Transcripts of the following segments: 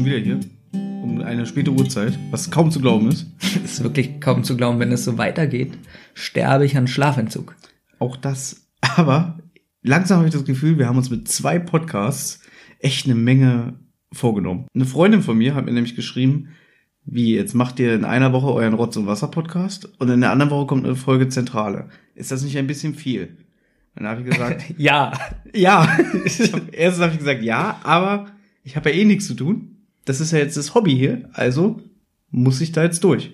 schon wieder hier. Um eine späte Uhrzeit, was kaum zu glauben ist. Es ist wirklich kaum zu glauben, wenn es so weitergeht, sterbe ich an Schlafentzug. Auch das. Aber langsam habe ich das Gefühl, wir haben uns mit zwei Podcasts echt eine Menge vorgenommen. Eine Freundin von mir hat mir nämlich geschrieben, wie, jetzt macht ihr in einer Woche euren Rotz- und Wasser-Podcast und in der anderen Woche kommt eine Folge Zentrale. Ist das nicht ein bisschen viel? Dann habe ich gesagt, Ja. Ja, hab, erstens habe ich gesagt ja, aber ich habe ja eh nichts zu tun. Das ist ja jetzt das Hobby hier, also muss ich da jetzt durch.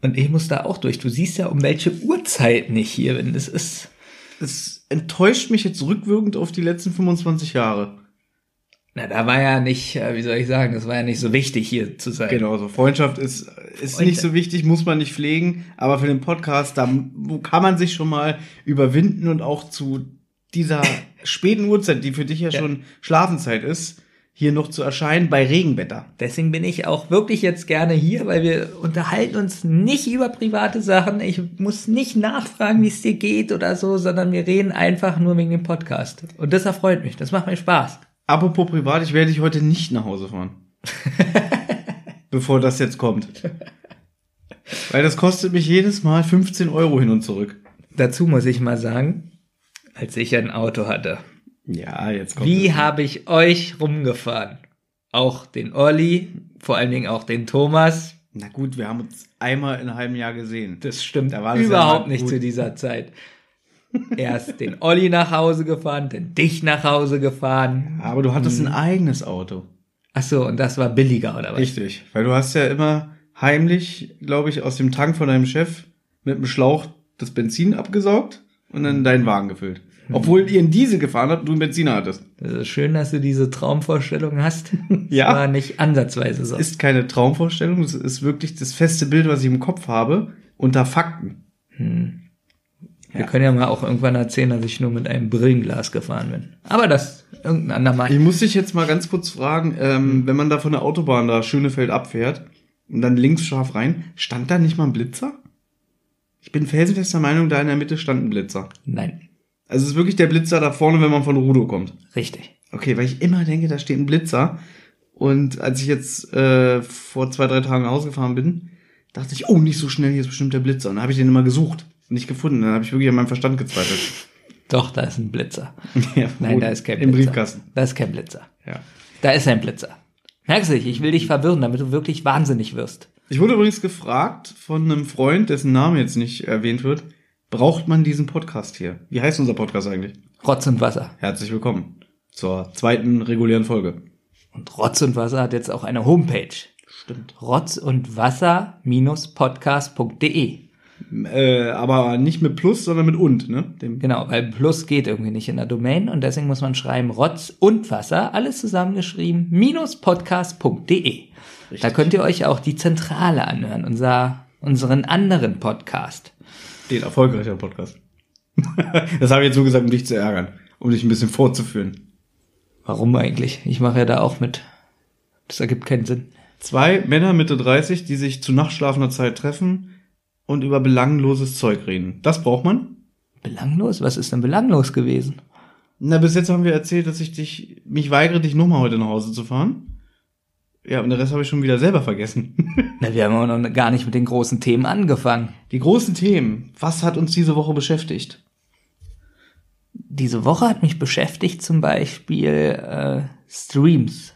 Und ich muss da auch durch. Du siehst ja, um welche Uhrzeit nicht hier bin. Es ist. Es enttäuscht mich jetzt rückwirkend auf die letzten 25 Jahre. Na, da war ja nicht, äh, wie soll ich sagen, das war ja nicht so wichtig hier zu sein. Genau, so Freundschaft ist, ist Freundschaft. nicht so wichtig, muss man nicht pflegen, aber für den Podcast, da kann man sich schon mal überwinden und auch zu dieser späten Uhrzeit, die für dich ja, Ja. schon Schlafenszeit ist, hier noch zu erscheinen bei Regenwetter. Deswegen bin ich auch wirklich jetzt gerne hier, weil wir unterhalten uns nicht über private Sachen. Ich muss nicht nachfragen, wie es dir geht oder so, sondern wir reden einfach nur wegen dem Podcast. Und das erfreut mich. Das macht mir Spaß. Apropos privat, ich werde dich heute nicht nach Hause fahren. Bevor das jetzt kommt. Weil das kostet mich jedes Mal 15 Euro hin und zurück. Dazu muss ich mal sagen, als ich ein Auto hatte, Ja, jetzt kommt wie habe ich euch rumgefahren? Auch den Olli, vor allen Dingen auch den Thomas. Na gut, wir haben uns einmal in einem halben Jahr gesehen. Das stimmt Da war ja überhaupt mal nicht zu dieser Zeit. Erst den Olli nach Hause gefahren, dann dich nach Hause gefahren. Aber du hattest ein eigenes Auto. Ach so, und das war billiger oder was? Richtig. Weil du hast ja immer heimlich, glaube ich, aus dem Tank von deinem Chef mit dem Schlauch das Benzin abgesaugt und dann deinen Wagen gefüllt. Obwohl ihr in Diesel gefahren habt und du einen Benziner hattest. Das ist schön, dass du diese Traumvorstellung hast. Das Ja. war nicht ansatzweise so. ist keine Traumvorstellung, es ist wirklich das feste Bild, was ich im Kopf habe, unter Fakten. Wir können ja mal auch irgendwann erzählen, dass ich nur mit einem Brillenglas gefahren bin. Aber das irgendein andermal. Ich muss dich jetzt mal ganz kurz fragen, ähm, wenn man da von der Autobahn da Schönefeld abfährt und dann links scharf rein, stand da nicht mal ein Blitzer? Ich bin felsenfester Meinung, da in der Mitte stand ein Blitzer. Nein, Also es ist wirklich der Blitzer da vorne, wenn man von Rudo kommt. richtig. Okay, weil ich immer denke, da steht ein Blitzer. Und als ich jetzt äh, vor zwei, drei Tagen nach Hause gefahren bin, dachte ich, oh, nicht so schnell, hier ist bestimmt der Blitzer. Und dann habe ich den immer gesucht nicht gefunden. Dann habe ich wirklich an meinem Verstand gezweifelt. Doch, da ist ein Blitzer. ja, Nein, da ist kein Im Blitzer. Briefkasten. Da ist kein Blitzer. Ja. Da ist ein Blitzer. Merkst du dich, ich will dich verwirren, damit du wirklich wahnsinnig wirst. Ich wurde übrigens gefragt von einem Freund, dessen Name jetzt nicht erwähnt wird, braucht man diesen Podcast hier? Wie heißt unser Podcast eigentlich? Rotz und Wasser. Herzlich willkommen zur zweiten regulären Folge. Und Rotz und Wasser hat jetzt auch eine Homepage. Stimmt. Rotz und Wasser-podcast.de. Äh, aber nicht mit Plus, sondern mit und, ne? Dem Genau, weil Plus geht irgendwie nicht in der Domain und deswegen muss man schreiben Rotz und Wasser, alles zusammengeschrieben, minus podcast.de. Da könnt ihr euch auch die Zentrale anhören, unser, unseren anderen Podcast. Den erfolgreicheren Podcast. das habe ich jetzt nur gesagt, um dich zu ärgern. Um dich ein bisschen vorzuführen. Warum eigentlich? Ich mache ja da auch mit. Das ergibt keinen Sinn. Zwei Männer Mitte 30, die sich zu nachtschlafender Zeit treffen und über belangloses Zeug reden. Das braucht man? Belanglos? Was ist denn belanglos gewesen? Na, bis jetzt haben wir erzählt, dass ich dich, mich weigere, dich nochmal heute nach Hause zu fahren. Ja, und den Rest habe ich schon wieder selber vergessen. Na, wir haben auch noch gar nicht mit den großen Themen angefangen. Die großen Themen. Was hat uns diese Woche beschäftigt? Diese Woche hat mich beschäftigt zum Beispiel äh, Streams.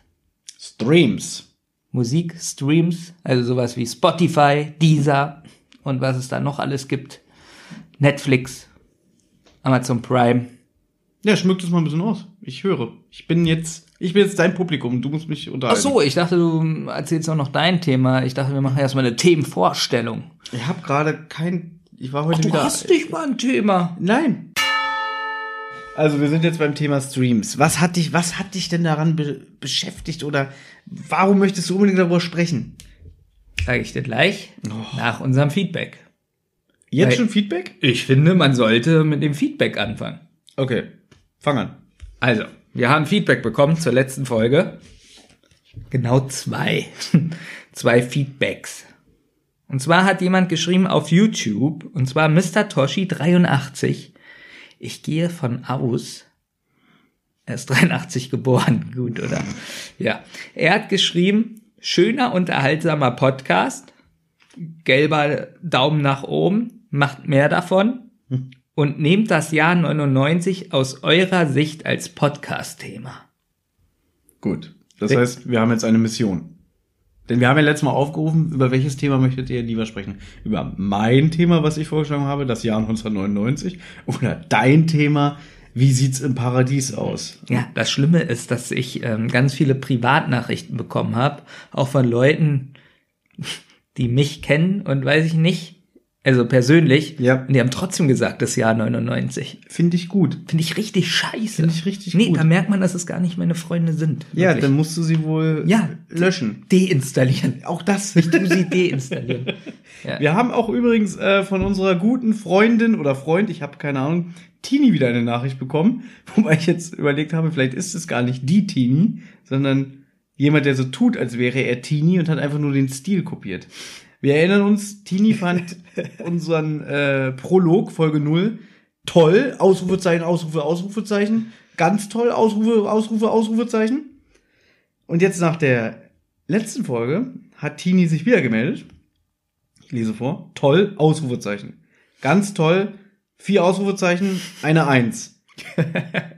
Streams. Musikstreams, also sowas wie Spotify, Deezer und was es da noch alles gibt. Netflix, Amazon Prime. Ja, schmückt es mal ein bisschen aus. Ich höre. Ich bin jetzt, ich bin jetzt dein Publikum. Du musst mich Ach unterhalten. so, ich dachte, du erzählst auch noch dein Thema. Ich dachte, wir machen erstmal eine Themenvorstellung. Ich habe gerade kein, ich war heute Du wieder. hast nicht mal ein Thema. Nein. Also wir sind jetzt beim Thema Streams. Was hat dich, was hat dich denn daran be beschäftigt oder warum möchtest du unbedingt darüber sprechen? Sage ich dir gleich nach unserem Feedback. Jetzt Weil- schon Feedback? Ich finde, man sollte mit dem Feedback anfangen. Okay, fang an. Also, wir haben Feedback bekommen zur letzten Folge. Genau zwei. zwei Feedbacks. Und zwar hat jemand geschrieben auf YouTube, und zwar Mr. Toshi 83. Ich gehe von aus, er ist 83 geboren, gut, oder? Ja. Er hat geschrieben, schöner, unterhaltsamer Podcast, gelber Daumen nach oben, macht mehr davon und nehmt das Jahr 99 aus eurer Sicht als Podcast-Thema. Gut. Das heißt, wir haben jetzt eine Mission. Denn wir haben ja letztes Mal aufgerufen, über welches Thema möchtet ihr lieber sprechen? Über mein Thema, was ich vorgeschlagen habe, das Jahr 1999, oder dein Thema, wie sieht's im Paradies aus? Ja, das Schlimme ist, dass ich ähm, ganz viele Privatnachrichten bekommen habe, auch von Leuten, die mich kennen und weiß ich nicht, also persönlich. Ja. Und die haben trotzdem gesagt, das Jahr 99. Finde ich gut. Finde ich richtig scheiße. Finde ich richtig nee, gut. da merkt man, dass es gar nicht meine Freunde sind. Ja, Wirklich. dann musst du sie wohl Ja. löschen. deinstallieren. Auch das. Ich tu sie deinstallieren. ja. Wir haben auch übrigens äh, von unserer guten Freundin oder Freund, ich habe keine Ahnung, Tini wieder eine Nachricht bekommen, wobei ich jetzt überlegt habe, vielleicht ist es gar nicht die Tini, sondern jemand, der so tut, als wäre er Tini und hat einfach nur den Stil kopiert. Wir erinnern uns, Tini fand unseren äh, Prolog, Folge 0, toll, Ausrufezeichen, Ausrufe, Ausrufezeichen, ganz toll, Ausrufe, Ausrufe, Ausrufezeichen. Und jetzt nach der letzten Folge hat Tini sich wieder gemeldet. Ich lese vor. Toll, Ausrufezeichen. Ganz toll, vier Ausrufezeichen, eine Eins.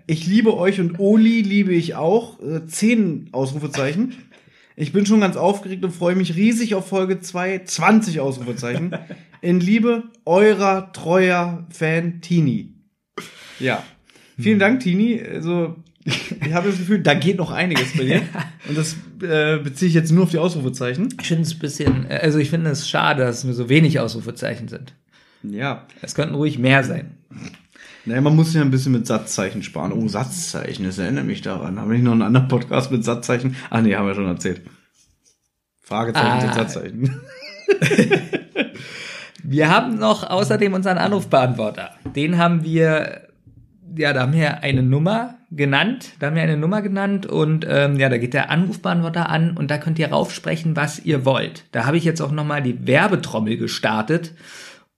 Ich liebe euch und Oli liebe ich auch. Äh, zehn Ausrufezeichen. Ich bin schon ganz aufgeregt und freue mich riesig auf Folge 2. 20 Ausrufezeichen. In Liebe, eurer treuer Fan Tini. Ja. Vielen Dank, Tini. Also, ich habe das Gefühl, da geht noch einiges bei dir. Und das äh, beziehe ich jetzt nur auf die Ausrufezeichen. Ich finde es ein bisschen, also ich finde es schade, dass es nur so wenig Ausrufezeichen sind. Ja. Es könnten ruhig mehr sein. Naja, man muss ja ein bisschen mit Satzzeichen sparen. Oh, Satzzeichen, das erinnert mich daran. Haben wir nicht noch einen anderen Podcast mit Satzzeichen? Ah, nee, haben wir schon erzählt. Fragezeichen Ah. sind Satzzeichen. Wir haben noch außerdem unseren Anrufbeantworter. Den haben wir, ja, da haben wir eine Nummer genannt. Da haben wir eine Nummer genannt und ähm, ja, da geht der Anrufbeantworter an und da könnt ihr raufsprechen, was ihr wollt. Da habe ich jetzt auch nochmal die Werbetrommel gestartet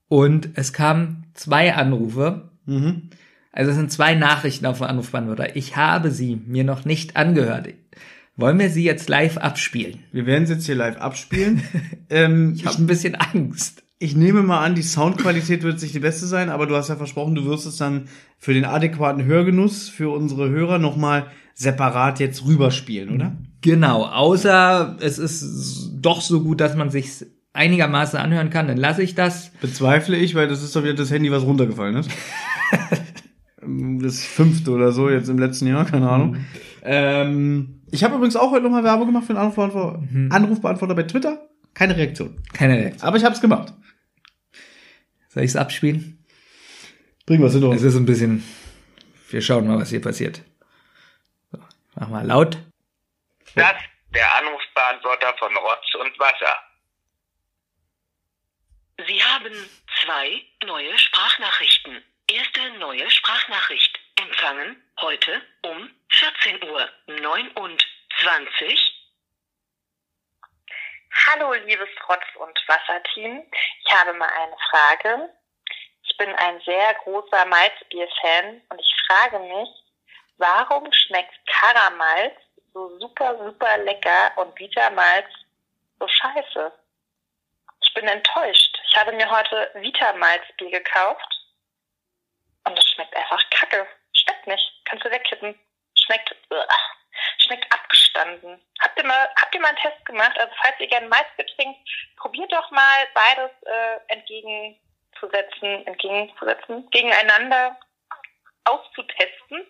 und es kamen zwei Anrufe. Mhm. Also es sind zwei Nachrichten auf dem Anrufbeantworter. Ich habe sie mir noch nicht angehört. Wollen wir sie jetzt live abspielen? Wir werden es jetzt hier live abspielen. ähm, Ich habe ein bisschen Angst. Ich nehme mal an, die Soundqualität wird nicht die beste sein, aber du hast ja versprochen, du wirst es dann für den adäquaten Hörgenuss für unsere Hörer nochmal separat jetzt rüberspielen, oder? Genau, außer es ist doch so gut, dass man sich einigermaßen anhören kann, dann lasse ich das. Bezweifle ich, weil das ist doch wieder das Handy, was runtergefallen ist. das fünfte oder so jetzt im letzten Jahr, keine Ahnung. Ähm, ich habe übrigens auch heute nochmal Werbung gemacht für einen Anrufbeantworter, Anrufbeantworter bei Twitter. Keine Reaktion. Keine Reaktion. Aber ich habe es gemacht. Soll ich es abspielen? Bring was hinter Es ist ein bisschen. Wir schauen mal, was hier passiert. So, mach mal laut. Das der Anrufbeantworter von Rotz und Wasser. Sie haben zwei neue Sprachnachrichten. Erste neue Sprachnachricht. Empfangen heute um 14 Uhr 29. Hallo, liebes Rotz- und Wasserteam. Ich habe mal eine Frage. Ich bin ein sehr großer Malzbier-Fan und ich frage mich, warum schmeckt Karamalz so super, super lecker und Vitamalz so scheiße? Ich bin enttäuscht. Ich habe mir heute Vitamalzbier gekauft und es schmeckt einfach kacke. Schmeckt nicht. Kannst du wegkippen. Schmeckt, uah, schmeckt abgestanden. Habt ihr mal, habt ihr mal einen Test gemacht? Also falls ihr gerne Malzbier trinkt, probiert doch mal beides äh, entgegenzusetzen, entgegenzusetzen, gegeneinander auszutesten.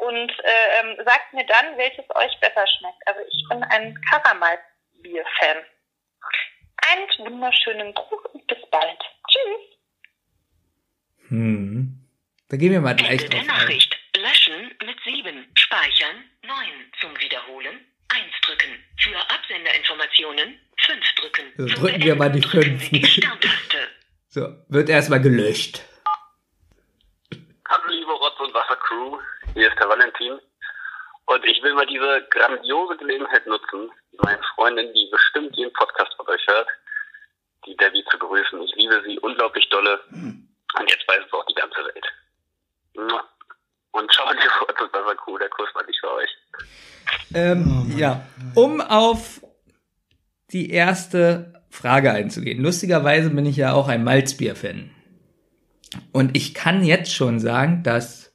Und äh, ähm, sagt mir dann, welches euch besser schmeckt. Also ich bin ein Karamellbier-Fan. Einen wunderschönen Gruß und bis bald. Tschüss. Hm. Da gehen wir mal gleich Ende der drauf ein. Nachricht. Löschen mit 7. Speichern 9. Zum Wiederholen 1 drücken. Für Absenderinformationen 5 drücken. So, Zum drücken wir mal die Beenden drücken fünf. Sie die Sterntaste. So, wird erstmal gelöscht. Hallo liebe Rotz und Wasser Crew, hier ist der Valentin. Und ich will mal diese grandiose Gelegenheit nutzen, meine Freundin, die bestimmt jeden Podcast von euch hört, die Debbie zu grüßen. Ich liebe sie unglaublich dolle. Und jetzt weiß es auch die ganze Welt. Und ciao, liebe Rotz und Wasserkuh, der Kuss war nicht für euch. Ähm, ja, um auf die erste Frage einzugehen. Lustigerweise bin ich ja auch ein Malzbier-Fan. Und ich kann jetzt schon sagen, dass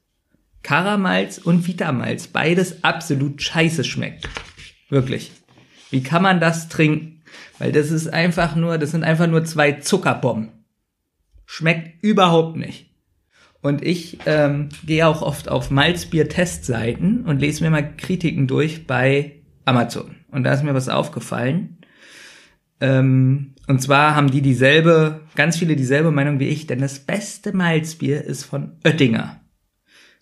Karamalz und Vitamalz beides absolut scheiße schmeckt. Wirklich. Wie kann man das trinken? Weil das ist einfach nur, das sind einfach nur zwei Zuckerbomben. Schmeckt überhaupt nicht. Und ich ähm, gehe auch oft auf Malzbier-Testseiten und lese mir mal Kritiken durch bei Amazon. Und da ist mir was aufgefallen. Ähm, und zwar haben die dieselbe, ganz viele dieselbe Meinung wie ich, denn das beste Malzbier ist von Oettinger.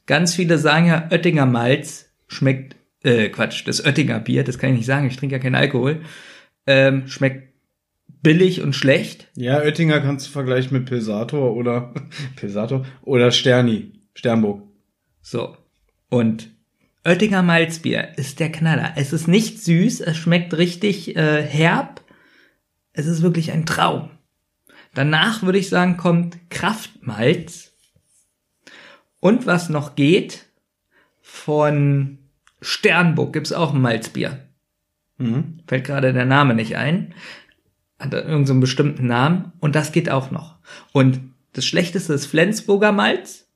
Ganz viele sagen ja, Oettinger Malz schmeckt, äh, Quatsch, das Oettinger Bier, das kann ich nicht sagen, ich trinke ja keinen Alkohol, ähm, schmeckt billig und schlecht. Ja, Oettinger kannst du vergleichen mit Pilsator oder Pilsator oder Sterni, Sternburg. So. Und Oettinger Malzbier ist der Knaller. Es ist nicht süß, es schmeckt richtig äh, herb. Es ist wirklich ein Traum. Danach würde ich sagen, kommt Kraftmalz. Und was noch geht, von Sternburg gibt's auch ein Malzbier. Mhm. Fällt gerade der Name nicht ein. Hat irgendeinen so einen bestimmten Namen. Und das geht auch noch. Und das Schlechteste ist Flensburger Malz,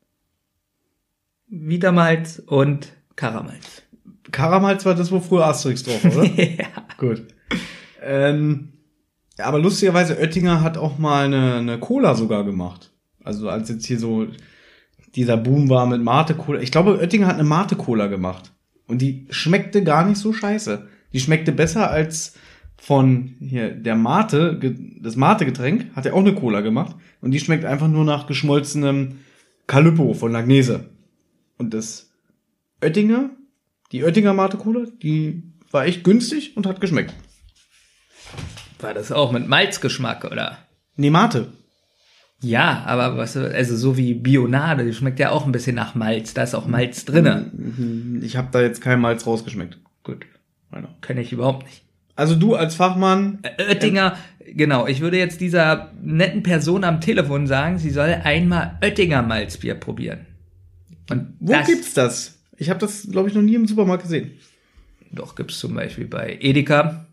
Wiedermalz und Karamalz. Karamalz war das, wo früher Asterix drauf war, oder? ja. Gut. Ähm, aber lustigerweise, Oettinger hat auch mal eine, eine Cola sogar gemacht. Also als jetzt hier so dieser Boom war mit Mate-Cola. Ich glaube, Oettinger hat eine Mate-Cola gemacht. Und die schmeckte gar nicht so scheiße. Die schmeckte besser als von hier der Mate, das Mate-Getränk, hat er auch eine Cola gemacht. Und die schmeckt einfach nur nach geschmolzenem Calippo von Langnese. Und das Oettinger, die Oettinger Mate-Cola, die war echt günstig und hat geschmeckt. War das auch mit Malzgeschmack, oder? Nee, Mate. Ja, aber was, also so wie Bionade, die schmeckt ja auch ein bisschen nach Malz. Da ist auch Malz drinne. Ich habe da jetzt kein Malz rausgeschmeckt. Gut, kenne ich überhaupt nicht. Also du als Fachmann, Oettinger, genau, ich würde jetzt dieser netten Person am Telefon sagen, sie soll einmal Oettinger Malzbier probieren. Und wo das, gibt's das? Ich habe das, glaube ich, noch nie im Supermarkt gesehen. Doch, gibt's zum Beispiel bei Edeka,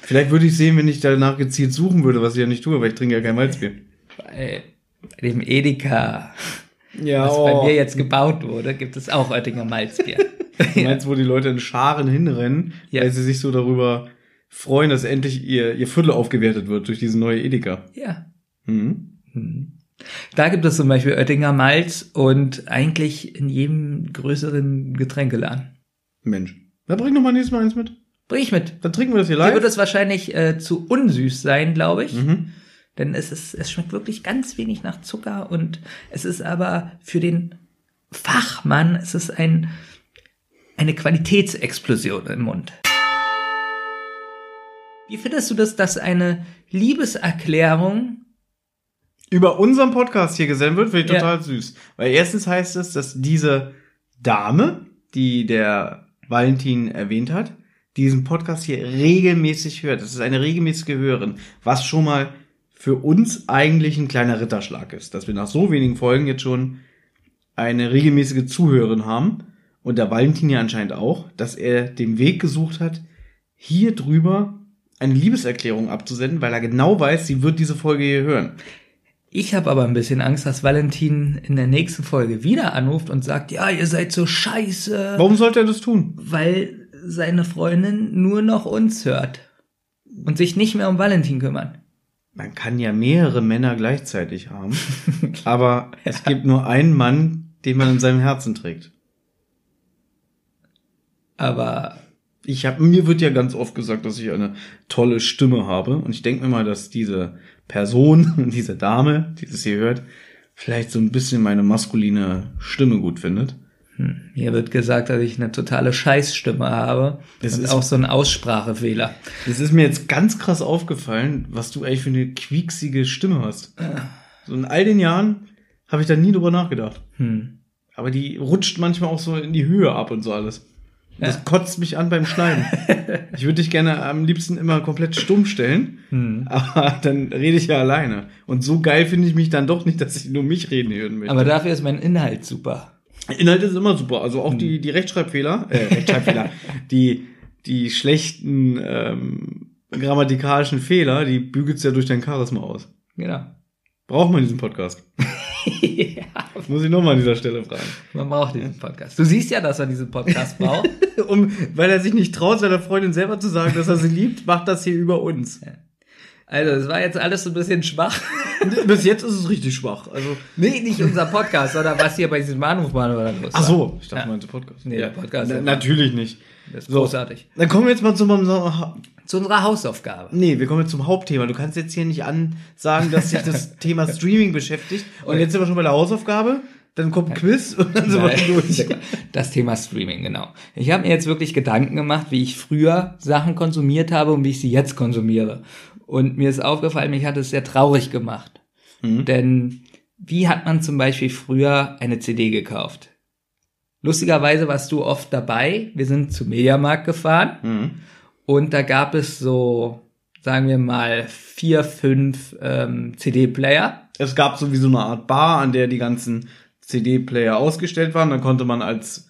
Vielleicht würde ich sehen, wenn ich danach gezielt suchen würde, was ich ja nicht tue, weil ich trinke ja kein Malzbier. bei, bei dem Edeka, Ja, was bei mir jetzt gebaut wurde, gibt es auch Oettinger Malzbier. Du meinst, wo die Leute in Scharen hinrennen, Ja. weil sie sich so darüber freuen, dass endlich ihr, ihr Viertel aufgewertet wird durch diese neue Edeka. ja. Mhm. Da gibt es zum Beispiel Oettinger Malz und eigentlich in jedem größeren Getränkeladen. Mensch. Da bring doch mal nächstes Mal eins mit. Bring ich mit. Dann trinken wir das hier Hier live. wird es wahrscheinlich äh, zu unsüß sein, glaube ich. Mhm. Denn es ist, es schmeckt wirklich ganz wenig nach Zucker und es ist aber für den Fachmann, es ist ein, eine Qualitätsexplosion im Mund. Wie findest du das, dass eine Liebeserklärung über unseren Podcast hier gesendet wird, finde ich Ja. total süß. Weil erstens heißt es, dass diese Dame, die der Valentin erwähnt hat, diesen Podcast hier regelmäßig hört. Das ist eine regelmäßige Hörerin, was schon mal für uns eigentlich ein kleiner Ritterschlag ist, dass wir nach so wenigen Folgen jetzt schon eine regelmäßige Zuhörerin haben und der Valentin ja anscheinend auch, dass er den Weg gesucht hat, hier drüber eine Liebeserklärung abzusenden, weil er genau weiß, sie wird diese Folge hier hören. Ich habe aber ein bisschen Angst, dass Valentin in der nächsten Folge wieder anruft und sagt, ja, ihr seid so scheiße, Warum sollte er das tun? weil seine Freundin nur noch uns hört und sich nicht mehr um Valentin kümmern. Man kann ja mehrere Männer gleichzeitig haben, aber es gibt nur einen Mann, den man in seinem Herzen trägt. Aber Ich habe mir wird ja ganz oft gesagt, dass ich eine tolle Stimme habe und ich denke mir mal, dass diese Person, diese Dame, die das hier hört, vielleicht so ein bisschen meine maskuline Stimme gut findet. mir wird gesagt, dass ich eine totale Scheißstimme habe. Das Das ist auch so ein Aussprachefehler. Es ist mir jetzt ganz krass aufgefallen, was du eigentlich für eine quieksige Stimme hast. So in all den Jahren habe ich da nie drüber nachgedacht. Hm. Aber die rutscht manchmal auch so in die Höhe ab und so alles. Das kotzt mich an beim Schneiden. ich würde dich gerne am liebsten immer komplett stumm stellen, Hm. aber dann rede ich ja alleine. Und so geil finde ich mich dann doch nicht, dass ich nur mich reden hören möchte. Aber dafür ist mein Inhalt super. Inhalt ist immer super. Also auch Hm. die, die Rechtschreibfehler, äh, Rechtschreibfehler, die, die schlechten ähm, grammatikalischen Fehler, die bügelt's ja durch dein Charisma aus. Genau. Braucht man diesen Podcast? ja, Das muss ich nochmal an dieser Stelle fragen. man braucht diesen Podcast. Du siehst ja, dass er diesen Podcast braucht. Um, weil er sich nicht traut, seiner Freundin selber zu sagen, dass er sie liebt, macht das hier über uns. Also, es war jetzt alles so ein bisschen schwach. Bis jetzt ist es richtig schwach. Also, nee, nicht unser Podcast, sondern was hier bei diesem Anrufbahn oder los ach so, ich dachte, Ja. du meinst Podcast. Nee, der Podcast. Na, natürlich nicht. Das ist So. großartig. Dann kommen wir jetzt mal zum, zum Zu unserer Hausaufgabe. Nee, wir kommen jetzt zum Hauptthema. Du kannst jetzt hier nicht ansagen, dass sich das Thema Streaming beschäftigt. Und jetzt sind wir schon bei der Hausaufgabe. Dann kommt ein Quiz und dann sind wir schon durch. Das Thema Streaming, genau. Ich habe mir jetzt wirklich Gedanken gemacht, wie ich früher Sachen konsumiert habe und wie ich sie jetzt konsumiere. Und mir ist aufgefallen, mich hat es sehr traurig gemacht. Mhm. Denn wie hat man zum Beispiel früher eine CD gekauft? Lustigerweise warst du oft dabei. Wir sind zum Mediamarkt gefahren Mhm. Und da gab es so, sagen wir mal, vier, fünf ähm, CD-Player. Es gab sowieso eine Art Bar, an der die ganzen CD-Player ausgestellt waren. Dann konnte man als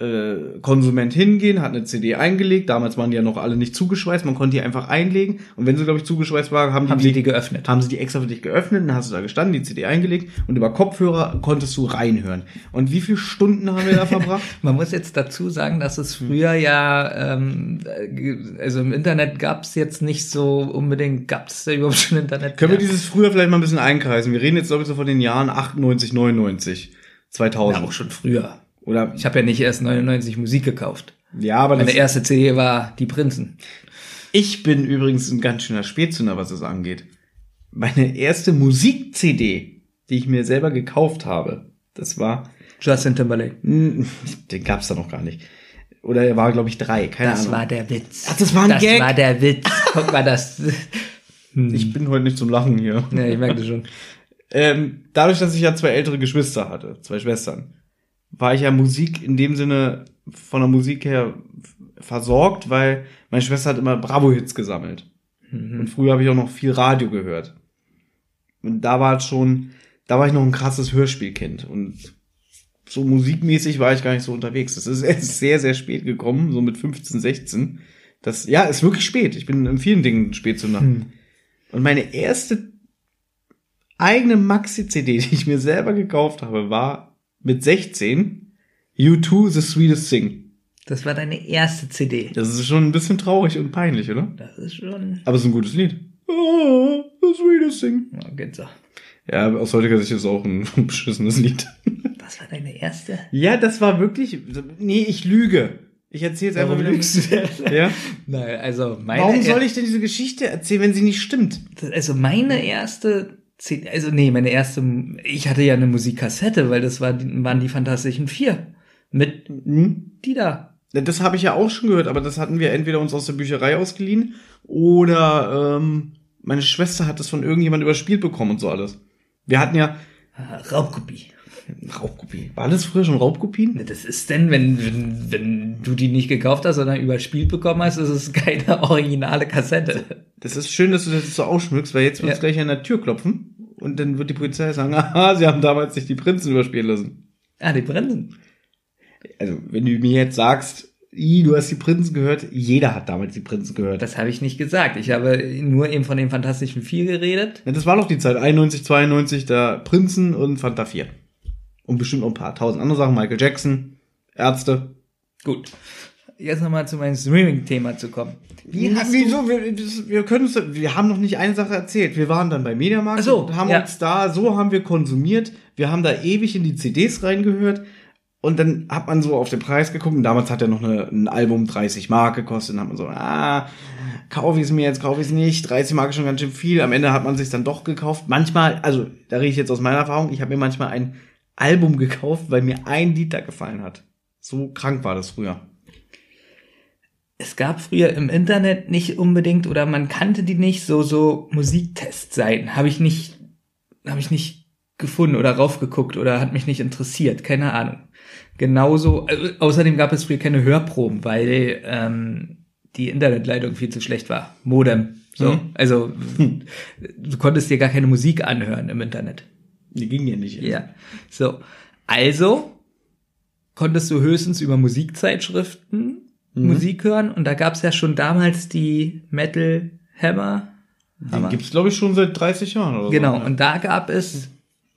äh, Konsument hingehen, hat eine CD eingelegt. Damals waren die ja noch alle nicht zugeschweißt. Man konnte die einfach einlegen. Und wenn sie, glaube ich, zugeschweißt war, haben, Haben die, sie die geöffnet? haben sie die extra für dich geöffnet, dann hast du da gestanden, die CD eingelegt und über Kopfhörer konntest du reinhören. Und wie viele Stunden haben wir da verbracht? Man muss jetzt dazu sagen, dass es früher ja, ähm, äh, also im Internet gab es jetzt nicht so unbedingt, gab es da überhaupt schon Internet? Können wir Ja. dieses früher vielleicht mal ein bisschen einkreisen? Wir reden jetzt, glaube ich, so von den Jahren 98, 99, 2000. ja, auch schon früher. Oder, Ich habe ja nicht erst 99 Musik gekauft. ja, aber Meine das, erste CD war Die Prinzen. ich bin übrigens ein ganz schöner Spätzünder, was es angeht. Meine erste Musik-CD, die ich mir selber gekauft habe, das war, Justin Timberlake. den gab's da noch gar nicht. Oder er war, glaube ich, drei, keine Das Ahnung. war der Witz. Ach, das war ein das Gag? war der Witz. Guck mal, das. Hm. ich bin heute nicht zum Lachen hier. Ja, ich merke das schon. Ähm, dadurch, dass ich ja zwei ältere Geschwister hatte, zwei Schwestern, war ich ja Musik in dem Sinne von der Musik her versorgt, weil meine Schwester hat immer Bravo-Hits gesammelt. Und früher habe ich auch noch viel Radio gehört. Und da war es schon, da war ich noch ein krasses Hörspielkind. Und so musikmäßig war ich gar nicht so unterwegs. Das ist erst sehr, sehr spät gekommen, so mit 15, 16. Das, ja, ist wirklich spät. Ich bin in vielen Dingen spät zu Nacht. Und meine erste eigene Maxi-CD, die ich mir selber gekauft habe, war mit 16 U2 The Sweetest Thing. Das war deine erste CD. Das ist schon ein bisschen traurig und peinlich, oder? Das ist schon. Aber es ist ein gutes Lied. Oh, The Sweetest Thing. Ja, geht so. Ja, aus heutiger Sicht ist es auch ein beschissenes Lied. Das war deine erste? Ja, das war wirklich. Nee, ich lüge. Ich erzähle es einfach wieder. lügst du? Ja? Nein, also meine. Warum soll ich denn diese Geschichte erzählen, wenn sie nicht stimmt? Also meine erste CD, also nee, meine erste, ich hatte ja eine Musikkassette, weil das war, waren die Fantastischen Vier. Mit Hm? die da. Das habe ich ja auch schon gehört, aber das hatten wir entweder uns aus der Bücherei ausgeliehen oder ähm, meine Schwester hat das von irgendjemand überspielt bekommen und so alles. Wir hatten ja Ah, Raubkopie. Raubkopie. War das früher schon Raubkopien? Das ist denn, wenn, wenn, wenn du die nicht gekauft hast, sondern überspielt bekommen hast, ist es keine originale Kassette. Das ist schön, dass du das so ausschmückst, weil jetzt wird es Ja. gleich an der Tür klopfen und dann wird die Polizei sagen, aha, sie haben damals sich die Prinzen überspielen lassen. Ah, die Prinzen. Also, wenn du mir jetzt sagst, "Ih, du hast die Prinzen gehört, jeder hat damals die Prinzen gehört. Das habe ich nicht gesagt. Ich habe nur eben von den Fantastischen Vier geredet. Ja, das war doch die Zeit, 91, 92, da Prinzen und Fanta 4. Und bestimmt noch ein paar tausend andere Sachen, Michael Jackson, Ärzte. Gut. Jetzt nochmal zu meinem Streaming-Thema zu kommen. Wie hast du, Wieso? Wir, wir können uns, wir haben noch nicht eine Sache erzählt. Wir waren dann bei Mediamarkt so, und haben ja. uns da, so haben wir konsumiert. Wir haben da ewig in die CDs reingehört. Und dann hat man so auf den Preis geguckt. Und damals hat ja noch eine, ein Album 30 Mark gekostet. Und dann hat man so, ah, kaufe ich es mir jetzt, kaufe ich es nicht. 30 Mark ist schon ganz schön viel. Am Ende hat man sich dann doch gekauft. Manchmal, also da rede ich jetzt aus meiner Erfahrung, ich habe mir manchmal ein Album gekauft, weil mir ein Lied da gefallen hat. So krank war das früher. Es gab früher im Internet nicht unbedingt oder man kannte die nicht, so, so Musiktestseiten. Habe ich nicht, habe ich nicht gefunden oder raufgeguckt oder hat mich nicht interessiert, keine Ahnung. Genauso, äh, außerdem gab es früher keine Hörproben, weil ähm, die Internetleitung viel zu schlecht war. Modem. So, Mhm. also du konntest dir gar keine Musik anhören im Internet. Die ging ja nicht. Ja. So. Also konntest du höchstens über Musikzeitschriften Mhm. Musik hören und da gab's ja schon damals die Metal Hammer. Den gibt's, glaube ich, schon seit 30 Jahren oder Genau, so. und da gab es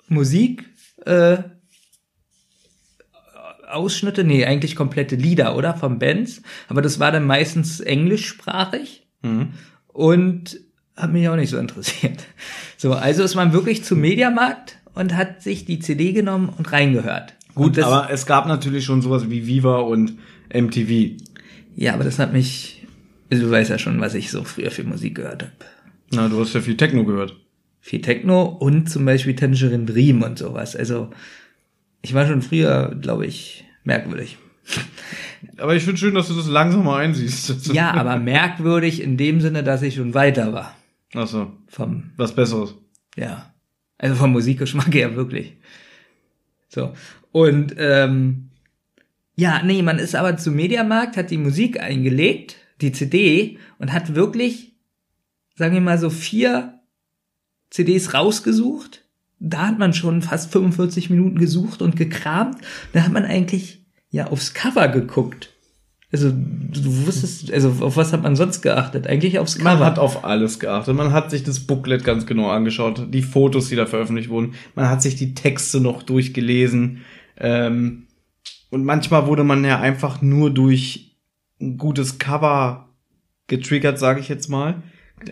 Musik, äh, Ausschnitte, nee, eigentlich komplette Lieder, oder? Von Bands. Aber das war dann meistens englischsprachig Mhm. und hat mich auch nicht so interessiert. So, also ist man wirklich zum Mediamarkt und hat sich die CD genommen und reingehört. Gut, und das, aber es gab natürlich schon sowas wie Viva und MTV. Ja, aber das hat mich, also du weißt ja schon, was ich so früher für Musik gehört habe. Na, du hast ja viel Techno gehört. Viel Techno und zum Beispiel Tangerine Dream und sowas. Also ich war schon früher, glaube ich, merkwürdig. Aber ich finde schön, dass du das langsam mal einsiehst. Ja, aber merkwürdig in dem Sinne, dass ich schon weiter war. Ach so, Vom, was Besseres. ja, also vom Musikgeschmack her wirklich. So. Und ähm, ja, nee, man ist aber zum Mediamarkt, hat die Musik eingelegt, die CD, und hat wirklich, sagen wir mal so, vier CDs rausgesucht. Da hat man schon fast 45 Minuten gesucht und gekramt. Da hat man eigentlich ja aufs Cover geguckt. Also du wusstest, also auf was hat man sonst geachtet? Eigentlich aufs Cover. Man hat auf alles geachtet. Man hat sich das Booklet ganz genau angeschaut, die Fotos, die da veröffentlicht wurden. Man hat sich die Texte noch durchgelesen. Ähm, und manchmal wurde man ja einfach nur durch ein gutes Cover getriggert, sage ich jetzt mal.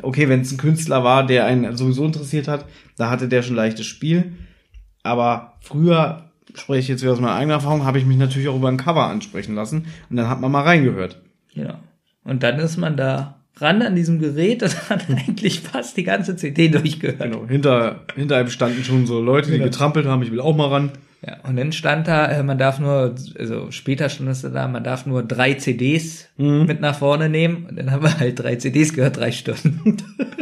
Okay, wenn es ein Künstler war, der einen sowieso interessiert hat, da hatte der schon leichtes Spiel. Aber früher, spreche ich jetzt wieder aus meiner eigenen Erfahrung, habe ich mich natürlich auch über ein Cover ansprechen lassen. Und dann hat man mal reingehört. Genau. Und dann ist man da ran an diesem Gerät und hat eigentlich fast die ganze CD durchgehört. Genau, hinter, hinter einem standen schon so Leute, die Genau. getrampelt haben, ich will auch mal ran. Ja, und dann stand da, äh, man darf nur, also später stand es da, man darf nur drei CDs Mhm. mit nach vorne nehmen. Und dann haben wir halt drei CDs gehört, drei Stunden.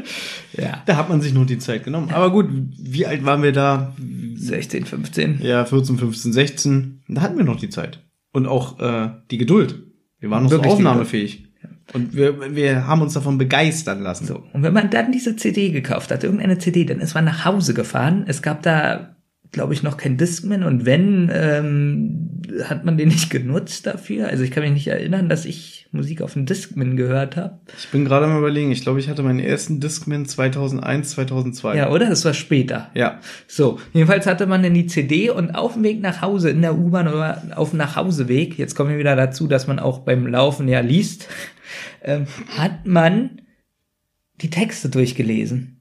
ja, Da hat man sich nur die Zeit genommen. Aber gut, wie alt waren wir da? 16, 15. Ja, 14, 15, 16. Da hatten wir noch die Zeit. Und auch äh, die Geduld. Wir waren noch Wirklich so aufnahmefähig. Und wir, wir haben uns davon begeistern lassen. So. Und wenn man dann diese CD gekauft hat, irgendeine CD, dann ist man nach Hause gefahren. Es gab da, glaube ich, noch kein Discman und wenn, ähm, hat man den nicht genutzt dafür. Also ich kann mich nicht erinnern, dass ich Musik auf dem Discman gehört habe. Ich bin gerade mal überlegen, ich glaube, ich hatte meinen ersten Discman 2001, 2002. Ja, oder? Das war später. Ja. So, jedenfalls hatte man dann die CD und auf dem Weg nach Hause, in der U-Bahn oder auf dem Nachhauseweg, jetzt kommen wir wieder dazu, dass man auch beim Laufen ja liest, ähm, hat man die Texte durchgelesen.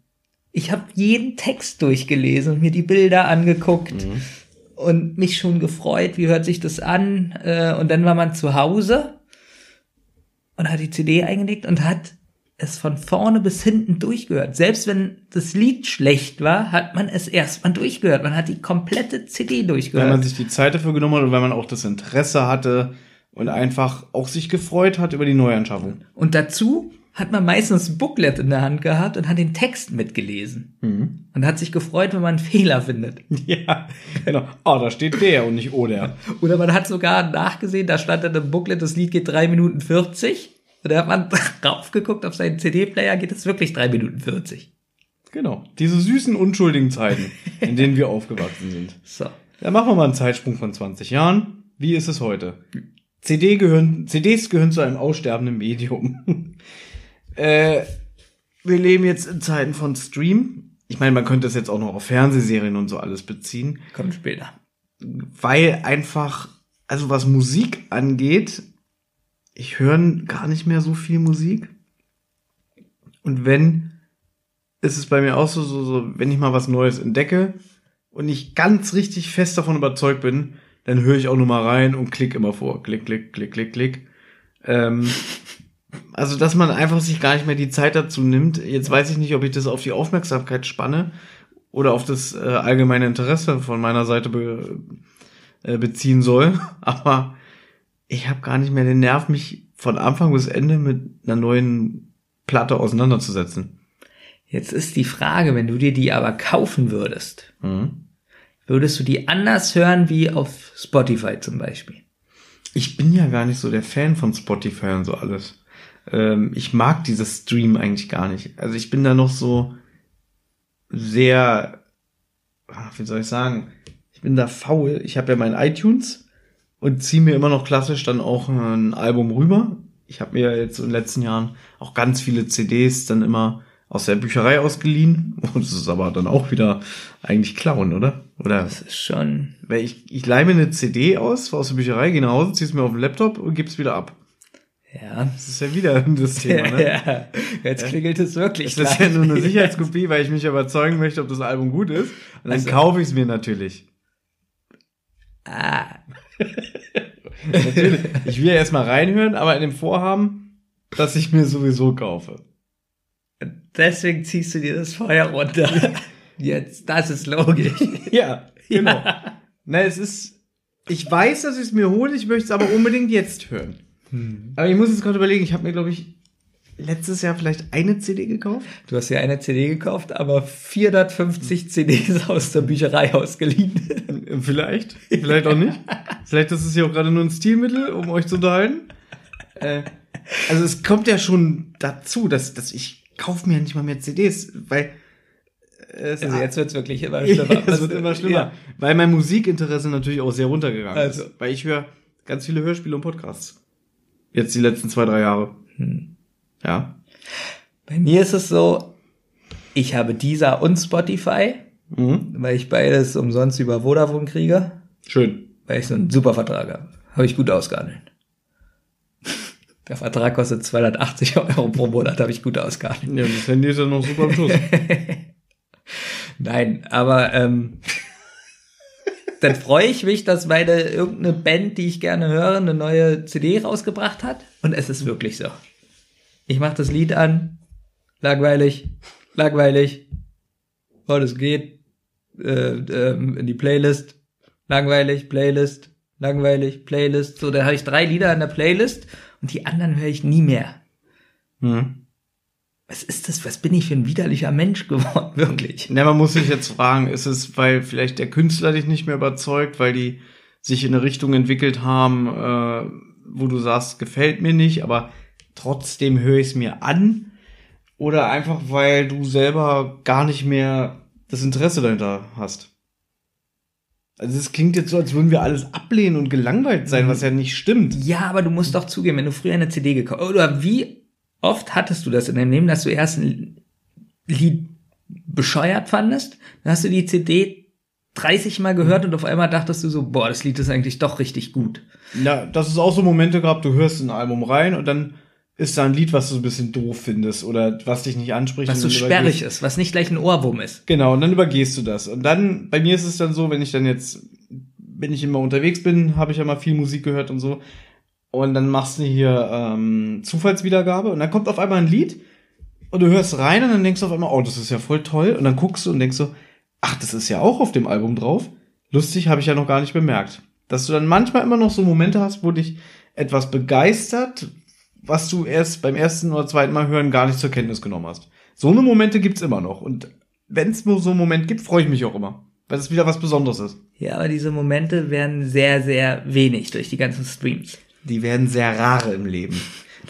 Ich habe jeden Text durchgelesen und mir die Bilder angeguckt und mich schon gefreut, wie hört sich das an. Äh, und dann war man zu Hause und hat die CD eingelegt und hat es von vorne bis hinten durchgehört. Selbst wenn das Lied schlecht war, hat man es erstmal durchgehört. Man hat die komplette CD Wenn man durchgehört. sich die Zeit dafür genommen hat und wenn man auch das Interesse hatte und einfach auch sich gefreut hat über die Neuanschaffung. Und dazu hat man meistens ein Booklet in der Hand gehabt und hat den Text mitgelesen. Und hat sich gefreut, wenn man einen Fehler findet. Ja, genau. Oh, da steht der und nicht oh der. Oder man hat sogar nachgesehen, da stand dann im Booklet, das Lied geht drei Minuten 40. Und da hat man raufgeguckt auf seinen CD-Player, geht es wirklich drei Minuten 40. Genau. Diese süßen, unschuldigen Zeiten, in denen wir aufgewachsen sind. So. Dann machen wir mal einen Zeitsprung von 20 Jahren. Wie ist es heute? CD gehören, CDs gehören zu einem aussterbenden Medium. Äh, wir leben jetzt in Zeiten von Stream. Ich meine, man könnte es jetzt auch noch auf Fernsehserien und so alles beziehen, Kommt später. weil einfach, also was Musik angeht, ich höre gar nicht mehr so viel Musik. Und wenn, ist es bei mir auch so, so, so, wenn ich mal was Neues entdecke und ich ganz richtig fest davon überzeugt bin, dann höre ich auch nur mal rein und klick immer vor. Klick, klick, klick, klick, klick. Ähm, also, dass man einfach sich gar nicht mehr die Zeit dazu nimmt. Jetzt weiß ich nicht, ob ich das auf die Aufmerksamkeit spanne oder auf das äh, allgemeine Interesse von meiner Seite be, äh, beziehen soll. Aber ich habe gar nicht mehr den Nerv, mich von Anfang bis Ende mit einer neuen Platte auseinanderzusetzen. Jetzt ist die Frage, wenn du dir die aber kaufen würdest, Mhm. würdest du die anders hören wie auf Spotify zum Beispiel? Ich bin ja gar nicht so der Fan von Spotify und so alles. Ähm, ich mag dieses Stream eigentlich gar nicht. Also ich bin da noch so sehr, ah, wie soll ich sagen, ich bin da faul. Ich habe ja mein iTunes und ziehe mir immer noch klassisch dann auch ein Album rüber. Ich habe mir jetzt in den letzten Jahren auch ganz viele CDs dann immer aus der Bücherei ausgeliehen. Und das ist aber dann auch wieder eigentlich klauen, oder? Oder? Das ist schon. Weil ich, ich leih mir eine CD aus, aus der Bücherei, gehe nach Hause, zieh's mir auf den Laptop und gib's wieder ab. Ja. Das ist ja wieder das Thema, ne? ja. Jetzt klingelt es wirklich. Das ist ja nur eine Sicherheitskopie, weil ich mich überzeugen möchte, ob das Album gut ist. Und dann Also- kaufe ich es mir natürlich. Ah. Natürlich. Ich will ja erstmal reinhören, aber in dem Vorhaben, dass ich mir sowieso kaufe. Deswegen ziehst du dir das Feuer runter. Jetzt, das ist logisch. Ja, genau. Na, es ist, ich weiß, dass ich es mir hole, ich möchte es aber unbedingt jetzt hören. Aber ich muss jetzt gerade überlegen, ich habe mir, glaube ich, letztes Jahr vielleicht eine CD gekauft. Du hast ja eine CD gekauft, aber 450 CDs aus der Bücherei ausgeliehen. Vielleicht, vielleicht auch nicht. vielleicht ist es ja auch gerade nur ein Stilmittel, um euch zu unterhalten. Äh, also es kommt ja schon dazu, dass, dass ich kaufe mir ja nicht mal mehr CDs, weil äh, es Also jetzt wird's wirklich immer schlimmer. es wird immer schlimmer, Ja. weil mein Musikinteresse natürlich auch sehr runtergegangen Also. ist. Weil ich höre ganz viele Hörspiele und Podcasts. Jetzt die letzten zwei, drei Jahre. Hm. Ja. Bei mir ist es so, ich habe Deezer und Spotify, Mhm. weil ich beides umsonst über Vodafone kriege, Schön. weil ich so einen super Vertrag habe. Habe ich gut ausgehandelt. Der Vertrag kostet 280 Euro pro Monat, habe ich gut ausgehandelt. Ja, das Handy ist ja noch super am Schluss. Nein, aber ähm, dann freue ich mich, dass meine irgendeine Band, die ich gerne höre, eine neue CD rausgebracht hat. Und es ist wirklich so. Ich mache das Lied an, langweilig, langweilig. Oh, das geht äh, ähm, in die Playlist, langweilig, Playlist, langweilig, Playlist. So, dann habe ich drei Lieder in der Playlist und die anderen höre ich nie mehr. Mhm. Was ist das? Was bin ich für ein widerlicher Mensch geworden, wirklich? Na, man muss sich jetzt fragen, ist es, weil vielleicht der Künstler dich nicht mehr überzeugt, weil die sich in eine Richtung entwickelt haben, äh, wo du sagst, gefällt mir nicht, aber trotzdem höre ich es mir an? Oder einfach, weil du selber gar nicht mehr das Interesse dahinter hast? Also es klingt jetzt so, als würden wir alles ablehnen und gelangweilt sein, was ja nicht stimmt. Ja, aber du musst doch zugeben, wenn du früher eine CD gekauft oder wie oft hattest du das in deinem Leben, dass du erst ein Lied bescheuert fandest, dann hast du die CD 30 Mal gehört und auf einmal dachtest du so, boah, das Lied ist eigentlich doch richtig gut. Ja, das ist auch so Momente gehabt, du hörst ein Album rein und dann ist da ein Lied, was du ein bisschen doof findest oder was dich nicht anspricht. Was so sperrig ist, was nicht gleich ein Ohrwurm ist. Genau, und dann übergehst du das. Und dann, bei mir ist es dann so, wenn ich dann jetzt, wenn ich immer unterwegs bin, habe ich ja mal viel Musik gehört und so. Und dann machst du hier ähm, Zufallswiedergabe und dann kommt auf einmal ein Lied und du hörst rein und dann denkst du auf einmal, oh, das ist ja voll toll. Und dann guckst du und denkst so, ach, das ist ja auch auf dem Album drauf. Lustig, habe ich ja noch gar nicht bemerkt. Dass du dann manchmal immer noch so Momente hast, wo dich etwas begeistert, was du erst beim ersten oder zweiten Mal hören gar nicht zur Kenntnis genommen hast. So eine Momente gibt's immer noch. Und wenn es nur so einen Moment gibt, freue ich mich auch immer. Weil es wieder was Besonderes ist. Ja, aber diese Momente werden sehr, sehr wenig durch die ganzen Streams. Die werden sehr rare im Leben.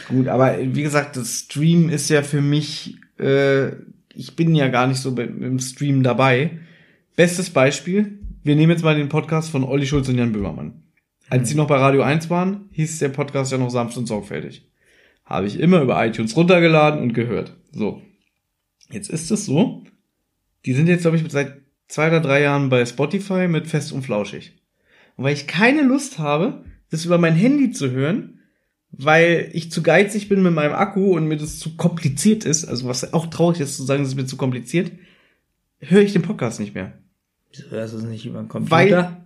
Gut, aber wie gesagt, das Stream ist ja für mich, äh, ich bin ja gar nicht so im Stream dabei. Bestes Beispiel, wir nehmen jetzt mal den Podcast von Olli Schulz und Jan Böhmermann. Als sie noch bei Radio 1 waren, hieß der Podcast ja noch sanft und sorgfältig. Habe ich immer über iTunes runtergeladen und gehört. So. Jetzt ist es so, die sind jetzt, glaube ich, seit zwei oder drei Jahren bei Spotify mit Fest und Flauschig. Und weil ich keine Lust habe, das über mein Handy zu hören, weil ich zu geizig bin mit meinem Akku und mir das zu kompliziert ist, also was auch traurig ist zu sagen, es ist mir zu kompliziert, höre ich den Podcast nicht mehr. Wieso hörst du es nicht über den Computer?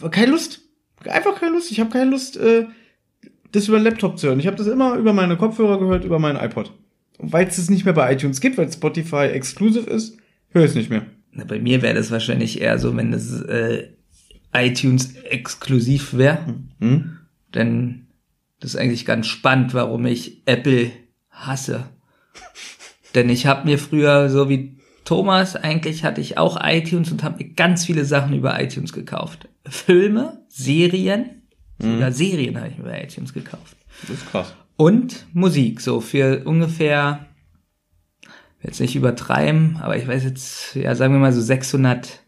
Weil keine Lust, einfach keine Lust. Ich habe keine Lust, äh, das über den Laptop zu hören. Ich habe das immer über meine Kopfhörer gehört, über meinen iPod. Und weil es es nicht mehr bei iTunes gibt, weil Spotify exclusive ist, höre ich es nicht mehr. Na, bei mir wäre das wahrscheinlich eher so, wenn es äh, iTunes exklusiv wäre. Hm? Denn das ist eigentlich ganz spannend, warum ich Apple hasse. Denn ich habe mir früher, so wie Thomas, eigentlich hatte ich auch iTunes und habe mir ganz viele Sachen über iTunes gekauft. Filme, Serien, sogar Serien habe ich mir über iTunes gekauft. Das ist krass. Und Musik, so für ungefähr, jetzt nicht übertreiben, aber ich weiß jetzt, ja, sagen wir mal so 600,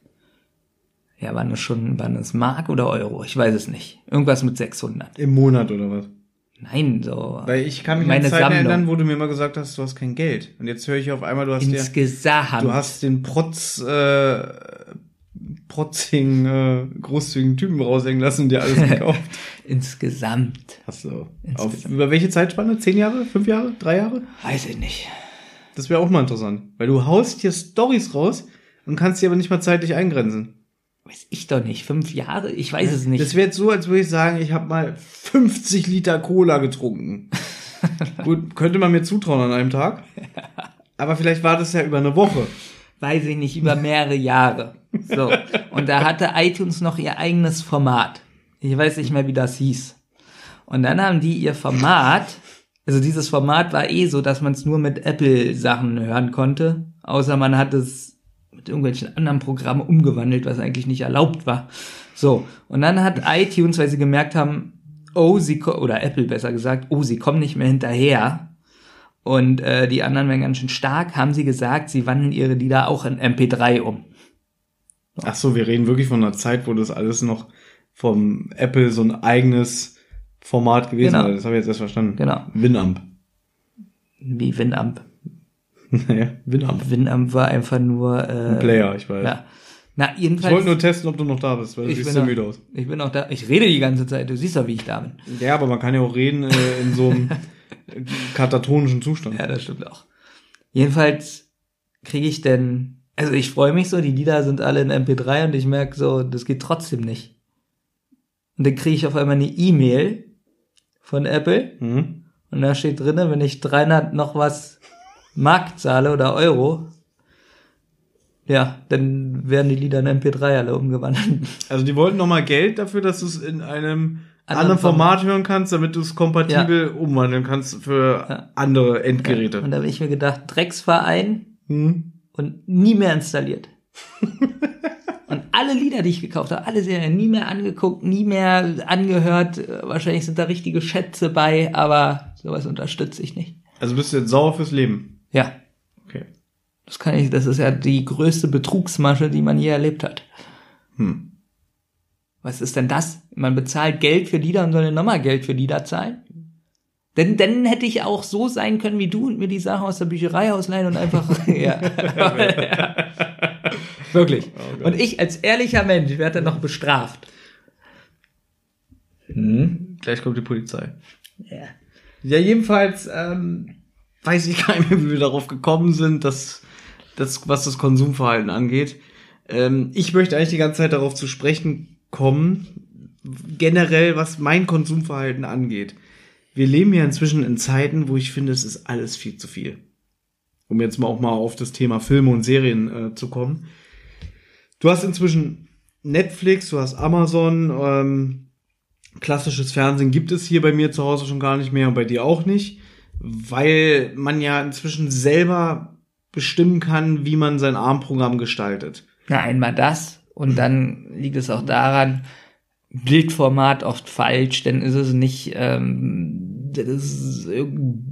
ja, waren es schon, waren es Mark oder Euro? Ich weiß es nicht. Irgendwas mit 600. Im Monat oder was? Nein, so. Weil ich kann mich Meine an Zeiten Sammlung. erinnern, wo du mir immer gesagt hast, du hast kein Geld. Und jetzt höre ich auf einmal, du hast Insgesamt. du hast den Protz, äh, protzigen, äh, großzügigen Typen raushängen lassen und dir alles gekauft. Insgesamt. Hast du. Auf, Insgesamt. über welche Zeitspanne? Zehn Jahre? Fünf Jahre? Drei Jahre? Weiß ich nicht. Das wäre auch mal interessant. Weil du haust hier Stories raus und kannst die aber nicht mal zeitlich eingrenzen. Weiß ich doch nicht. Fünf Jahre? Ich weiß es nicht. Das wäre jetzt so, als würde ich sagen, ich habe mal 50 Liter Cola getrunken. Gut, könnte man mir zutrauen an einem Tag. Aber vielleicht war das ja über eine Woche. weiß ich nicht, über mehrere Jahre. So. Und da hatte iTunes noch ihr eigenes Format. Ich weiß nicht mehr, wie das hieß. Und dann haben die ihr Format, also dieses Format war eh so, dass man es nur mit Apple-Sachen hören konnte, außer man hat es mit irgendwelchen anderen Programmen umgewandelt, was eigentlich nicht erlaubt war. So. Und dann hat iTunes, weil sie gemerkt haben, oh, sie, oder Apple besser gesagt, oh, sie kommen nicht mehr hinterher, und äh, die anderen werden ganz schön stark, haben sie gesagt, sie wandeln ihre Lieder auch in MP3 um. Ach so, wir reden wirklich von einer Zeit, wo das alles noch vom Apple so ein eigenes Format gewesen Genau. war. Das habe ich jetzt erst verstanden. Genau. Winamp. Wie Winamp. naja, Winamp. Winamp war einfach nur äh, Ein Player, ich weiß. Ja. Na, Ich jedenfalls. wollte nur testen, ob du noch da bist, weil du ich siehst so müde aus. ich bin auch da. Ich rede die ganze Zeit. Du siehst doch, wie ich da bin. Ja, aber man kann ja auch reden äh, in so einem katatonischen Zustand. Ja, das stimmt auch. Jedenfalls kriege ich denn, also ich freue mich so, die Lieder sind alle in MP3 und ich merke so, das geht trotzdem nicht. Und dann kriege ich auf einmal eine E-Mail von Apple Mhm. und da steht drinne, wenn ich 300 noch was Mark zahle oder Euro, ja, dann werden die Lieder in MP3 alle umgewandelt. Also die wollten nochmal Geld dafür, dass du es in einem Anderen Format hören kannst, damit du es kompatibel umwandeln kannst für Ja. andere Endgeräte. Und da habe ich mir gedacht, Drecksverein Hm? und nie mehr installiert. und alle Lieder, die ich gekauft habe, alle Serien, nie mehr angeguckt, nie mehr angehört. Wahrscheinlich sind da richtige Schätze bei, aber sowas unterstütze ich nicht. Also bist du jetzt sauer fürs Leben. Ja, Okay. das kann ich, das ist ja die größte Betrugsmasche, die man je erlebt hat. Hm. Was ist denn das? Man bezahlt Geld für Lieder und soll dann nochmal Geld für Lieder zahlen? Denn dann hätte ich auch so sein können wie du und mir die Sachen aus der Bücherei ausleihen und einfach. ja. Wirklich. und ich als ehrlicher Mensch werde dann noch bestraft. Gleich kommt die Polizei. Ja. Ja, jedenfalls ähm, weiß ich gar nicht mehr, wie wir darauf gekommen sind, dass das, was das Konsumverhalten angeht. Ähm, ich möchte eigentlich die ganze Zeit darauf zu sprechen kommen, generell, was mein Konsumverhalten angeht. Wir leben ja inzwischen in Zeiten, wo ich finde, es ist alles viel zu viel. Um jetzt mal auch mal auf das Thema Filme und Serien äh, zu kommen. Du hast inzwischen Netflix, du hast Amazon, ähm, klassisches Fernsehen gibt es hier bei mir zu Hause schon gar nicht mehr und bei dir auch nicht, weil man ja inzwischen selber bestimmen kann, wie man sein Armprogramm gestaltet. Na, einmal das und dann liegt es auch daran, Bildformat oft falsch, denn ist es nicht, ähm, das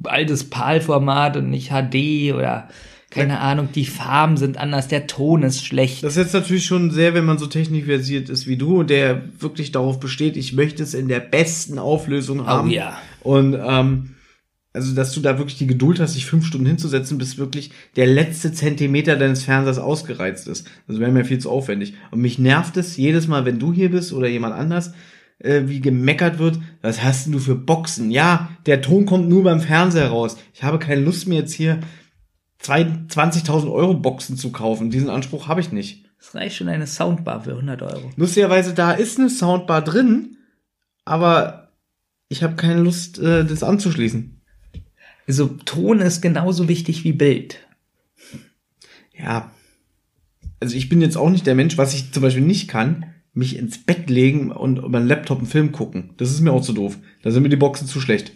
altes PAL-Format und nicht HD oder keine Ahnung, die Farben sind anders, der Ton ist schlecht. Das ist jetzt natürlich schon sehr, wenn man so technikversiert ist wie du und der wirklich darauf besteht, ich möchte es in der besten Auflösung haben. Oh ja. Und ähm, also, dass du da wirklich die Geduld hast, dich fünf Stunden hinzusetzen, bis wirklich der letzte Zentimeter deines Fernsehers ausgereizt ist. Das wäre mir viel zu aufwendig. Und mich nervt es jedes Mal, wenn du hier bist oder jemand anders, äh, wie gemeckert wird, was hast denn du für Boxen? Ja, der Ton kommt nur beim Fernseher raus. Ich habe keine Lust mir jetzt hier zwei- 20.000 Euro Boxen zu kaufen. Diesen Anspruch habe ich nicht. Es reicht schon eine Soundbar für 100 Euro. Lustigerweise, da ist eine Soundbar drin, aber ich habe keine Lust, äh, das anzuschließen. Also Ton ist genauso wichtig wie Bild. Ja. Also ich bin jetzt auch nicht der Mensch, was ich zum Beispiel nicht kann, mich ins Bett legen und über einen Laptop einen Film gucken. Das ist mir auch zu doof. Da sind mir die Boxen zu schlecht.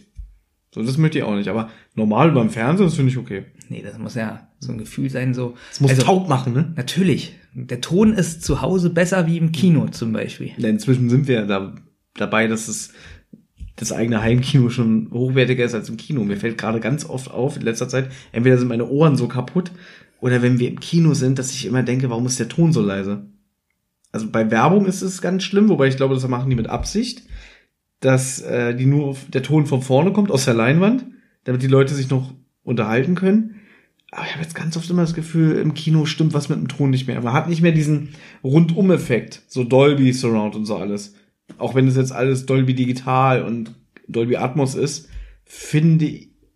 So, das möchte ich auch nicht. Aber normal beim Fernsehen, das finde ich okay. Nee, das muss ja so ein Gefühl sein, so. Es muss also, taub machen, ne? Natürlich. Der Ton ist zu Hause besser wie im Kino zum Beispiel. Ja, inzwischen sind wir da dabei, dass es das eigene Heimkino schon hochwertiger ist als im Kino. Mir fällt gerade ganz oft auf in letzter Zeit, entweder sind meine Ohren so kaputt oder wenn wir im Kino sind, dass ich immer denke, warum ist der Ton so leise? Also bei Werbung ist es ganz schlimm, wobei ich glaube, das machen die mit Absicht, dass äh, die nur auf, der Ton von vorne kommt aus der Leinwand, damit die Leute sich noch unterhalten können. Aber ich habe jetzt ganz oft immer das Gefühl, im Kino stimmt was mit dem Ton nicht mehr. Man hat nicht mehr diesen Rundum-Effekt, so Dolby Surround und so alles. Auch wenn es jetzt alles Dolby Digital und Dolby Atmos ist, finde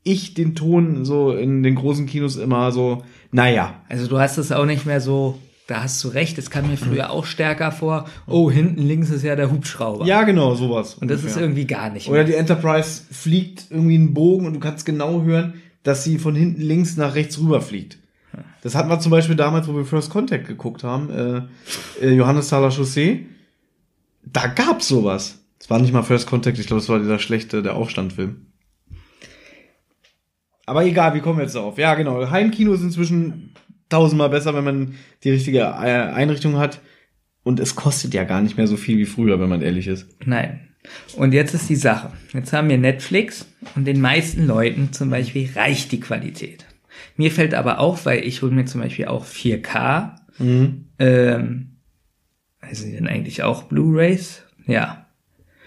ich den Ton so in den großen Kinos immer so, naja. Also du hast es auch nicht mehr so, da hast du recht, es kam mir früher auch stärker vor, oh, hinten links ist ja der Hubschrauber. Ja, genau, sowas. Und das ist irgendwie gar nicht Oder die Enterprise fliegt irgendwie einen Bogen und du kannst genau hören, dass sie von hinten links nach rechts rüber fliegt. Das hatten wir zum Beispiel damals, wo wir First Contact geguckt haben, äh, äh, Johannes Thaler Chaussee. Da gab's sowas. Es war nicht mal First Contact, ich glaube, es war dieser schlechte, der Aufstandfilm. Aber egal, wie kommen wir jetzt darauf? Ja, genau. Heimkinos sind inzwischen tausendmal besser, wenn man die richtige äh, Einrichtung hat. Und es kostet ja gar nicht mehr so viel wie früher, wenn man ehrlich ist. Nein. Und jetzt ist die Sache. Jetzt haben wir Netflix und den meisten Leuten zum Beispiel reicht die Qualität. Mir fällt aber auf, weil ich hole mir zum Beispiel auch 4K. Mhm. Ähm, also sind denn eigentlich auch Blu-rays? Ja.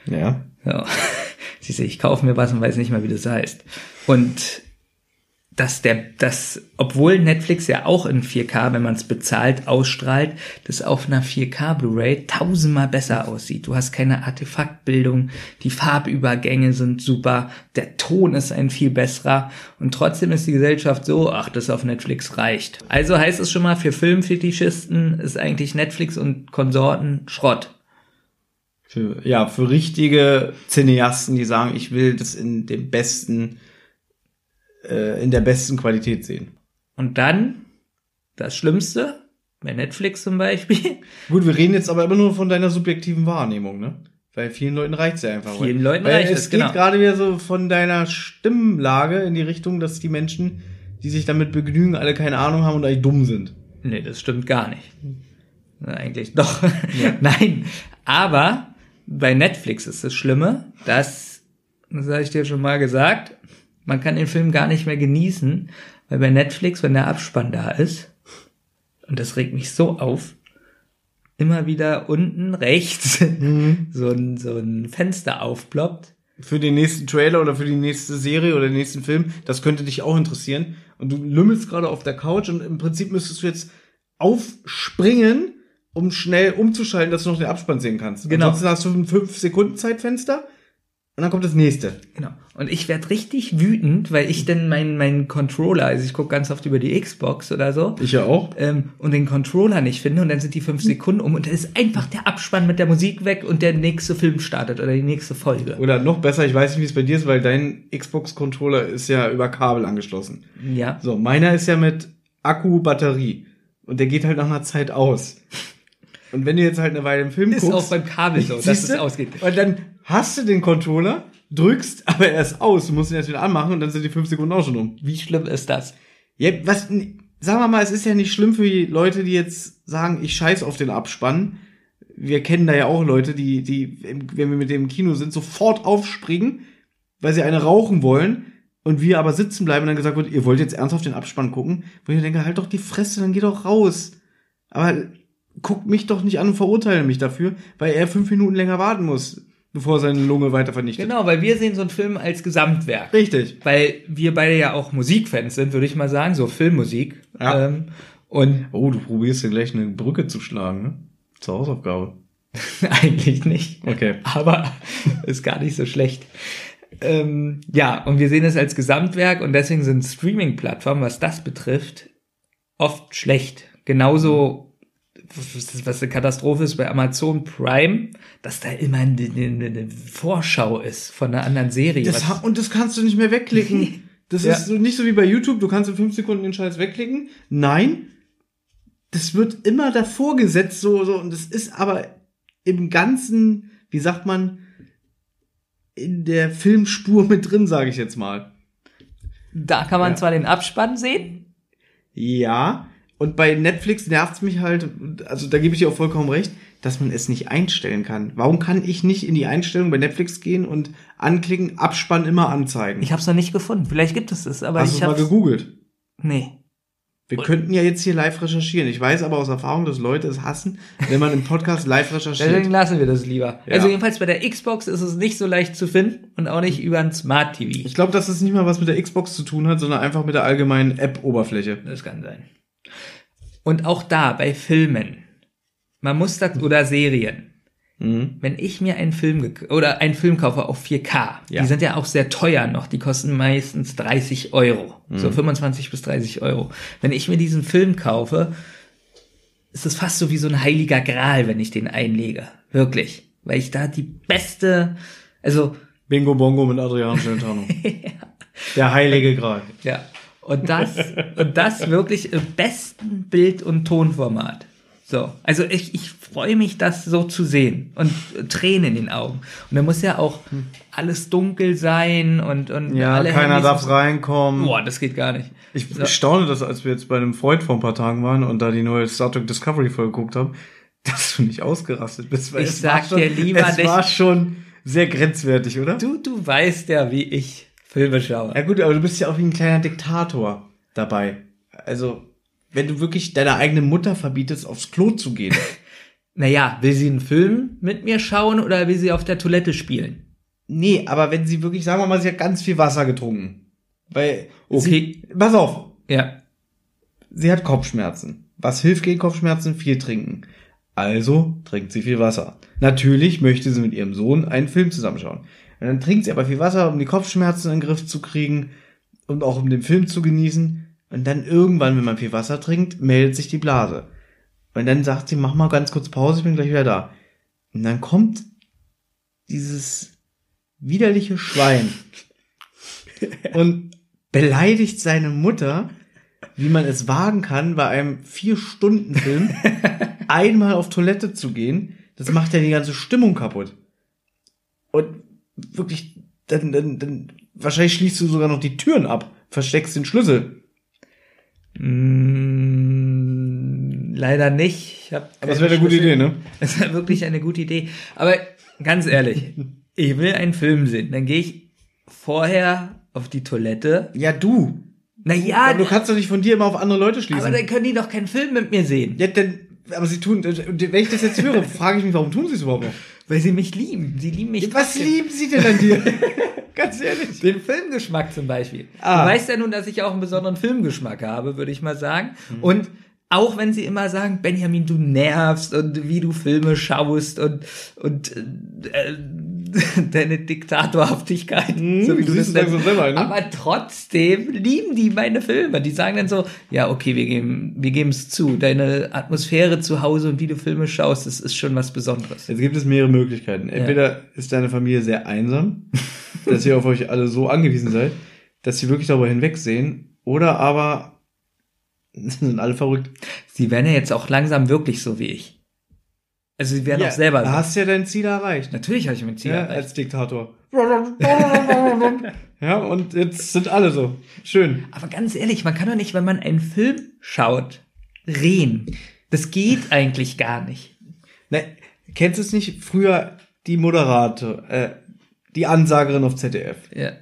Ja. ja. Siehst du, ich kaufe mir was und weiß nicht mal, wie das heißt. Und dass der, das, obwohl Netflix ja auch in 4K, wenn man es bezahlt, ausstrahlt, das auf einer 4K Blu-ray tausendmal besser aussieht. Du hast keine Artefaktbildung, die Farbübergänge sind super, der Ton ist ein viel besserer und trotzdem ist die Gesellschaft so, ach, das auf Netflix reicht. Also heißt es schon mal, für Filmfetischisten ist eigentlich Netflix und Konsorten Schrott. Für, ja, für richtige Cineasten, die sagen, ich will das in dem besten äh, in der besten Qualität sehen. Und dann das Schlimmste, bei Netflix zum Beispiel. Gut, wir reden jetzt aber immer nur von deiner subjektiven Wahrnehmung, ne? Weil vielen Leuten reicht's ja einfach. Vielen Leuten Weil reicht es es, geht genau. gerade wieder so von deiner Stimmlage in die Richtung, dass die Menschen, die sich damit begnügen, alle keine Ahnung haben und eigentlich dumm sind. Nee, das stimmt gar nicht. Na, eigentlich doch. Nein. Aber bei Netflix ist das Schlimme, dass, das habe ich dir schon mal gesagt, man kann den Film gar nicht mehr genießen, weil bei Netflix, wenn der Abspann da ist, und das regt mich so auf, immer wieder unten rechts so, ein, so ein Fenster aufploppt. Für den nächsten Trailer oder für die nächste Serie oder den nächsten Film, das könnte dich auch interessieren. Und du lümmelst gerade auf der Couch und im Prinzip müsstest du jetzt aufspringen, um schnell umzuschalten, dass du noch den Abspann sehen kannst. Genau. Ansonsten hast du ein 5 Sekunden Zeitfenster und dann kommt das nächste. Genau. Und ich werd richtig wütend, weil ich dann meinen meinen Controller, also ich gucke ganz oft über die Xbox oder so, Ich ja auch. ähm, und den Controller nicht finde und dann sind die fünf Sekunden um und dann ist einfach der Abspann mit der Musik weg und der nächste Film startet oder die nächste Folge. Oder noch besser, ich weiß nicht, wie es bei dir ist, weil dein Xbox-Controller ist ja über Kabel angeschlossen. Ja. So, meiner ist ja mit Akku, Batterie. Und der geht halt nach einer Zeit aus. Und wenn du jetzt halt eine Weile im Film Ist guckst. auch beim Kabel so, dass es ausgeht. Und dann hast du den Controller, drückst, aber er ist aus. Du musst ihn erst wieder anmachen und dann sind die fünf Sekunden auch schon um. Wie schlimm ist das? Ja, was, sagen wir mal, es ist ja nicht schlimm für die Leute, die jetzt sagen, ich scheiß auf den Abspann. Wir kennen da ja auch Leute, die, die, wenn wir mit dem Kino sind, sofort aufspringen, weil sie eine rauchen wollen und wir aber sitzen bleiben und dann gesagt wird, ihr wollt jetzt ernsthaft den Abspann gucken, wo ich denke, halt doch die Fresse, dann geh doch raus. Aber guckt mich doch nicht an und verurteile mich dafür, weil er fünf Minuten länger warten muss, bevor seine Lunge weiter vernichtet. Genau, weil wir sehen so einen Film als Gesamtwerk. Richtig. Weil wir beide ja auch Musikfans sind, würde ich mal sagen, so Filmmusik. Ja. Ähm, und Oh, du probierst dir gleich eine Brücke zu schlagen, ne? Zur Hausaufgabe. eigentlich nicht. Okay. aber ist gar nicht so schlecht. Ähm, ja, und wir sehen es als Gesamtwerk und deswegen sind Streaming-Plattformen, was das betrifft, oft schlecht. Genauso, was eine Katastrophe ist bei Amazon Prime, dass da immer eine, eine, eine Vorschau ist von einer anderen Serie. Das und das kannst du nicht mehr wegklicken. Das Ja. ist so nicht so wie bei YouTube, du kannst in fünf Sekunden den Scheiß wegklicken. Nein, das wird immer davor gesetzt, so, so, und das ist aber im Ganzen, wie sagt man, in der Filmspur mit drin, sage ich jetzt mal. Da kann man Ja. zwar den Abspann sehen. Ja, und bei Netflix nervt's mich halt, also da gebe ich dir auch vollkommen recht, dass man es nicht einstellen kann. Warum kann ich nicht in die Einstellung bei Netflix gehen und anklicken, Abspann immer anzeigen? Ich habe es noch nicht gefunden. Vielleicht gibt es es, aber Hast ich du mal habe gegoogelt? Nee. Wir könnten ja jetzt hier live recherchieren. Ich weiß aber aus Erfahrung, dass Leute es hassen, wenn man im Podcast live Deswegen recherchiert. lassen wir das lieber. Ja. Also jedenfalls bei der Xbox ist es nicht so leicht zu finden und auch nicht über ein Smart TV. Ich glaube, dass das nicht mal was mit der Xbox zu tun hat, sondern einfach mit der allgemeinen App-Oberfläche. Das kann sein. Und auch da bei Filmen. Man muss das oder Serien. Mhm. Wenn ich mir einen Film oder einen Film kaufe auf 4K, Ja. die sind ja auch sehr teuer noch, die kosten meistens 30 Euro, so 25 bis 30 Euro. Wenn ich mir diesen Film kaufe, ist es fast so wie so ein heiliger Gral, wenn ich den einlege. Wirklich. Weil ich da die beste, also, Bingo Bongo mit Adrian Celentano. Der heilige Gral. ja. Und das, und das wirklich im besten Bild- und Tonformat. So. Also ich, ich freue mich, das so zu sehen. Und Tränen in den Augen. Und da muss ja auch alles dunkel sein und, und Ja, alle keiner Handys darf reinkommen. Boah, das geht gar nicht. Ich So. staune das, als wir jetzt bei einem Freund vor ein paar Tagen waren und da die neue Star Trek Discovery Folge geguckt haben, dass du nicht ausgerastet bist. Weil Ich es war sag schon, dir lieber es nicht- war schon sehr grenzwertig, oder? Du, du weißt ja, wie ich Filme schaue. Ja gut, aber du bist ja auch wie ein kleiner Diktator dabei. Also, wenn du wirklich deiner eigenen Mutter verbietest, aufs Klo zu gehen. Naja, will sie einen Film mit mir schauen oder will sie auf der Toilette spielen? nee, aber wenn sie wirklich, sagen wir mal, sie hat ganz viel Wasser getrunken. Weil, Okay. sie, pass auf, Ja. sie hat Kopfschmerzen. Was hilft gegen Kopfschmerzen? Viel trinken. Also trinkt sie viel Wasser. Natürlich möchte sie mit ihrem Sohn einen Film zusammenschauen. Und dann trinkt sie aber viel Wasser, um die Kopfschmerzen in den Griff zu kriegen und auch um den Film zu genießen. Und dann irgendwann, wenn man viel Wasser trinkt, meldet sich die Blase. Und dann sagt sie, mach mal ganz kurz Pause, ich bin gleich wieder da. Und dann kommt dieses widerliche Schwein und beleidigt seine Mutter, wie man es wagen kann, bei einem Vier-Stunden-Film einmal auf Toilette zu gehen. Das macht ja die ganze Stimmung kaputt. Und wirklich, dann, dann, dann, wahrscheinlich schließt du sogar noch die Türen ab, versteckst den Schlüssel. Mm, leider nicht. Ich hab Aber das wäre eine gute. Idee, ne? Das wäre wirklich eine gute Idee. Aber ganz ehrlich, ich will einen Film sehen. Dann gehe ich vorher auf die Toilette. Ja, du. Naja, Aber du kannst doch nicht von dir immer auf andere Leute schließen. aber dann können die doch keinen Film mit mir sehen. ja, denn, aber sie tun, wenn ich das jetzt höre, frage ich mich, warum tun sie es überhaupt noch? Weil sie mich lieben. Sie lieben mich. Was trotzdem. lieben sie denn an dir? Ganz ehrlich. Den Filmgeschmack zum Beispiel. Ah. Du weißt ja nun, dass ich auch einen besonderen Filmgeschmack habe, würde ich mal sagen. Mhm. Und auch wenn sie immer sagen, Benjamin, du nervst und wie du Filme schaust und, und äh, deine Diktatorhaftigkeit, Mhm, so wie du das nennst. selber ein, ne? Aber trotzdem lieben die meine Filme. Die sagen dann so, ja, okay, wir geben wir geben es zu. Deine Atmosphäre zu Hause und wie du Filme schaust, das ist schon was Besonderes. Jetzt gibt es mehrere Möglichkeiten. Entweder ist deine Familie sehr einsam, dass ihr auf euch alle so angewiesen seid, dass sie wirklich darüber hinwegsehen, oder aber sind alle verrückt. Sie werden ja jetzt auch langsam wirklich so wie ich. Also sie werden auch selber Du hast ja dein Ziel erreicht. Natürlich habe ich mein Ziel Ja, erreicht. als Diktator. ja, und jetzt sind alle so. Schön. Aber ganz ehrlich, man kann doch nicht, wenn man einen Film schaut, reden. Das geht eigentlich gar nicht. Ne, kennst du es nicht? Früher die Moderator, äh, die Ansagerin auf ZDF. Ja.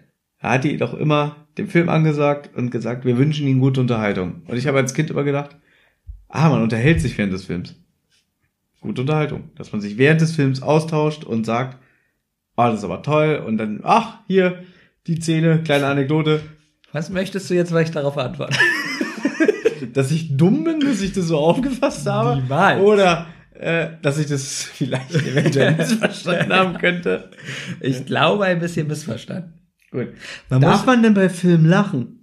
Da hat die doch immer den Film angesagt und gesagt, wir wünschen Ihnen gute Unterhaltung. Und ich habe als Kind immer gedacht, ah, man unterhält sich während des Films. Gute Unterhaltung. Dass man sich während des Films austauscht und sagt, ah, das ist aber toll. Und dann, ach, hier, die Szene, kleine Anekdote. Was möchtest du jetzt, weil ich darauf antworte? Dass ich dumm bin, dass ich das so aufgefasst habe. Niemals. Oder, äh, dass ich das vielleicht eventuell missverstanden haben könnte. Ich glaube, ein bisschen missverstanden. Gut. Man Darf muss- man denn bei Filmen lachen?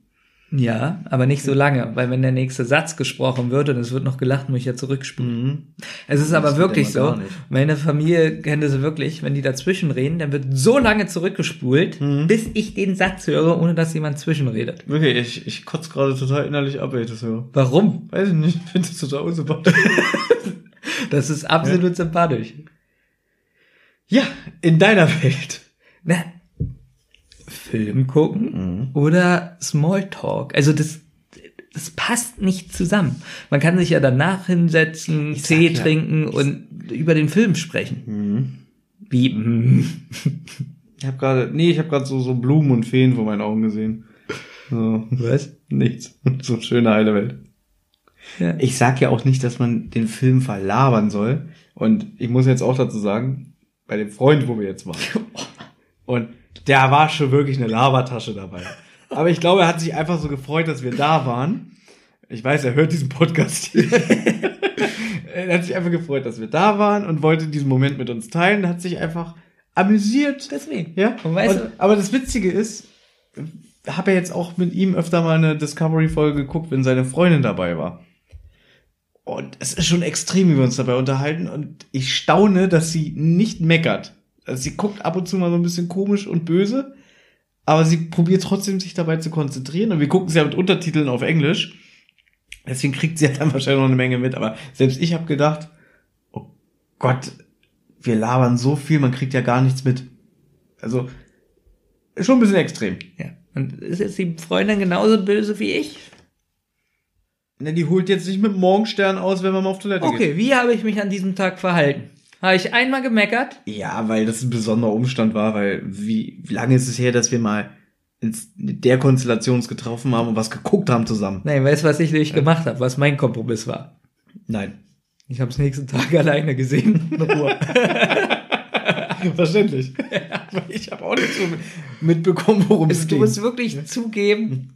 Ja, aber nicht so lange, weil wenn der nächste Satz gesprochen wird und es wird noch gelacht, muss ich ja zurückspulen. Es ist aber geht wirklich so, meine Familie kennt es wirklich, wenn die dazwischen reden, dann wird so lange zurückgespult, bis ich den Satz höre, ohne dass jemand zwischenredet. Wirklich, ich, ich kotze gerade total innerlich ab, wenn ich das höre. Warum? Weiß ich nicht, ich finde das total unsympathisch. Das ist absolut sympathisch. ja, in deiner Welt. Na, Film gucken oder Smalltalk. Also das, das passt nicht zusammen. Man kann sich ja danach hinsetzen, sag Tee ja, trinken und über den Film sprechen. Wie? mm. Ich habe gerade, nee, ich habe gerade so so Blumen und Feen vor meinen Augen gesehen. So, Was? nichts. So schöne heile Welt. Ja. Ich sag ja auch nicht, dass man den Film verlabern soll. Und ich muss jetzt auch dazu sagen, bei dem Freund, wo wir jetzt waren. Und der war schon wirklich eine Labertasche dabei. Aber ich glaube, er hat sich einfach so gefreut, dass wir da waren. Ich weiß, er hört diesen Podcast hier. er hat sich einfach gefreut, dass wir da waren und wollte diesen Moment mit uns teilen. Hat sich einfach amüsiert. Deswegen. Ja. Und weißt Und, aber das Witzige ist, habe ja jetzt auch mit ihm öfter mal eine Discovery-Folge geguckt, wenn seine Freundin dabei war. Und es ist schon extrem, wie wir uns dabei unterhalten. Und ich staune, dass sie nicht meckert. Also sie guckt ab und zu mal so ein bisschen komisch und böse, aber sie probiert trotzdem, sich dabei zu konzentrieren. Und wir gucken sie ja mit Untertiteln auf Englisch. Deswegen kriegt sie ja dann wahrscheinlich noch eine Menge mit. Aber selbst ich habe gedacht, oh Gott, wir labern so viel, man kriegt ja gar nichts mit. Also, schon ein bisschen extrem. Ja. Und ist jetzt die Freundin genauso böse wie ich? Ne, die holt jetzt nicht mit Morgenstern aus, wenn man mal auf Toilette geht. Okay, wie habe ich mich an diesem Tag verhalten? Habe ich einmal gemeckert? Ja, weil das ein besonderer Umstand war, weil wie, wie lange ist es her, dass wir mal mit der Konstellation uns getroffen haben und was geguckt haben zusammen? Nein, weißt du, was ich nämlich gemacht habe, was mein Kompromiss war? Nein. Ich habe es nächsten Tag alleine gesehen. In Ruhe. Verständlich. ich habe auch nicht so mitbekommen, worum es Also, du musst wirklich zugeben,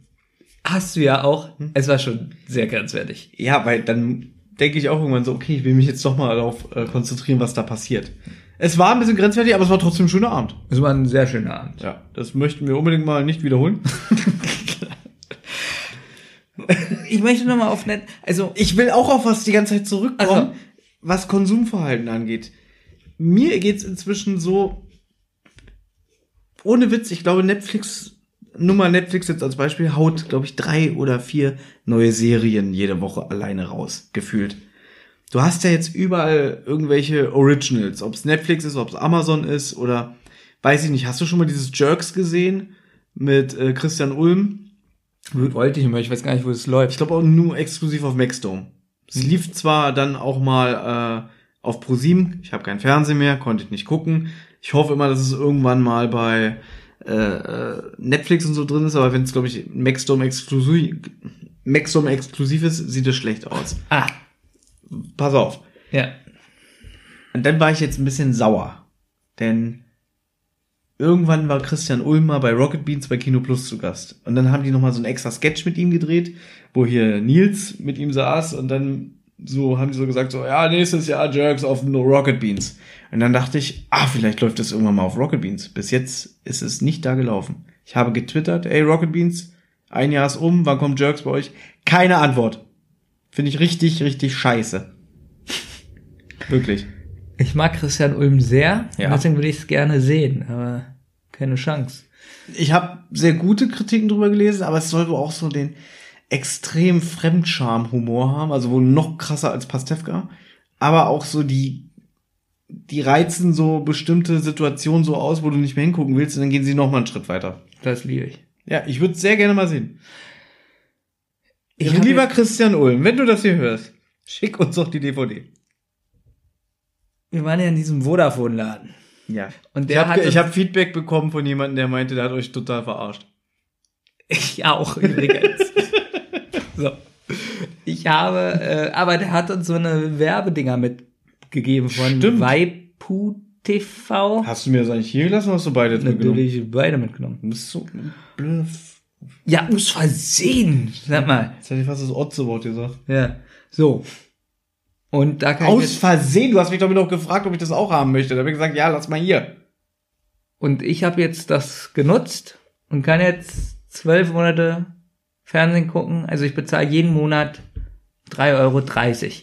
hast du ja auch. Es war schon sehr grenzwertig. Ja, weil dann denke ich auch irgendwann so, okay, ich will mich jetzt doch mal darauf äh, konzentrieren, was da passiert. Es war ein bisschen grenzwertig, aber es war trotzdem ein schöner Abend. Es war ein sehr schöner Abend. Ja, das möchten wir unbedingt mal nicht wiederholen. Ich möchte noch mal auf net, also Ich will auch auf was die ganze Zeit zurückkommen, Also- was Konsumverhalten angeht. Mir geht's inzwischen so, ohne Witz, ich glaube Netflix, Nummer Netflix jetzt als Beispiel, haut, glaube ich, drei oder vier neue Serien jede Woche alleine raus, gefühlt. Du hast ja jetzt überall irgendwelche Originals, ob es Netflix ist, ob es Amazon ist oder weiß ich nicht. Hast du schon mal dieses Jerks gesehen mit äh, Christian Ulm? wollte ich immer, ich weiß gar nicht, wo es läuft. Ich glaube auch nur exklusiv auf Maxdome. Es lief zwar dann auch mal äh, auf ProSieben, ich habe keinen Fernseher mehr, konnte ich nicht gucken. Ich hoffe immer, dass es irgendwann mal bei äh, äh, Netflix und so drin ist, aber wenn es, glaube ich, Maxdome exklusiv, Maxdome exklusiv ist, sieht es schlecht aus. Ah, Pass auf. ja. Und dann war ich jetzt ein bisschen sauer. Denn irgendwann war Christian Ulmer bei Rocket Beans bei Kino Plus zu Gast. Und dann haben die nochmal so einen extra Sketch mit ihm gedreht, wo hier Nils mit ihm saß und dann so haben die so gesagt, so, ja, nächstes Jahr Jerks auf No Rocket Beans. Und dann dachte ich, ah, vielleicht läuft das irgendwann mal auf Rocket Beans. Bis jetzt ist es nicht da gelaufen. Ich habe getwittert, ey, Rocket Beans, ein Jahr ist um, wann kommt Jerks bei euch? Keine Antwort. Finde ich richtig, richtig scheiße. Wirklich. Ich mag Christian Ulm sehr, Ja. deswegen würde ich es gerne sehen, aber keine Chance. Ich habe sehr gute Kritiken drüber gelesen, aber es soll wohl auch so den extrem Fremdscham-Humor haben, also wohl noch krasser als Pastewka, aber auch so die die reizen so bestimmte Situationen so aus, wo du nicht mehr hingucken willst und dann gehen sie noch mal einen Schritt weiter. Das liebe ich. Ja, ich würde sehr gerne mal sehen. Ich lieber Christian Ulm, wenn du das hier hörst, schick uns doch die DVD. Wir waren ja in diesem Vodafone-Laden. Ja. Und Ich der habe ich hab Feedback bekommen von jemandem, der meinte, der hat euch total verarscht. Ich auch übrigens. so. Ich habe, äh, aber der hat uns so eine Werbedinger mitgegeben von Stimmt. Waipu TV. Hast du mir das eigentlich hier gelassen oder hast du beide jetzt mitgenommen? Natürlich beide mitgenommen. Du bist so F- Ja, aus Versehen. Sag mal. Jetzt hätte ich fast das Otze-Wort gesagt. Ja. So. Und da kann ich Aus Versehen, du hast mich doch noch gefragt, ob ich das auch haben möchte. Da habe ich gesagt, ja, lass mal hier. und ich habe jetzt das genutzt und kann jetzt zwölf Monate Fernsehen gucken. Also ich bezahle jeden Monat 3,30 Euro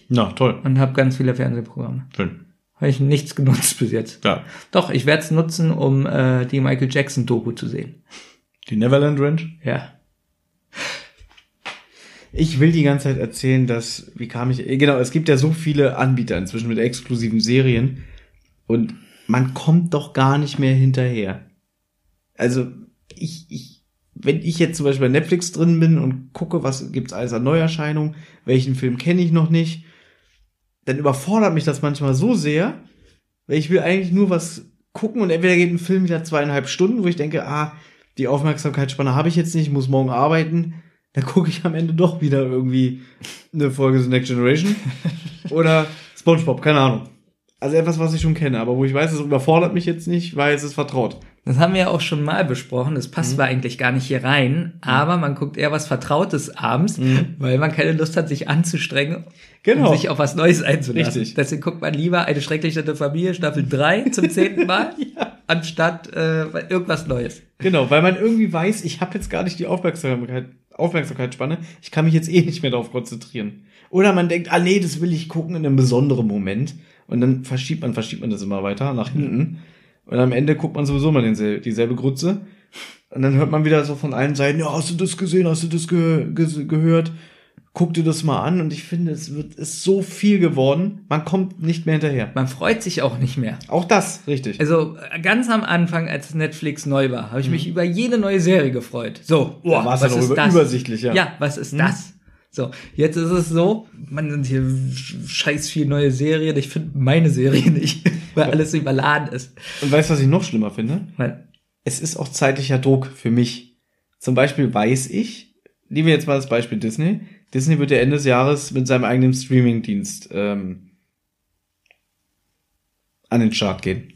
Na, toll. und habe ganz viele Fernsehprogramme. Schön. Habe ich nichts genutzt bis jetzt. Ja. Doch, ich werde es nutzen, um äh, die Michael Jackson Doku zu sehen. Die Neverland Ranch. Ja. Ich will die ganze Zeit erzählen, dass, wie kam ich, genau, es gibt ja so viele Anbieter inzwischen mit exklusiven Serien und man kommt doch gar nicht mehr hinterher. Also, ich, ich, wenn ich jetzt zum Beispiel bei Netflix drin bin und gucke, was gibt's alles an Neuerscheinungen, welchen Film kenne ich noch nicht, dann überfordert mich das manchmal so sehr, weil ich will eigentlich nur was gucken und entweder geht ein Film wieder zweieinhalb Stunden, wo ich denke, ah, die Aufmerksamkeitsspanne habe ich jetzt nicht, ich muss morgen arbeiten. Dann gucke ich am Ende doch wieder irgendwie eine Folge The Next Generation oder SpongeBob, keine Ahnung. Also etwas, was ich schon kenne, aber wo ich weiß, es überfordert mich jetzt nicht, weil es ist vertraut. Das haben wir ja auch schon mal besprochen. Das passt zwar eigentlich gar nicht hier rein, aber man guckt eher was Vertrautes abends, weil man keine Lust hat, sich anzustrengen Genau. und sich auf was Neues einzulassen. Richtig. Deswegen guckt man lieber eine schrecklich nette Familie Staffel 3 zum zehnten Mal, anstatt äh, irgendwas Neues. Genau, weil man irgendwie weiß, ich habe jetzt gar nicht die Aufmerksamkeit, Aufmerksamkeitsspanne, ich kann mich jetzt eh nicht mehr darauf konzentrieren. Oder man denkt, ah nee, das will ich gucken in einem besonderen Moment. Und dann verschiebt man, verschiebt man das immer weiter nach hinten. Und am Ende guckt man sowieso mal dieselbe Grütze. Und dann hört man wieder so von allen Seiten, ja, hast du das gesehen, hast du das ge ge gehört? Guck dir das mal an. Und ich finde, es wird, ist so viel geworden, man kommt nicht mehr hinterher. Man freut sich auch nicht mehr. Auch das, richtig. Also äh, ganz am Anfang, als Netflix neu war, habe ich mich über jede neue Serie gefreut. So, Da war's ja noch über- übersichtlich, ja. Ja, was ist das? So, jetzt ist es so, man sind hier scheiß viel neue Serien. Ich finde meine Serie nicht, weil alles überladen ist. Und weißt du, was ich noch schlimmer finde? Weil, es ist auch zeitlicher Druck für mich. Zum Beispiel weiß ich, nehmen wir jetzt mal das Beispiel Disney. Disney wird ja Ende des Jahres mit seinem eigenen Streamingdienst ähm, an den Start gehen.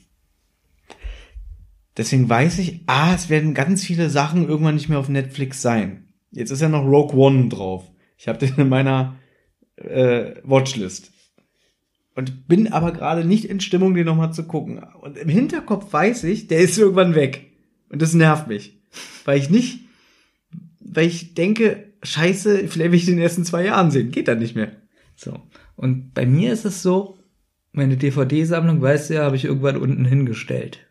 Deswegen weiß ich, ah, es werden ganz viele Sachen irgendwann nicht mehr auf Netflix sein. Jetzt ist ja noch Rogue One drauf. Ich habe den in meiner äh, Watchlist. Und bin aber gerade nicht in Stimmung, den nochmal zu gucken. Und im Hinterkopf weiß ich, der ist irgendwann weg. Und das nervt mich. Weil ich nicht, weil ich denke, scheiße, vielleicht will ich den ersten zwei Jahren sehen. Geht dann nicht mehr. so. Und bei mir ist es so, meine DVD-Sammlung, weißt du ja, habe ich irgendwann unten hingestellt.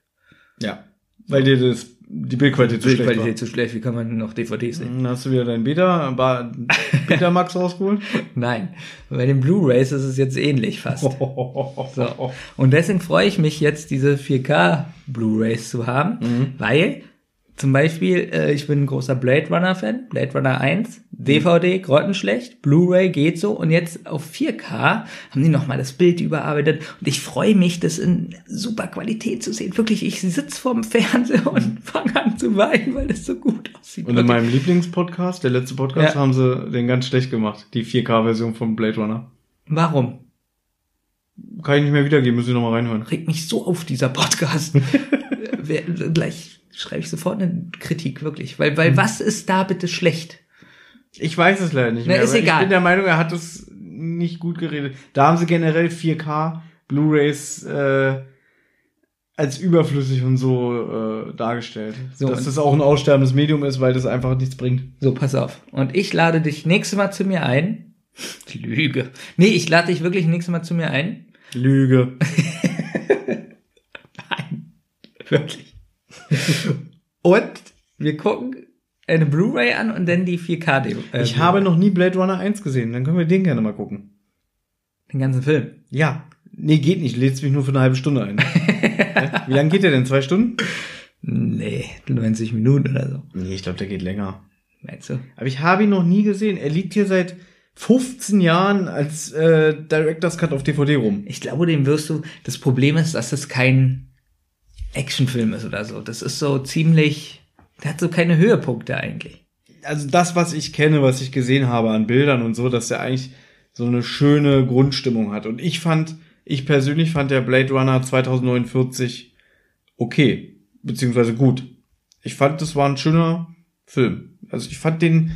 Ja. Weil dir das, die Bildqualität zu schlecht. Bildqualität zu schlecht, wie kann man noch DVDs sehen? Dann hast du wieder dein Beta, Ba- Betamax rausgeholt. Nein, bei den Blu-Rays ist es jetzt ähnlich fast. So. Und deswegen freue ich mich jetzt, diese 4K Blu-Rays zu haben, Mhm. weil zum Beispiel, äh, ich bin ein großer Blade Runner Fan, Blade Runner 1, DVD, grottenschlecht, Blu-ray geht so und jetzt auf 4K haben die nochmal das Bild überarbeitet und ich freue mich, das in super Qualität zu sehen. Wirklich, ich sitz vorm Fernseher und fange an zu weinen, weil das so gut aussieht. Und in meinem Lieblingspodcast, der letzte Podcast, Ja. haben sie den ganz schlecht gemacht. Die 4K-Version von Blade Runner. Warum? Kann ich nicht mehr wiedergeben, müssen Sie nochmal reinhören. regt mich so auf, dieser Podcast. Wer- Gleich schreibe ich sofort eine Kritik, wirklich. Weil, Hm. weil was ist da bitte schlecht? Ich weiß es leider nicht Na, mehr. ist aber egal. Ich bin der Meinung, er hat es nicht gut geredet. Da haben sie generell 4K Blu-rays äh, als überflüssig und so äh, dargestellt. So, Dass das auch ein aussterbendes Medium ist, weil das einfach nichts bringt. So, pass auf. Und ich lade dich nächstes Mal zu mir ein. Lüge. Nee, ich lade dich wirklich nächstes Mal zu mir ein. Lüge. Nein. Wirklich. Und wir gucken eine Blu-ray an und dann die 4K. -Demo, äh, Ich habe noch nie Blade Runner 1 gesehen, dann können wir den gerne mal gucken. den ganzen Film. Ja. Nee, geht nicht. Lädst mich nur für eine halbe Stunde ein. Wie lange geht der denn? Zwei Stunden? Nee, 90 Minuten oder so. Nee, ich glaube, der geht länger. Meinst du? Aber ich habe ihn noch nie gesehen. Er liegt hier seit 15 Jahren als äh, Director's Cut auf DVD rum. Ich glaube, den wirst du. Das Problem ist, dass das kein Actionfilm ist oder so. Das ist so ziemlich. Der hat so keine Höhepunkte eigentlich. Also das, was ich kenne, was ich gesehen habe an Bildern und so, dass er eigentlich so eine schöne Grundstimmung hat. Und ich fand, ich persönlich fand der Blade Runner 2049 okay, beziehungsweise gut. Ich fand, das war ein schöner Film. Also ich fand den,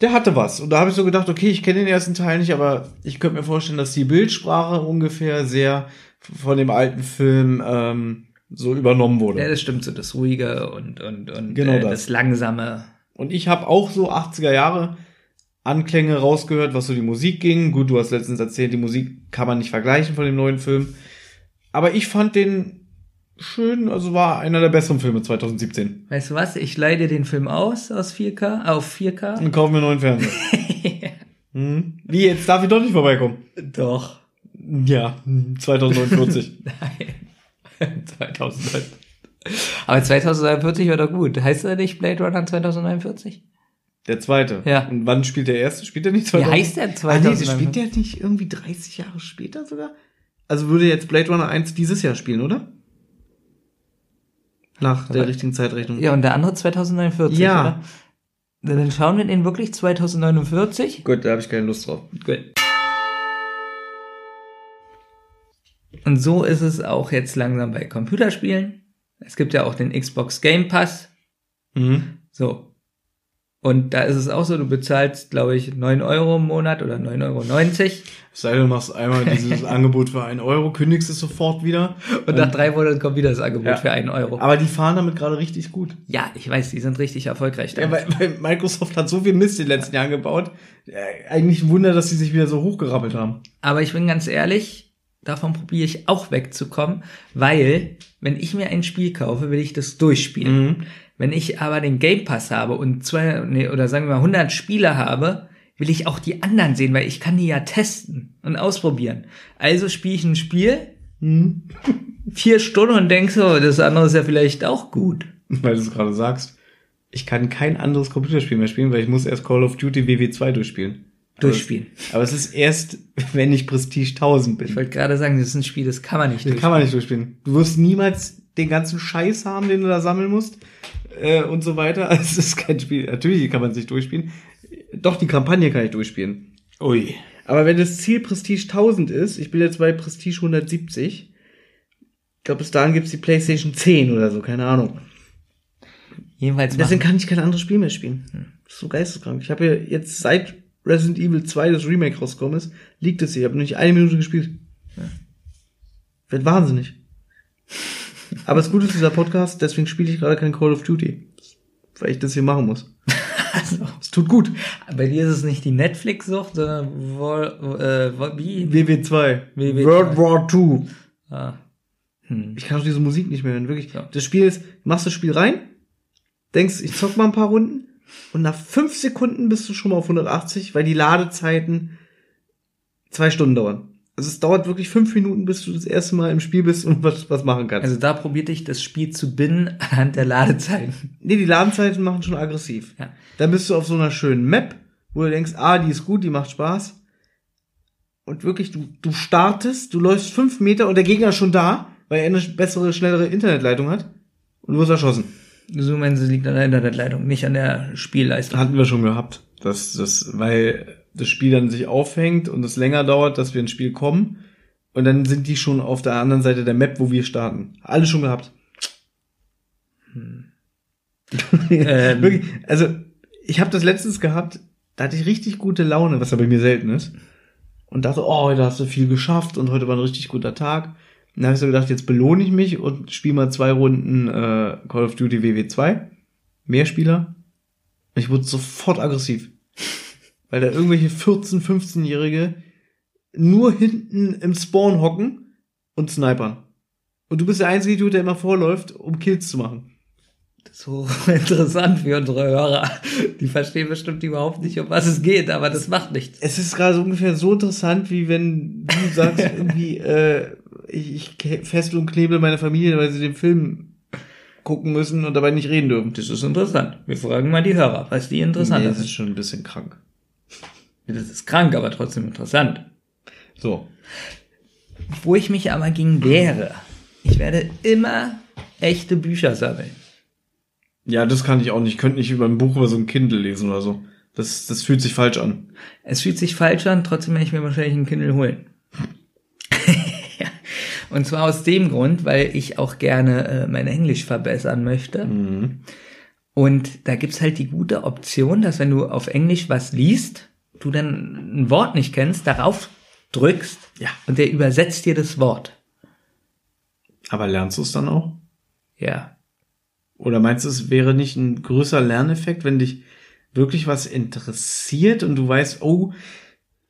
der hatte was. Und da habe ich so gedacht, okay, ich kenne den ersten Teil nicht, aber ich könnte mir vorstellen, dass die Bildsprache ungefähr sehr von dem alten Film ähm, so übernommen wurde. Ja, das stimmt so. Das Ruhige und, und, und Genau äh, das. das Langsame. Und ich habe auch so 80er Jahre Anklänge rausgehört, was so die Musik ging. Gut, du hast letztens erzählt, die Musik kann man nicht vergleichen von dem neuen Film. Aber ich fand den schön, also war einer der besseren Filme 2017. Weißt du was? Ich leih dir den Film aus aus 4K, auf 4K. Und kaufen wir einen neuen Fernseher. hm? Wie, jetzt darf ich doch nicht vorbeikommen. Doch. Ja, 2049. Nein. 2009. Aber 2049 war doch gut. Heißt er nicht Blade Runner 2049? Der zweite. Ja. Und wann spielt der erste? Spielt der nicht Wie 2000? heißt der Ah, nee, 2049? spielt der nicht irgendwie 30 Jahre später sogar? Also würde jetzt Blade Runner 1 dieses Jahr spielen, oder? Nach der Aber- richtigen Zeitrechnung. Ja, und der andere 2049, Ja. oder? Dann schauen wir den wirklich 2049. Gut, da habe ich keine Lust drauf. Gut. Und so ist es auch jetzt langsam bei Computerspielen. Es gibt ja auch den Xbox Game Pass. Mhm. So. Und da ist es auch so, du bezahlst, glaube ich, 9 Euro im Monat oder 9,90 Euro. Es sei denn, du machst einmal dieses Angebot für einen Euro, kündigst es sofort wieder. Und nach drei Monaten kommt wieder das Angebot Ja. für einen Euro. Aber die fahren damit gerade richtig gut. Ja, ich weiß, die sind richtig erfolgreich. Ja, weil, weil Microsoft hat so viel Mist in den letzten Jahren gebaut. Eigentlich ein Wunder, dass sie sich wieder so hochgerappelt haben. Aber ich bin ganz ehrlich, davon probiere ich auch wegzukommen, weil, wenn ich mir ein Spiel kaufe, will ich das durchspielen. Mhm. Wenn ich aber den Game Pass habe und zwei, nee, oder sagen wir mal 100 Spiele habe, will ich auch die anderen sehen, weil ich kann die ja testen und ausprobieren. Also spiele ich ein Spiel, Mhm. vier Stunden und denk so, das andere ist ja vielleicht auch gut. Weil du es gerade sagst. Ich kann kein anderes Computerspiel mehr spielen, weil ich muss erst Call of Duty WW2 durchspielen. Durchspielen. Aber es ist erst, wenn ich Prestige 1000 bin. Ich wollte gerade sagen, das ist ein Spiel, das kann man nicht Das durchspielen. kann man nicht durchspielen. Du wirst niemals den ganzen Scheiß haben, den du da sammeln musst äh, und so weiter. Es ist kein Spiel. Natürlich kann man es nicht durchspielen. Doch, die Kampagne kann ich durchspielen. Ui. Aber wenn das Ziel Prestige 1000 ist, ich bin jetzt bei Prestige 170, ich glaube, bis dahin gibt's die PlayStation 10 oder so, keine Ahnung. Jedenfalls Deswegen machen. kann ich kein anderes Spiel mehr spielen. Das ist so geisteskrank. Ich habe ja jetzt seit Resident Evil 2 das Remake rausgekommen ist, liegt es hier. Ich habe noch nicht eine Minute gespielt. Wird wahnsinnig. Aber das Gute ist dieser Podcast, deswegen spiele ich gerade kein Call of Duty. Weil ich das hier machen muss. Also, Es tut gut. bei dir ist es nicht die Netflix-Sucht, sondern äh, wie? WW2. WW2. World War II. Ah. Hm. Ich kann auch diese Musik nicht mehr hören, wirklich. Ja. Das Spiel ist, du machst das Spiel rein, denkst, ich zock mal ein paar Runden und nach fünf Sekunden bist du schon mal auf 180, weil die Ladezeiten zwei Stunden dauern. Also es dauert wirklich fünf Minuten, bis du das erste Mal im Spiel bist und was, was machen kannst. Also da probierte ich das Spiel zu binden anhand der Ladezeiten. nee, die Ladezeiten machen schon aggressiv. Ja. Dann bist du auf so einer schönen Map, wo du denkst, ah, die ist gut, die macht Spaß. Und wirklich, du, du startest, du läufst fünf Meter und der Gegner ist schon da, weil er eine bessere, schnellere Internetleitung hat. Und du wirst erschossen. So meinst du, es liegt an der Internetleitung, nicht an der Spielleistung. Hatten wir schon gehabt. dass das, weil das Spiel dann sich aufhängt und es länger dauert, dass wir ins Spiel kommen. Und dann sind die schon auf der anderen Seite der Map, wo wir starten. Alles schon gehabt. Ähm. Wirklich, also ich habe das letztens gehabt, da hatte ich richtig gute Laune, was ja bei mir selten ist. Und dachte, oh, heute hast du viel geschafft und heute war ein richtig guter Tag. Dann habe ich so gedacht, jetzt belohne ich mich und spiele mal zwei Runden äh, Call of Duty WW2. Mehrspieler. Und ich wurde sofort aggressiv. Weil da irgendwelche 14-, 15-Jährige nur hinten im Spawn hocken und snipern. Und du bist der einzige Dude, der immer vorläuft, um Kills zu machen. So interessant für unsere Hörer. Die verstehen bestimmt überhaupt nicht, um was es geht, aber das macht nichts. Es ist gerade so ungefähr so interessant, wie wenn du sagst, irgendwie, äh, ich, ich festle und knebel meine Familie, weil sie den Film gucken müssen und dabei nicht reden dürfen. Das ist interessant. Wir fragen mal die Hörer, was die interessant nee, das ist. schon ein bisschen krank. Das ist krank, aber trotzdem interessant. So. Wo ich mich aber gegen wehre, ich werde immer echte Bücher sammeln. Ja, das kann ich auch nicht. Ich könnte nicht über ein Buch über so ein Kindle lesen oder so. Das, das fühlt sich falsch an. Es fühlt sich falsch an, trotzdem werde ich mir wahrscheinlich einen Kindle holen. Und zwar aus dem Grund, weil ich auch gerne äh, mein Englisch verbessern möchte. Und da gibt's halt die gute Option, dass wenn du auf Englisch was liest, du dann ein Wort nicht kennst, darauf drückst Ja. und der übersetzt dir das Wort. Aber lernst du es dann auch? Ja. Oder meinst du, es wäre nicht ein größer Lerneffekt, wenn dich wirklich was interessiert und du weißt, oh,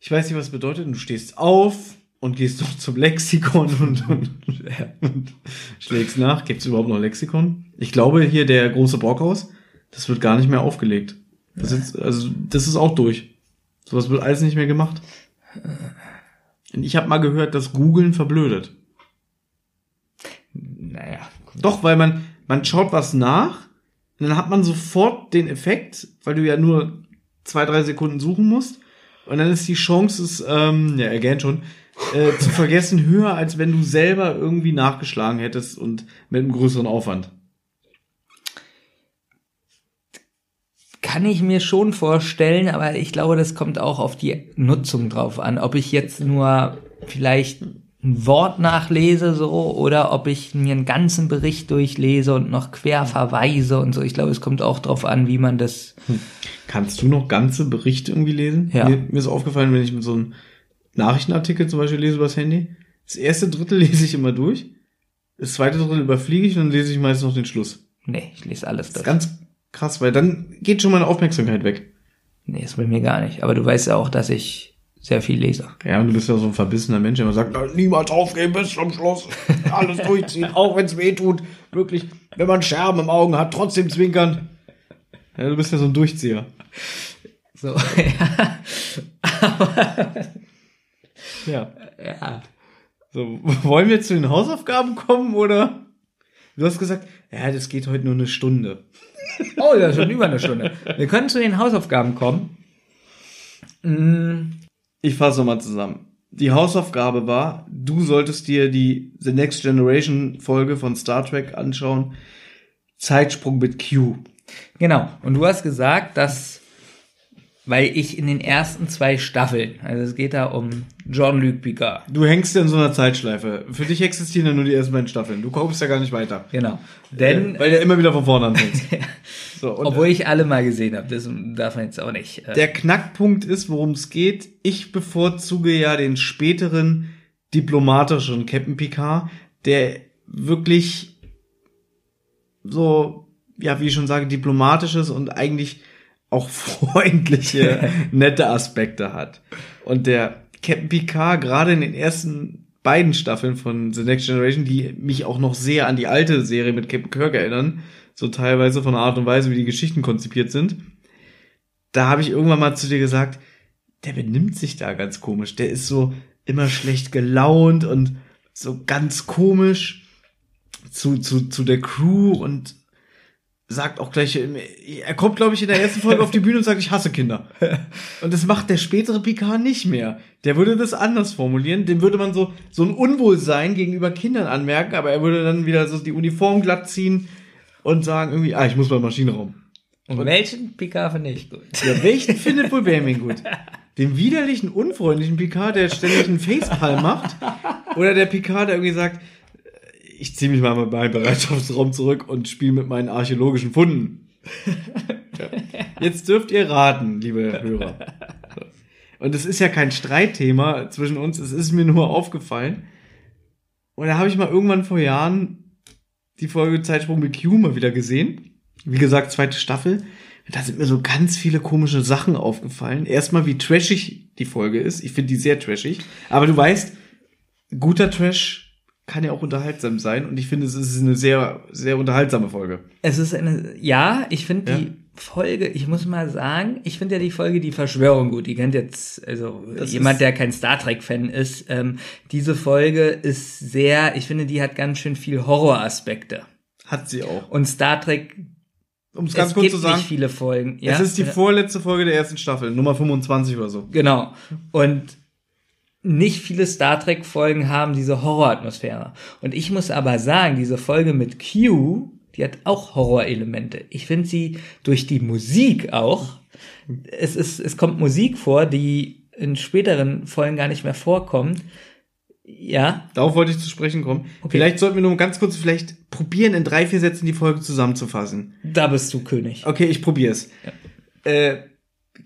ich weiß nicht, was bedeutet, und du stehst auf und gehst doch zum Lexikon und, und, und schlägst nach. Gibt es überhaupt noch Lexikon? Ich glaube, hier der große Brockhaus, das wird gar nicht mehr aufgelegt. Das ist, also, das ist auch durch. Sowas wird alles nicht mehr gemacht. Und ich habe mal gehört, dass Googlen verblödet. Naja. Doch, weil man, man schaut was nach, und dann hat man sofort den Effekt, weil du ja nur zwei, drei Sekunden suchen musst. Und dann ist die Chance, es, ähm, ja, again schon, äh, zu vergessen höher, als wenn du selber irgendwie nachgeschlagen hättest und mit einem größeren Aufwand. Kann ich mir schon vorstellen, aber ich glaube, das kommt auch auf die Nutzung drauf an. Ob ich jetzt nur vielleicht ein Wort nachlese so oder ob ich mir einen ganzen Bericht durchlese und noch quer verweise und so. Ich glaube, es kommt auch drauf an, wie man das. Kannst du noch ganze Berichte irgendwie lesen? Ja. Mir, mir ist aufgefallen, wenn ich mit so einem Nachrichtenartikel zum Beispiel lese übers Handy, das erste Drittel lese ich immer durch, das zweite Drittel überfliege ich und dann lese ich meistens noch den Schluss. Nee, ich lese alles Das ist durch. ganz krass, weil dann geht schon meine Aufmerksamkeit weg. Nee, ist bei mir gar nicht. Aber du weißt ja auch, dass ich sehr viel lese. Ja, und du bist ja so ein verbissener Mensch, der immer sagt, "Na, niemals aufgeben bis zum Schluss. Alles durchziehen, auch wenn es weh tut. Wirklich, wenn man Scherben im Augen hat, trotzdem zwinkern. Ja, du bist ja so ein Durchzieher. So, ja. Ja. ja. So, wollen wir zu den Hausaufgaben kommen oder? Du hast gesagt, ja, das geht heute nur eine Stunde. Oh, das ist schon über eine Stunde. Wir können zu den Hausaufgaben kommen. Mm, Ich fasse nochmal zusammen. Die Hausaufgabe war, du solltest dir die The Next Generation Folge von Star Trek anschauen. Zeitsprung mit Q. Genau. Und du hast gesagt, dass, weil ich in den ersten zwei Staffeln, also es geht da um Jean-Luc Picard. Du hängst ja in so einer Zeitschleife. Für dich existieren ja nur die ersten beiden Staffeln. Du kommst ja gar nicht weiter. Genau. Denn, Äh, weil der immer wieder von vorne anfängst. so, und obwohl ich alle mal gesehen habe, das darf man jetzt auch nicht. äh, der Knackpunkt ist, worum es geht. Ich bevorzuge ja den späteren diplomatischen Captain Picard, der wirklich so, ja, wie ich schon sage, diplomatisches und eigentlich auch freundliche, nette Aspekte hat. Und der Captain Picard, gerade in den ersten beiden Staffeln von The Next Generation, die mich auch noch sehr an die alte Serie mit Captain Kirk erinnern, so teilweise von der Art und Weise, wie die Geschichten konzipiert sind, da habe ich irgendwann mal zu dir gesagt, der benimmt sich da ganz komisch. Der ist so immer schlecht gelaunt und so ganz komisch zu, zu, zu der Crew und sagt auch gleich, er kommt, glaube ich, in der ersten Folge auf die Bühne und sagt, ich hasse Kinder. Und das macht der spätere Picard nicht mehr. Der würde das anders formulieren. Dem würde man so, so ein Unwohlsein gegenüber Kindern anmerken, aber er würde dann wieder so die Uniform glatt ziehen und sagen irgendwie, ah, ich muss mal im Maschinenraum. und welchen Picard finde ich gut? Ja, welchen findet wohl Benjamin gut? Den widerlichen, unfreundlichen Picard, der ständig einen Facepalm macht? Oder der Picard, der irgendwie sagt, ich ziehe mich mal mit meinem Bereitschaftsraum zurück und spiele mit meinen archäologischen Funden. Jetzt dürft ihr raten, liebe Hörer. Und es ist ja kein Streitthema zwischen uns, es ist mir nur aufgefallen. Und da habe ich mal irgendwann vor Jahren die Folge Zeitsprung mit Q mal wieder gesehen. Wie gesagt, zweite Staffel. Da sind mir so ganz viele komische Sachen aufgefallen. Erstmal, wie trashig die Folge ist. Ich finde die sehr trashig. Aber du weißt, guter Trash kann ja auch unterhaltsam sein. Und ich finde, es ist eine sehr, sehr unterhaltsame Folge. Es ist eine, ja, ich finde Ja. die Folge, ich muss mal sagen, ich finde ja die Folge Die Verschwörung gut. Die kennt jetzt, also Das jemand, der kein Star Trek-Fan ist, ähm, diese Folge ist sehr, ich finde, die hat ganz schön viel Horroraspekte. Hat sie auch. Und Star Trek, Um es ganz kurz gibt zu sagen, nicht viele Folgen. Ja? es ist die vorletzte Folge der ersten Staffel, Nummer 25 oder so. Genau. Und nicht viele Star Trek Folgen haben diese Horroratmosphäre. Und ich muss aber sagen, diese Folge mit Q, die hat auch Horrorelemente. Ich finde sie durch die Musik auch. Es ist, es kommt Musik vor, die in späteren Folgen gar nicht mehr vorkommt. Ja, Darauf wollte ich zu sprechen kommen. Okay. Vielleicht sollten wir nur ganz kurz vielleicht probieren, in drei, vier Sätzen die Folge zusammenzufassen. da bist du König. Okay, ich probier's. Äh,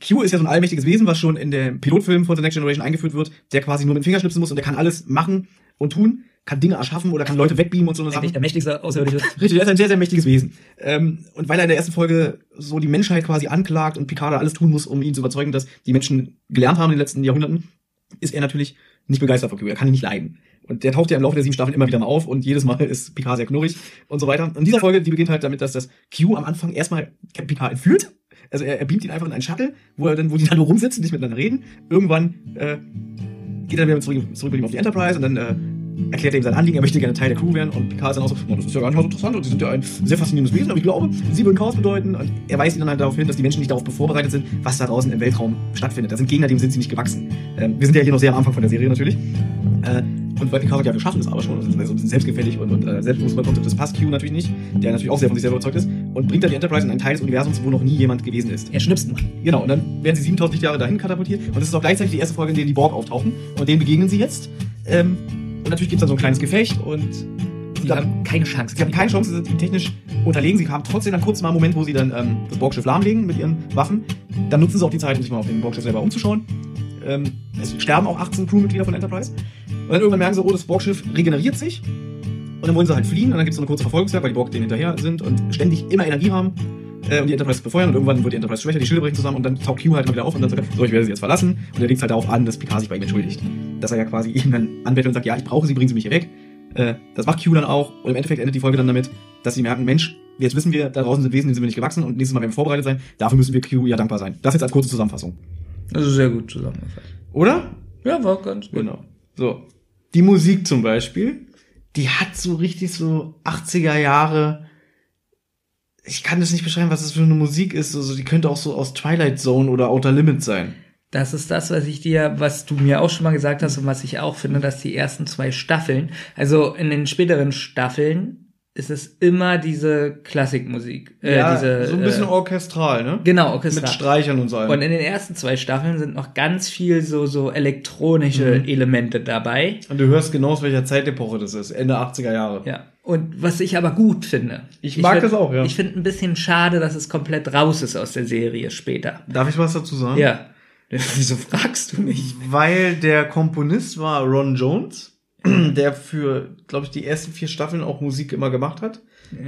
Q ist ja so ein allmächtiges Wesen, was schon in dem Pilotfilm von The Next Generation eingeführt wird, der quasi nur mit dem Finger schnipsen muss und der kann alles machen und tun, kann Dinge erschaffen oder kann Leute wegbeamen und so eine. Eigentlich der mächtigste Außerirdische. Richtig, er ist ein sehr, sehr mächtiges Wesen. Ähm, und weil er in der ersten Folge so die Menschheit quasi anklagt und Picard da alles tun muss, um ihn zu überzeugen, dass die Menschen gelernt haben in den letzten Jahrhunderten, ist er natürlich nicht begeistert von Q. Er kann ihn nicht leiden. Und der taucht ja im Laufe der sieben Staffeln immer wieder mal auf und jedes Mal ist Picard sehr knurrig und so weiter. Und dieser Folge, die beginnt halt damit, dass das Q am Anfang erstmal Captain Picard entführt. Also er, er beamt ihn einfach in einen Shuttle, wo er dann, wo die dann nur rumsitzen, nicht miteinander reden. Irgendwann äh, geht er wieder zurück, zurück mit ihm auf die Enterprise und dann äh, erklärt er ihm sein Anliegen, er möchte gerne Teil der Crew werden und Picard ist dann auch so, "Oh, das ist ja gar nicht mal so interessant und sie sind ja ein sehr faszinierendes Wesen, aber ich glaube, sie würden Chaos bedeuten und er weist ihn dann halt darauf hin, dass die Menschen nicht darauf vorbereitet sind, was da draußen im Weltraum stattfindet. Da sind Gegner, dem sind sie nicht gewachsen. Ähm, wir sind ja hier noch sehr am Anfang von der Serie natürlich. Äh, und weil Picard sagt, ja, wir schaffen es aber schon, und sind so ein bisschen selbstgefällig und, und äh, selbstbewusst kommt, das passt Q natürlich nicht, der natürlich auch sehr von sich selber überzeugt ist, und bringt dann die Enterprise in einen Teil des Universums, wo noch nie jemand gewesen ist. Er schnipst mal. Genau, und dann werden sie 7000 Lichtjahre dahin katapultiert. Und das ist auch gleichzeitig die erste Folge, in der die Borg auftauchen. Und denen begegnen sie jetzt. Ähm, und natürlich gibt es dann so ein kleines Gefecht und Die haben keine Chance. sie haben keine Chance, sie sind technisch unterlegen. Sie haben trotzdem dann kurz mal einen Moment, wo sie dann ähm, das Borgschiff lahmlegen mit ihren Waffen. Dann nutzen sie auch die Zeit, um sich mal auf dem Borgschiff selber umzuschauen. Ähm, es sterben auch 18 Crewmitglieder von Enterprise. Und dann irgendwann merken sie, oh, das Borgschiff regeneriert sich. Und dann wollen sie halt fliehen. Und dann gibt es so eine kurze Verfolgungsjagd, weil die Borg denen hinterher sind und ständig immer Energie haben. Äh, und die Enterprise befeuern. Und irgendwann wird die Enterprise schwächer, die Schilde brechen zusammen. Und dann taucht Q halt mal wieder auf und dann sagt er, so, ich werde sie jetzt verlassen. Und er legt halt darauf an, dass Picard sich bei ihm entschuldigt. Dass er ja quasi ihn dann anbettelt und sagt, ja, ich brauche sie, bringen sie mich hier weg. Äh, das macht Q dann auch. Und im Endeffekt endet die Folge dann damit, dass sie merken, Mensch, jetzt wissen wir, da draußen sind Wesen, denen sind wir nicht gewachsen. Und nächstes Mal werden wir vorbereitet sein. Dafür müssen wir Q ja dankbar sein. Das jetzt als kurze Zusammenfassung. Also sehr gut zusammengefasst. Oder? Ja, war ganz gut. Genau. So. Die Musik zum Beispiel, die hat so richtig so 80er Jahre. Ich kann das nicht beschreiben, was das für eine Musik ist. Also die könnte auch so aus Twilight Zone oder Outer Limits sein. Das ist das, was ich dir, was du mir auch schon mal gesagt hast und was ich auch finde, dass die ersten zwei Staffeln, also in den späteren Staffeln, ist es immer diese Klassikmusik. Äh, ja, diese, so ein bisschen äh, orchestral, ne? Genau, orchestral. Mit Streichern und so. allem. Und in den ersten zwei Staffeln sind noch ganz viel so, so elektronische Mhm. Elemente dabei. Und du hörst genau, aus welcher Zeitepoche das ist. Ende 80er Jahre. Ja. Und was ich aber gut finde. Ich mag find- es auch, ja. Ich finde ein bisschen schade, dass es komplett raus ist aus der Serie später. Darf ich was dazu sagen? Ja. Wieso fragst du mich? Weil der Komponist war Ron Jones, der für, glaube ich, die ersten vier Staffeln auch Musik immer gemacht hat.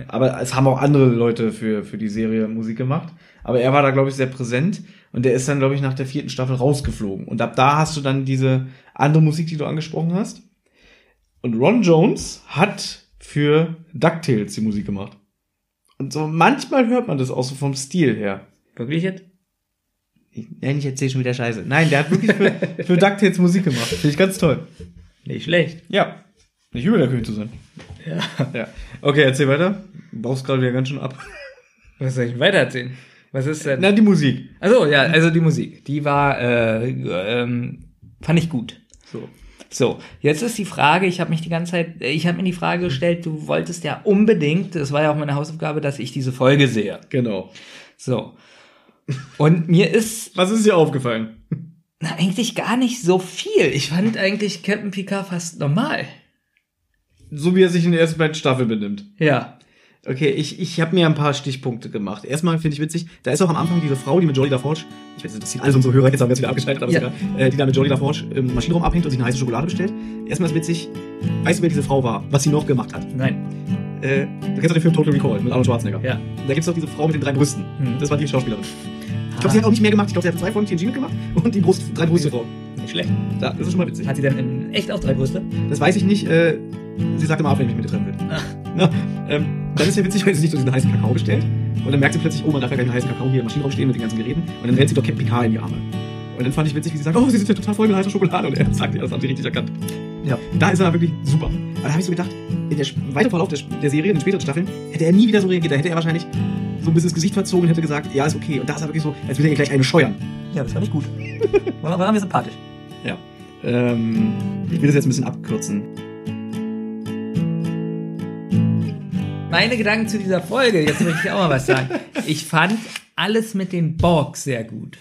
Aber es haben auch andere Leute für, für die Serie Musik gemacht. Aber er war da, glaube ich, sehr präsent. Und der ist dann, glaube ich, nach der vierten Staffel rausgeflogen. Und ab da hast du dann diese andere Musik, die du angesprochen hast. Und Ron Jones hat für DuckTales die Musik gemacht. Und so manchmal hört man das auch so vom Stil her. Wirklich jetzt? Ich, nein, ich erzähle schon wieder Scheiße. Nein, der hat wirklich für, für DuckTales Musik gemacht. Finde ich ganz toll. Nicht schlecht. Ja. Nicht übel, der König zu sein. Ja. Ja. Okay, erzähl weiter. Du brauchst gerade wieder ganz schön ab. Was soll ich weiter erzählen? Was ist denn? Na, die Musik. Also ja, also die Musik, die war, äh, ähm, fand ich gut. So. So, jetzt ist die Frage, ich habe mich die ganze Zeit, ich habe mir die Frage gestellt, du wolltest ja unbedingt, das war ja auch meine Hausaufgabe, dass ich diese Folge sehe. Genau. So. Und mir ist Was ist dir aufgefallen? Na, eigentlich gar nicht so viel. Ich fand eigentlich Captain Picard fast normal. So wie er sich in der ersten beiden Staffeln benimmt. Ja. Okay, ich, ich habe mir ein paar Stichpunkte gemacht. Erstmal finde ich witzig, da ist auch am Anfang diese Frau, die mit Jolly LaForge, ich weiß nicht, das sind alles unsere Hörer, jetzt haben wir wieder abgeschaltet, aber Ja. ist egal, äh, die da mit Jolly LaForge im Maschinenraum abhängt und sich eine heiße Schokolade bestellt. Erstmal ist witzig, weißt du, wer diese Frau war? Was sie noch gemacht hat? Nein. Äh, du kennst doch den Film Total Recall mit Arnold Schwarzenegger. Ja. Da gibt's doch diese Frau mit den drei Brüsten. Hm. Das war die Schauspielerin. Ich glaube, sie hat auch nicht mehr gemacht. Ich glaube, sie hat zwei Folgen TNG mitgemacht und die Brust, drei Brüste Frau. Nicht schlecht. Da, das ist schon mal witzig. Hat sie denn in echt auch drei Brüste? Das weiß ich nicht. Äh, sie sagt immer ab, wenn ich mich mit ihr treffen will. Ach. Na, ähm, dann ist ja witzig, weil sie sich so diesen heißen Kakao bestellt. Und dann merkt sie plötzlich, oh, man darf ja gleich einen heißen Kakao hier im Maschinenraum stehen mit den ganzen Geräten. Und dann rennt sie doch Captain Picard in die Arme. Und dann fand ich witzig, wie sie sagt, oh, sie sind ja total voll mit heißer Schokolade. Und er sagt, ja, das haben sie richtig erkannt. Ja. Da ist er wirklich super. Aber da habe ich so gedacht, in der weiteren Verlauf der, der Serie, in den späteren Staffeln, hätte er nie wieder so reagiert. Da hätte er wahrscheinlich so ein bisschen das Gesicht verzogen und hätte gesagt, ja, ist okay. Und da ist er wirklich so, als will er gleich eine scheuern. Ja, das fand ich gut. War, war mir sympathisch. Ja. Ähm, ich will das jetzt ein bisschen abkürzen. Meine Gedanken zu dieser Folge, jetzt möchte ich auch mal was sagen. Ich fand alles mit den Borg sehr gut.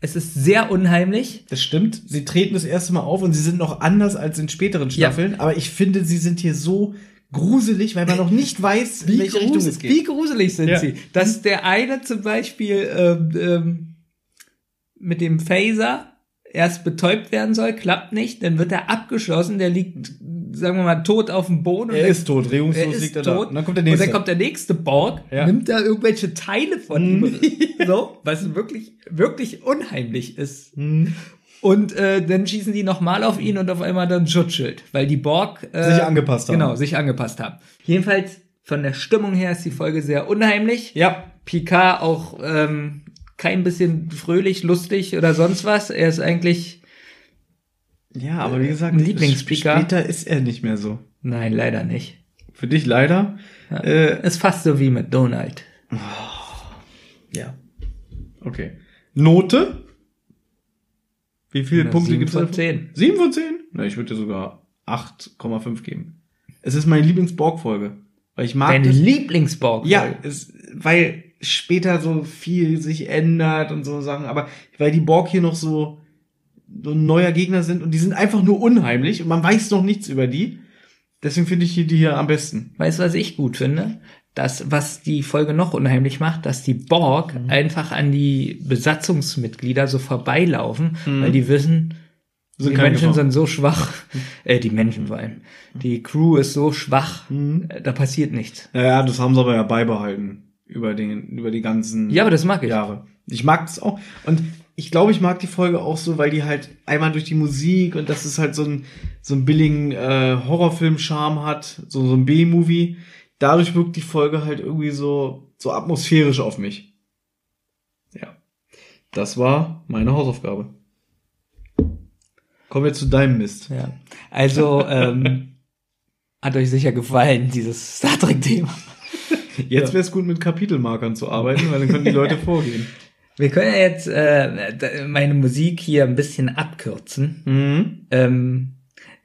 Es ist sehr unheimlich. Das stimmt. Sie treten das erste Mal auf und sie sind noch anders als in späteren Staffeln. Aber ich finde, sie sind hier so gruselig, weil man noch nicht weiß, in welche Richtung es wie geht. gruselig sind Ja. sie. Dass der eine zum Beispiel ähm, ähm, mit dem Phaser erst betäubt werden soll, klappt nicht, dann wird er abgeschossen, der liegt, sagen wir mal, tot auf dem Boden. und Er der- ist tot, regungslos liegt er tot. da. Und dann kommt der Und nächste. dann kommt der nächste Borg, Ja. nimmt da irgendwelche Teile von ihm. so, was wirklich, wirklich unheimlich ist. Hm. Und äh, dann schießen die nochmal auf ihn und auf einmal dann Schutzschild, weil die Borg äh, Sich angepasst haben. Genau, sich angepasst haben. Jedenfalls von der Stimmung her ist die Folge sehr unheimlich. Ja. Picard auch ähm, kein bisschen fröhlich, lustig oder sonst was. Er ist eigentlich Ja, aber wie gesagt, Ein Lieblingsspeaker. Später ist er nicht mehr so. Nein, leider nicht. Für dich leider. Ja. Äh, Ist fast so wie mit Donald. ja. Okay. Note? Wie viele Na, Punkte sieben gibt's von da? zehn. 7 von 10? Na, ich würde dir sogar 8,5 geben. Es ist meine Lieblings-Borg-Folge. Weil ich mag Deine das. Lieblingsborg. Ja, es, weil später so viel sich ändert und so Sachen, aber weil die Borg hier noch so, so ein neuer Gegner sind und die sind einfach nur unheimlich und man weiß noch nichts über die. Deswegen finde ich die hier am besten. Weißt du, was ich gut finde? Das, was die Folge noch unheimlich macht, dass die Borg Mhm. einfach an die Besatzungsmitglieder so vorbeilaufen, weil die wissen, Sind die Menschen Gefahr. sind so schwach, äh, die Menschen vor allem. Die Crew ist so schwach, Mhm. äh, da passiert nichts. Naja, das haben sie aber ja beibehalten über den, über die ganzen Ja, aber das mag ich. Jahre. Ich mag das auch. Und ich glaube, ich mag die Folge auch so, weil die halt einmal durch die Musik und dass es halt so ein so einen billigen äh, Horrorfilm-Charme hat, so, so ein B-Movie. Dadurch wirkt die Folge halt irgendwie so, so atmosphärisch auf mich. Ja. Das war meine Hausaufgabe. Kommen wir zu deinem Mist. Ja. Also, ähm, hat euch sicher gefallen, dieses Star Trek-Thema. Jetzt wäre es gut, mit Kapitelmarkern zu arbeiten, weil dann können die Leute vorgehen. Wir können ja jetzt äh, meine Musik hier ein bisschen abkürzen. Mhm. Ähm,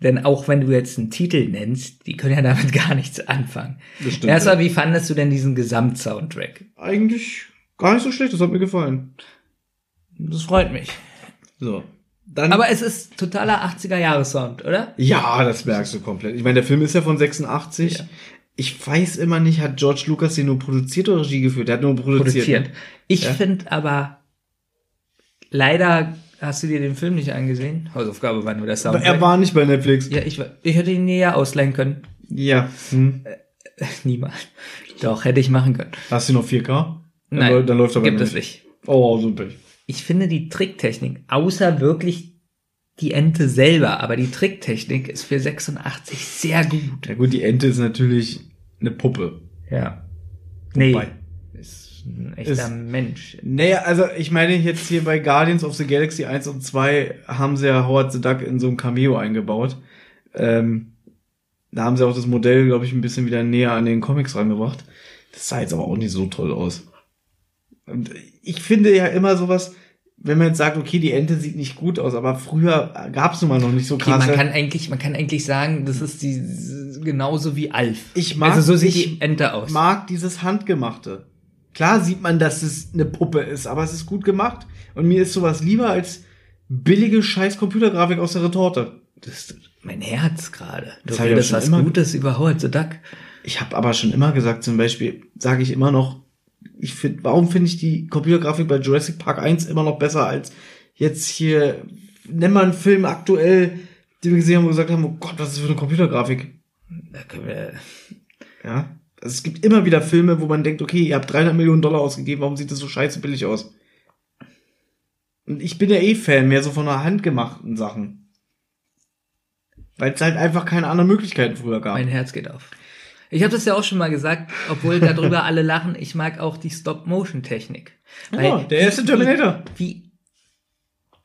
denn auch wenn du jetzt einen Titel nennst, die können ja damit gar nichts anfangen. Das stimmt. Erstmal, wie fandest du denn diesen Gesamtsoundtrack? Eigentlich gar nicht so schlecht, das hat mir gefallen. Das freut mich. So. Dann Aber es ist totaler 80er-Jahre-Sound, oder? Ja, das merkst du komplett. Ich meine, der Film ist ja von 86. Ja. Ich weiß immer nicht, hat George Lucas den nur produziert oder Regie geführt? Der hat nur produziert. Produziert. Ich Ja. finde aber, leider hast du dir den Film nicht angesehen. Hausaufgabe war nur der Aber Soundtrack. er war nicht bei Netflix. ja, ich, war- ich hätte ihn dir ja ausleihen können. Ja. Hm. Niemals. Doch, hätte ich machen können. Hast du noch 4K? Dann Nein, dann läuft aber gibt nicht. es nicht. Oh, super. Ich finde die Tricktechnik, außer wirklich die Ente selber, aber die Tricktechnik ist für 86 sehr gut. Ja gut, die Ente ist natürlich eine Puppe. Ja. Nee, Wobei. Ein echter Ist- Mensch. Naja, also ich meine jetzt hier bei Guardians of the Galaxy 1 und 2 haben sie ja Howard the Duck in so ein Cameo eingebaut. Ähm, da haben sie auch das Modell, glaube ich, ein bisschen wieder näher an den Comics rangebracht. Das sah jetzt aber auch nicht so toll aus. Und ich finde ja immer sowas, wenn man jetzt sagt, okay, die Ente sieht nicht gut aus, aber früher gab es nun mal noch nicht so Okay, krasse. man kann eigentlich, man kann eigentlich sagen, das ist die genauso wie Alf. Ich mag- also so sieht ich die Ente aus. mag dieses Handgemachte. Klar sieht man, dass es eine Puppe ist, aber es ist gut gemacht. Und mir ist sowas lieber als billige scheiß Computergrafik aus der Retorte. Das ist mein Herz gerade. Du Das redest was immer- Gutes über Howard the Duck. Ich habe aber schon immer gesagt, zum Beispiel, sage ich immer noch, ich find, warum finde ich die Computergrafik bei Jurassic Park 1 immer noch besser als jetzt hier, nenn mal einen Film aktuell, den wir gesehen haben, wo wir gesagt haben, oh Gott, was ist das für eine Computergrafik? Da können wir, Ja. Also es gibt immer wieder Filme, wo man denkt, okay, ihr habt 300 Millionen Dollar ausgegeben, warum sieht das so scheiße billig aus? Und ich bin ja eh Fan, mehr so von der handgemachten Sachen. Weil es halt einfach keine anderen Möglichkeiten früher gab. mein Herz geht auf. Ich habe das ja auch schon mal gesagt, obwohl darüber alle lachen, ich mag auch die Stop-Motion-Technik. Ja, der erste Terminator. Wie, wie,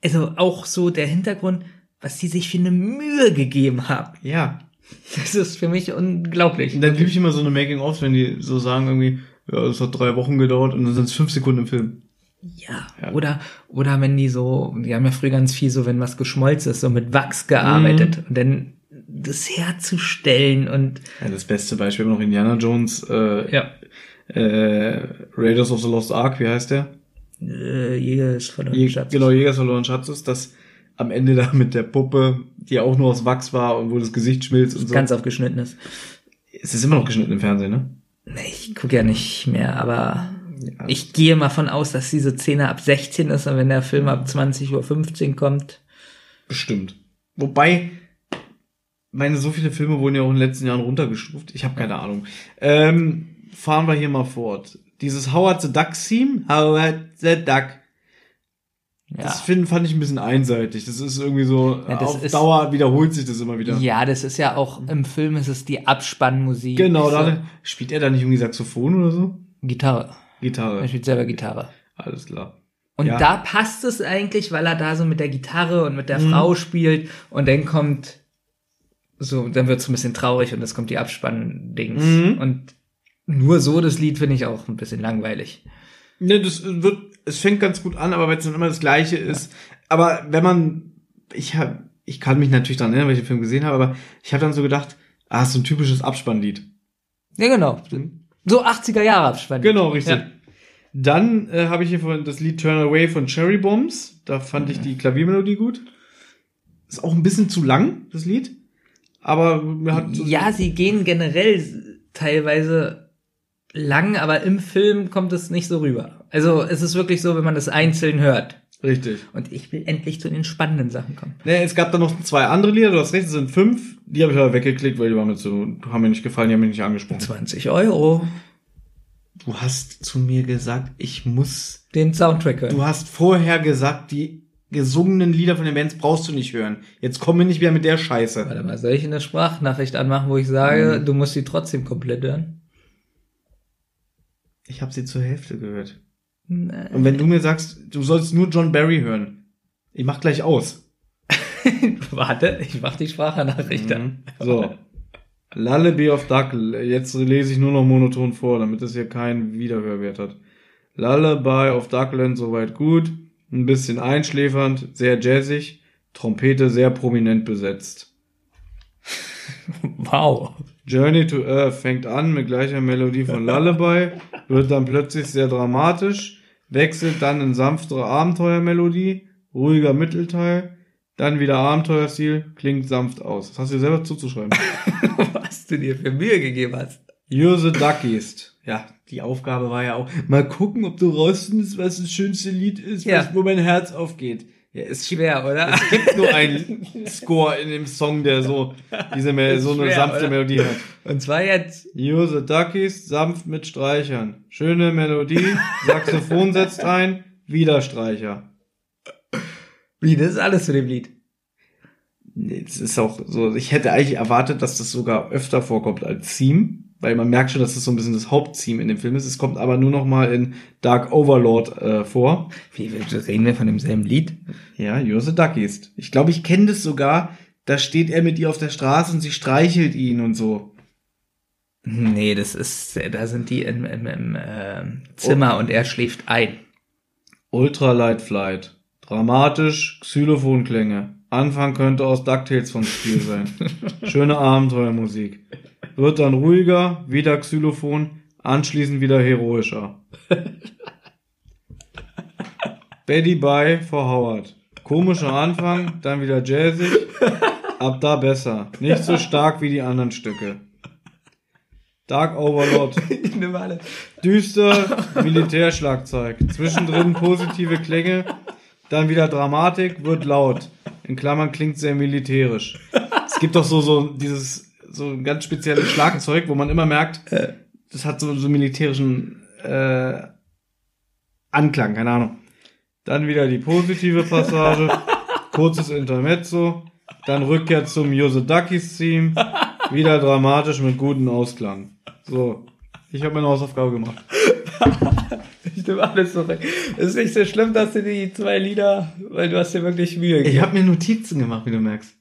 also auch so der Hintergrund, was die sich für eine Mühe gegeben haben. Ja. Das ist für mich unglaublich. Und dann liebe ich immer so eine Making-ofs, wenn die so sagen irgendwie, ja, das hat drei Wochen gedauert und dann sind es fünf Sekunden im Film. Ja, Ja. oder oder wenn die so, die haben ja früher ganz viel so, wenn was geschmolzen ist, so mit Wachs gearbeitet Mhm. und dann das herzustellen und Ja, das beste Beispiel noch Indiana Jones, äh, ja, äh, Raiders of the Lost Ark, wie heißt der? äh, Jäger ist verloren. Schatz. genau, Jägers verloren Schatzes, das am Ende da mit der Puppe, die auch nur aus Wachs war und wo das Gesicht schmilzt und so. Ganz aufgeschnitten ist. es ist immer noch geschnitten im Fernsehen, ne? Nee, ich gucke ja nicht mehr, aber Ja. ich gehe mal von aus, dass diese Szene ab 16 ist und wenn der Film ab 20.15 Uhr kommt, Bestimmt. Wobei, meine, so viele Filme wurden ja auch in den letzten Jahren runtergestuft. Ich habe keine Ahnung. Ähm, fahren wir hier mal fort. Dieses Howard the Duck Theme, Howard the Duck, ja. das find, fand ich ein bisschen einseitig. Das ist irgendwie so, Ja, auf ist- Dauer wiederholt sich das immer wieder. Ja, das ist ja auch im Film ist es die Abspannmusik. Genau, so, da spielt er da nicht irgendwie Saxophon oder so? Gitarre. Gitarre. Er spielt selber Gitarre. Alles klar. Und Ja. da passt es eigentlich, weil er da so mit der Gitarre und mit der Mhm. Frau spielt und dann kommt so, dann wird es ein bisschen traurig und es kommt die Abspann-Dings. Mhm. Und nur so das Lied finde ich auch ein bisschen langweilig. Ne, das wird, es fängt ganz gut an, aber wenn es dann immer das Gleiche ist. Aber wenn man, ich hab, ich kann mich natürlich daran erinnern, weil ich den Film gesehen habe, aber ich habe dann so gedacht, ah, ist so ein typisches Abspannlied. Ja, genau. So 80er Jahre Abspann. Genau, richtig. Ja. Dann äh, habe ich hier von das Lied Turn Away von Cherry Bombs. Da fand ich die Klaviermelodie gut. Ist auch ein bisschen zu lang, das Lied. Aber mir hat so Ja, sie gehen generell teilweise lang, aber im Film kommt es nicht so rüber. Also es ist wirklich so, wenn man das einzeln hört. richtig. Und ich will endlich zu den spannenden Sachen kommen. Ne, es gab dann noch zwei andere Lieder, du hast recht, es sind fünf. Die habe ich aber weggeklickt, weil die waren mir zu, haben mir nicht gefallen, die haben mich nicht angesprochen. 20 Euro. Du hast zu mir gesagt, ich muss. Den Soundtrack hören. Du hast vorher gesagt, die gesungenen Lieder von den Bands brauchst du nicht hören. Jetzt komm mir nicht wieder mit der Scheiße. Warte mal, soll ich eine Sprachnachricht anmachen, wo ich sage, Mhm. du musst sie trotzdem komplett hören? Ich habe sie zur Hälfte gehört. Nee. Und wenn du mir sagst, du sollst nur John Barry hören, ich mach gleich aus. Warte, ich mach die Sprachnachricht an. Mhm. So. Lullaby of Duck. Jetzt lese ich nur noch monoton vor, damit es hier keinen Wiederhörwert hat. Lullaby of Duckland soweit gut. Ein bisschen einschläfernd, sehr jazzig. Trompete sehr prominent besetzt. Wow. Journey to Earth fängt an mit gleicher Melodie von Lullaby, wird dann plötzlich sehr dramatisch, wechselt dann in sanftere Abenteuermelodie, ruhiger Mittelteil, dann wieder Abenteuerstil, klingt sanft aus. Das hast du dir selber zuzuschreiben. Was du dir für Mühe gegeben hast. You're the Duckiest. Ja, die Aufgabe war ja auch, mal gucken, ob du rausfindest, was das schönste Lied ist, Ja. was, wo mein Herz aufgeht. Ja, gibt, Schwer, oder? es gibt nur einen Score in dem Song, der so, diese, Mel Ist so eine schwer, sanfte oder? Melodie hat. Und zwar jetzt. The Duckies, sanft mit Streichern. Schöne Melodie, Saxophon setzt ein, wieder Streicher. Wie, das ist alles zu dem Lied. Nee, Es ist auch so, ich hätte eigentlich erwartet, dass das sogar öfter vorkommt als Theme, weil man merkt schon, dass das so ein bisschen das Haupttheme in dem Film ist. Es kommt aber nur noch mal in Dark Overlord äh, vor. Wie, reden wir von demselben Lied? Ja, You're the Duckies. Ich glaube, ich kenne das sogar. Da steht er mit ihr auf der Straße und sie streichelt ihn und so. Nee, das ist, da sind die im, im, im äh, Zimmer und er schläft ein. Ultralight Flight. Dramatisch, Xylophonklänge. Anfang könnte aus DuckTales vom Spiel sein. Schöne Abenteuermusik. Wird dann ruhiger, wieder Xylophon, anschließend wieder heroischer. Betty Bye for Howard. Komischer Anfang, dann wieder jazzig, ab da besser. Nicht so stark wie die anderen Stücke. Dark Overlord. Düster, Militärschlagzeug. Zwischendrin positive Klänge, dann wieder Dramatik, wird laut. In Klammern klingt sehr militärisch. Es gibt doch so, so dieses, so ein ganz spezielles Schlagzeug, wo man immer merkt, das hat so, so militärischen äh, Anklang, keine Ahnung. Dann wieder die positive Passage, kurzes Intermezzo, dann Rückkehr zum Jose Duckies Theme, wieder dramatisch mit gutem Ausklang. So, ich habe meine Hausaufgabe gemacht. Ich nehme alles zurück. Es ist nicht so schlimm, dass du die zwei Lieder, weil du hast dir wirklich Mühe gegeben. Ich habe mir Notizen gemacht, wie du merkst.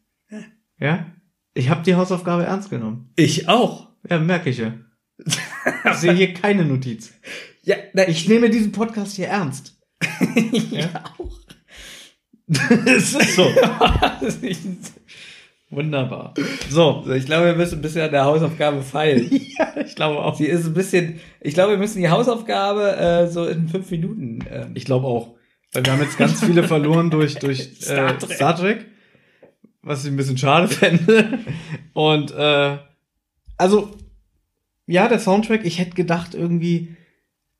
Ja? Ich habe die Hausaufgabe ernst genommen. ich auch. Ja, merke ich ja. Ich sehe hier keine Notiz. Ja, na, Ich nehme diesen Podcast hier ernst. ja auch. Es ist so. Wunderbar. So. Ich glaube, wir müssen ein bisschen an der Hausaufgabe feilen. Ja, ich glaube auch. Sie ist ein bisschen, ich glaube, wir müssen die Hausaufgabe äh, so in fünf Minuten. Ähm, Ich glaube auch. Weil wir haben jetzt ganz viele verloren durch, durch Star äh, Trek. Star Trek. Was ich ein bisschen schade fände. Und äh, also, ja, der Soundtrack, ich hätte gedacht, irgendwie,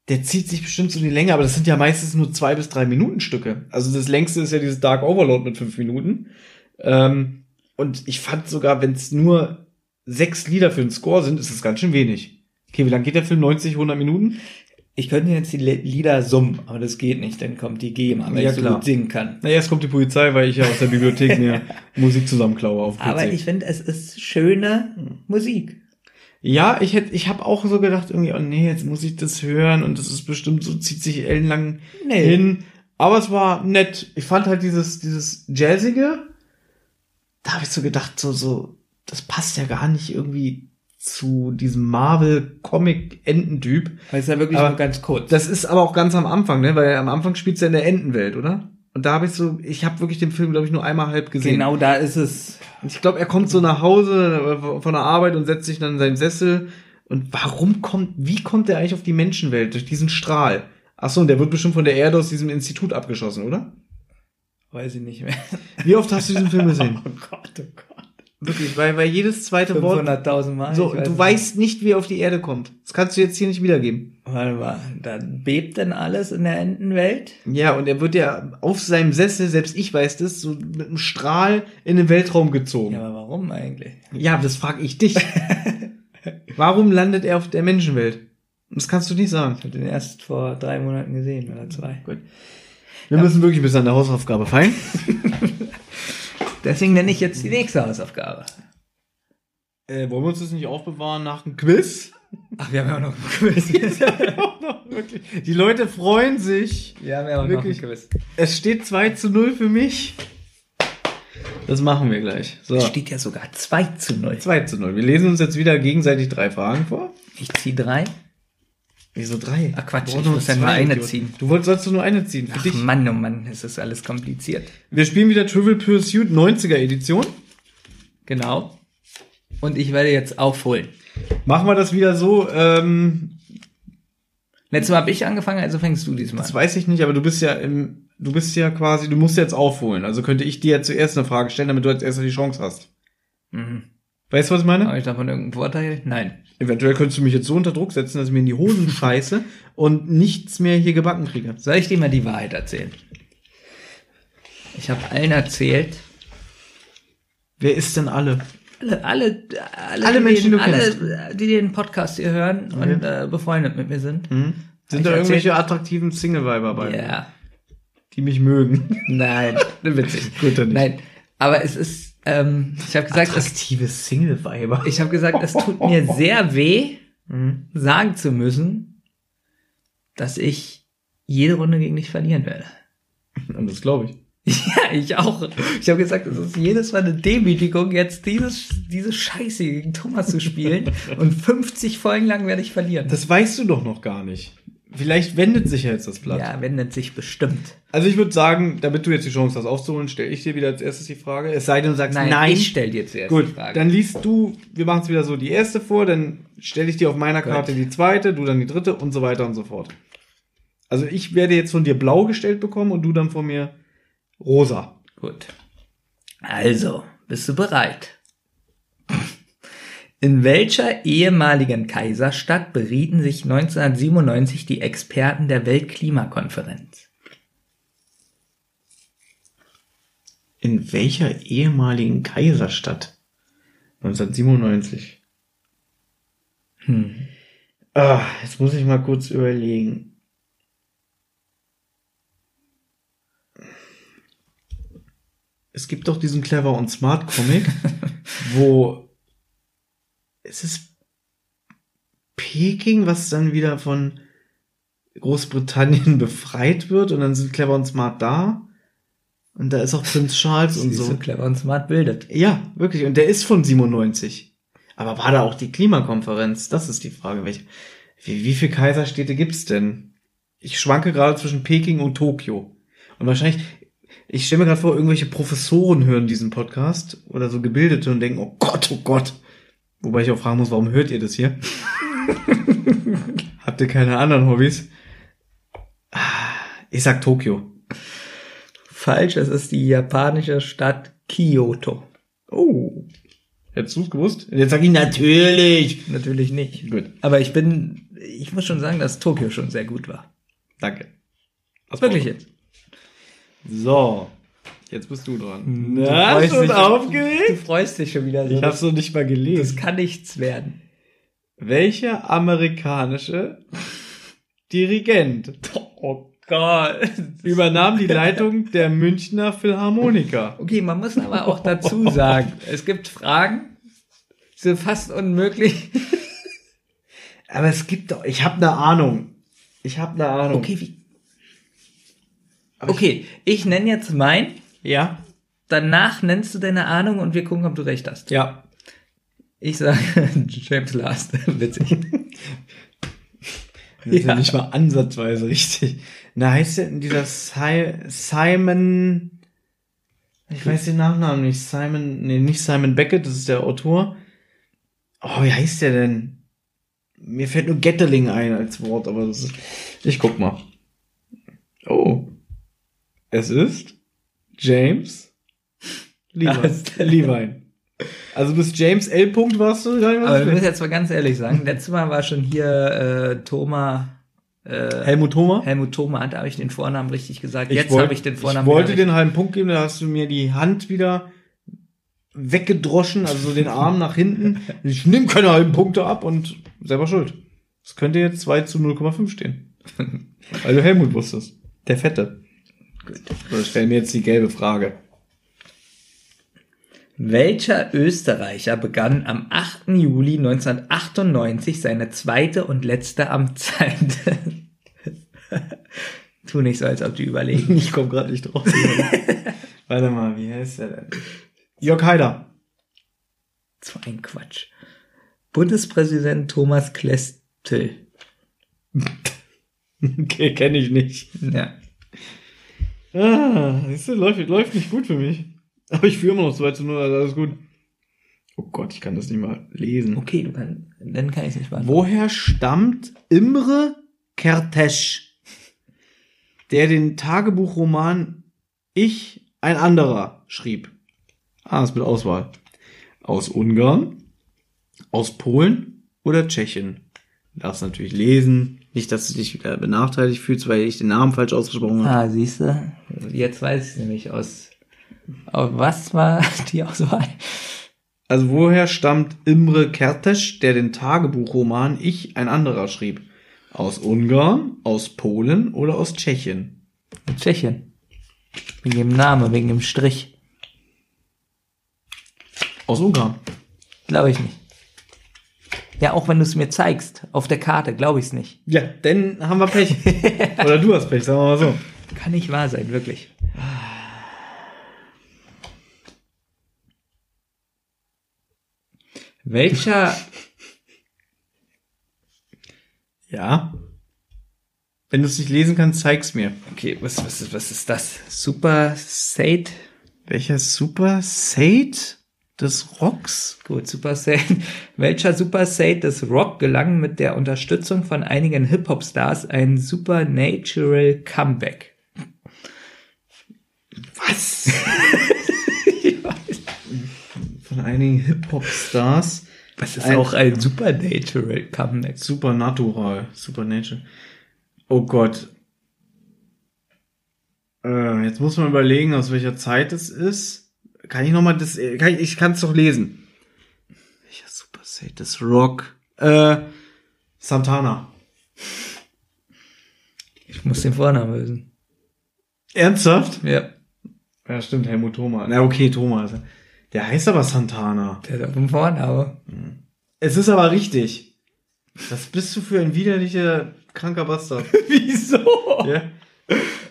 der zieht sich bestimmt so die Länge, aber das sind ja meistens nur zwei bis drei Minuten Stücke. Also das längste ist ja dieses Dark Overload mit fünf Minuten. Ähm, und ich fand sogar, wenn es nur sechs Lieder für den Score sind, ist es ganz schön wenig. Okay, wie lang geht der Film? 90, 100 Minuten? Ich könnte jetzt die Lieder summen, aber das geht nicht, dann kommt die GEMA, weil Ja, ich so klar. gut singen kann. Na, erst kommt die Polizei, weil ich ja aus der Bibliothek mir Musik zusammenklaue auf PC. Aber ich finde, es ist schöne Musik. ja, ich hätte, ich habe auch so gedacht, irgendwie, oh nee, jetzt muss ich das hören und das ist bestimmt so, zieht sich ellenlang Nee. hin. Aber es war nett. Ich fand halt dieses, dieses Jazzige, da habe ich so gedacht, so, so, das passt ja gar nicht irgendwie zu diesem Marvel-Comic-Ententyp. Das ist ja wirklich Aber nur ganz kurz. Das ist aber auch ganz am Anfang, ne? Weil am Anfang spielt's ja in der Entenwelt, oder? Und da habe ich so, ich habe wirklich den Film, glaube ich, nur einmal halb gesehen. genau da ist es. Und ich glaube, er kommt so nach Hause äh, von der Arbeit und setzt sich dann in seinen Sessel. Und warum kommt, wie kommt er eigentlich auf die Menschenwelt? Durch diesen Strahl. Ach so, und der wird bestimmt von der Erde aus diesem Institut abgeschossen, oder? Weiß ich nicht mehr. Wie oft hast du diesen Film gesehen? Oh Gott, oh Gott. Wirklich, weil, weil jedes zweite Wort. 500.000 Mal. So, weiß du nicht. weißt nicht, wie er auf die Erde kommt. Das kannst du jetzt hier nicht wiedergeben. Warte mal, dann bebt denn alles in der Entenwelt? Ja, und er wird ja auf seinem Sessel, selbst ich weiß das, so mit einem Strahl in den Weltraum gezogen. Ja, aber warum eigentlich? Ja, das frage ich dich. Warum landet er auf der Menschenwelt? Das kannst du nicht sagen. Ich habe den erst vor drei Monaten gesehen oder zwei. Gut. Wir müssen wirklich bis an der Hausaufgabe feilen. Deswegen nenne ich jetzt die nächste Hausaufgabe. Äh, wollen wir uns das nicht aufbewahren nach dem Quiz? Ach, wir haben ja auch noch ein Quiz. Die Leute freuen sich. Wir haben ja auch Wirklich. noch ein Quiz. Es steht 2 zu 0 für mich. Das machen wir gleich. So. Es steht ja sogar 2 zu 0. 2 zu 0. Wir lesen uns jetzt wieder gegenseitig drei Fragen vor. Ich ziehe drei. Wieso drei? Ach Quatsch, Wir brauchen ich muss ja nur eine Idiot. ziehen. Du wolltest sollst du nur eine ziehen. Für Ach dich. Mann, oh Mann, es ist alles kompliziert. Wir spielen wieder Trivial Pursuit 90er Edition. Genau. Und ich werde jetzt aufholen. Machen wir das wieder so, ähm, Letztes Mal habe ich angefangen, also fängst du diesmal. das weiß ich nicht, aber du bist ja im, du bist ja quasi, du musst jetzt aufholen. Also könnte ich dir zuerst eine Frage stellen, damit du als erster die Chance hast. Mhm. Weißt du, was ich meine? Habe ich davon irgendeinen Vorteil? Nein. Eventuell könntest du mich jetzt so unter Druck setzen, dass ich mir in die Hosen scheiße und nichts mehr hier gebacken kriege. Soll ich dir mal die Wahrheit erzählen? Ich habe allen erzählt, Wer ist denn alle? alle, alle, alle, Alle die Menschen, den, die du alle, die den Podcast hier hören und äh, befreundet mit mir sind. Hm? Sind da irgendwelche attraktiven Single-Weiber bei, Ja. die mich mögen? Nein, witzig. Gut, dann nicht. Nein, aber es ist, ähm, ich habe gesagt, es, Attraktive Single-Weiber. ich habe gesagt, es tut mir sehr weh, Mhm. sagen zu müssen, dass ich jede Runde gegen dich verlieren werde. Und das glaube ich. Ja, ich auch. Ich habe gesagt, es ist jedes Mal eine Demütigung, jetzt dieses, diese Scheiße gegen Thomas zu spielen. und 50 Folgen lang werde ich verlieren. Das weißt du doch noch gar nicht. Vielleicht wendet sich ja jetzt das Blatt. ja, wendet sich bestimmt. Also ich würde sagen, damit du jetzt die Chance hast aufzuholen, stelle ich dir wieder als erstes die Frage. Es sei denn, du sagst nein. ich stell dir zuerst Gut, die Frage. dann liest du, wir machen es wieder so, die erste vor, dann stelle ich dir auf meiner Gut. Karte die zweite, du dann die dritte und so weiter und so fort. Also ich werde jetzt von dir blau gestellt bekommen und du dann von mir rosa. Gut. Also, bist du bereit? In welcher ehemaligen Kaiserstadt berieten sich 1997 die Experten der Weltklimakonferenz? In welcher ehemaligen Kaiserstadt? 1997. Hm. Ah, jetzt muss ich mal kurz überlegen. Es gibt doch diesen Clever und Smart Comic, wo es ist Peking, was dann wieder von Großbritannien befreit wird und dann sind Clever und Smart da und da ist auch Prinz Charles und so. du, clever und smart bildet. Ja, wirklich. Und der ist von 97. Aber war da auch die Klimakonferenz? Das ist die Frage. Welche, wie, wie viel Kaiserstädte gibt's denn? Ich schwanke gerade zwischen Peking und Tokio. Und wahrscheinlich, ich stelle mir gerade vor, irgendwelche Professoren hören diesen Podcast oder so Gebildete und denken, oh Gott, oh Gott. Wobei ich auch fragen muss, warum hört ihr das hier? Habt ihr keine anderen Hobbys? Ah, Ich sag Tokio. Falsch, es ist die japanische Stadt Kyoto. Oh. Hättest du's gewusst? Jetzt sag ich natürlich. Natürlich nicht. Gut. Aber ich bin, ich muss schon sagen, dass Tokio schon sehr gut war. Danke. Was Wirklich jetzt. So, jetzt bist du dran. Du Na, freust schon dich- Du aufgeregt? freust dich schon wieder so. Ich hab's noch nicht mal das gelesen. kann nichts werden. Welcher amerikanische Dirigent Oh Gott. übernahm die Leitung der Münchner Philharmoniker? Okay, man muss aber auch dazu sagen, es gibt Fragen, die sind fast unmöglich. Aber es gibt doch, ich habe eine Ahnung. Ich habe eine Ahnung. Okay, wie? Okay, ich nenne jetzt mein. Ja. Danach nennst du deine Ahnung und wir gucken, ob du recht hast. Ja. Ich sage James Last. Witzig. Das ist ja nicht mal ansatzweise richtig. Na, heißt der dieser Si Simon, ich weiß den Nachnamen nicht, Simon, nee, nicht Simon Beckett, das ist der Autor. Oh, wie heißt der denn? Mir fällt nur Getteling ein als Wort, aber das ist, ich guck mal. Oh. Es ist James Levine. Also bis James L. Punkt warst du Aber wir müssen jetzt mal ganz ehrlich sagen, letztes Mal war schon hier äh, Thomas, äh, Helmut Thoma? Helmut Thoma, da habe ich den Vornamen richtig gesagt. Ich Jetzt habe ich den Vornamen Ich wollte den halben Punkt geben, da hast du mir die Hand wieder weggedroschen, also so den Arm nach hinten. Ich nehme keine halben Punkte ab und selber schuld. Es könnte jetzt 2 zu 0,5 stehen. Weil du Helmut wusstest. Der Fette. Gut. So, stell mir jetzt die gelbe Frage. Welcher Österreicher begann am 8. Juli 1998 seine zweite und letzte Amtszeit? tu nicht so, als ob du überlegen. Ich komme gerade nicht drauf. Warte mal, wie heißt der denn? Jörg Haider. So ein Quatsch. Bundespräsident Thomas Klestel. Okay, kenne ich nicht. Ja. Ah, siehst du, läuft, läuft nicht gut für mich. Aber ich führe immer noch 2 zu 0, also alles gut. Oh Gott, ich kann das nicht mal lesen. Okay, du kannst, dann kann ich es nicht beantworten. Woher stammt Imre Kertész, der den Tagebuchroman Ich, ein anderer schrieb? Ah, ist mit Auswahl. Aus Ungarn, aus Polen oder Tschechien? Du darfst natürlich lesen. Nicht, dass du dich wieder benachteiligt fühlst, weil ich den Namen falsch ausgesprochen habe. Ah, siehst du? Jetzt weiß ich nämlich aus. Was war die Auswahl? Also woher stammt Imre Kertész, der den Tagebuchroman Ich, ein anderer schrieb? Aus Ungarn, aus Polen oder aus Tschechien? Tschechien. Wegen dem Namen, wegen dem Strich. Aus Ungarn. Glaube ich nicht. Ja, auch wenn du es mir zeigst, auf der Karte, glaube ich es nicht. Ja, dann haben wir Pech. Oder du hast Pech, sagen wir mal so. Kann nicht wahr sein, wirklich. Welcher Ja. Wenn du es nicht lesen kannst, zeig's mir. Okay, was, was, ist- was ist das? Super Sate? Welcher Super Sate des Rocks? Gut, Super Sate. Welcher Super Sate des Rock gelang mit der Unterstützung von einigen Hip-Hop-Stars ein Supernatural Comeback? Was? Von einigen Hip-Hop-Stars. Was ist Ein- auch ein Supernatural Comeback? Supernatural. Supernatural. Oh Gott. Äh, jetzt muss man überlegen, aus welcher Zeit es ist. Kann ich nochmal das, äh, kann ich, ich kann es doch lesen. Welcher Super Sate des Rock? Äh, Santana. Ich muss den Vornamen lösen. Ernsthaft? Ja, Ja, stimmt, Helmut Thoma. Na, okay, Thomas. Der heißt aber Santana. der hat auch einen Vornamen. Es ist aber richtig. Was bist du für ein widerlicher, kranker Bastard? Wieso? ja?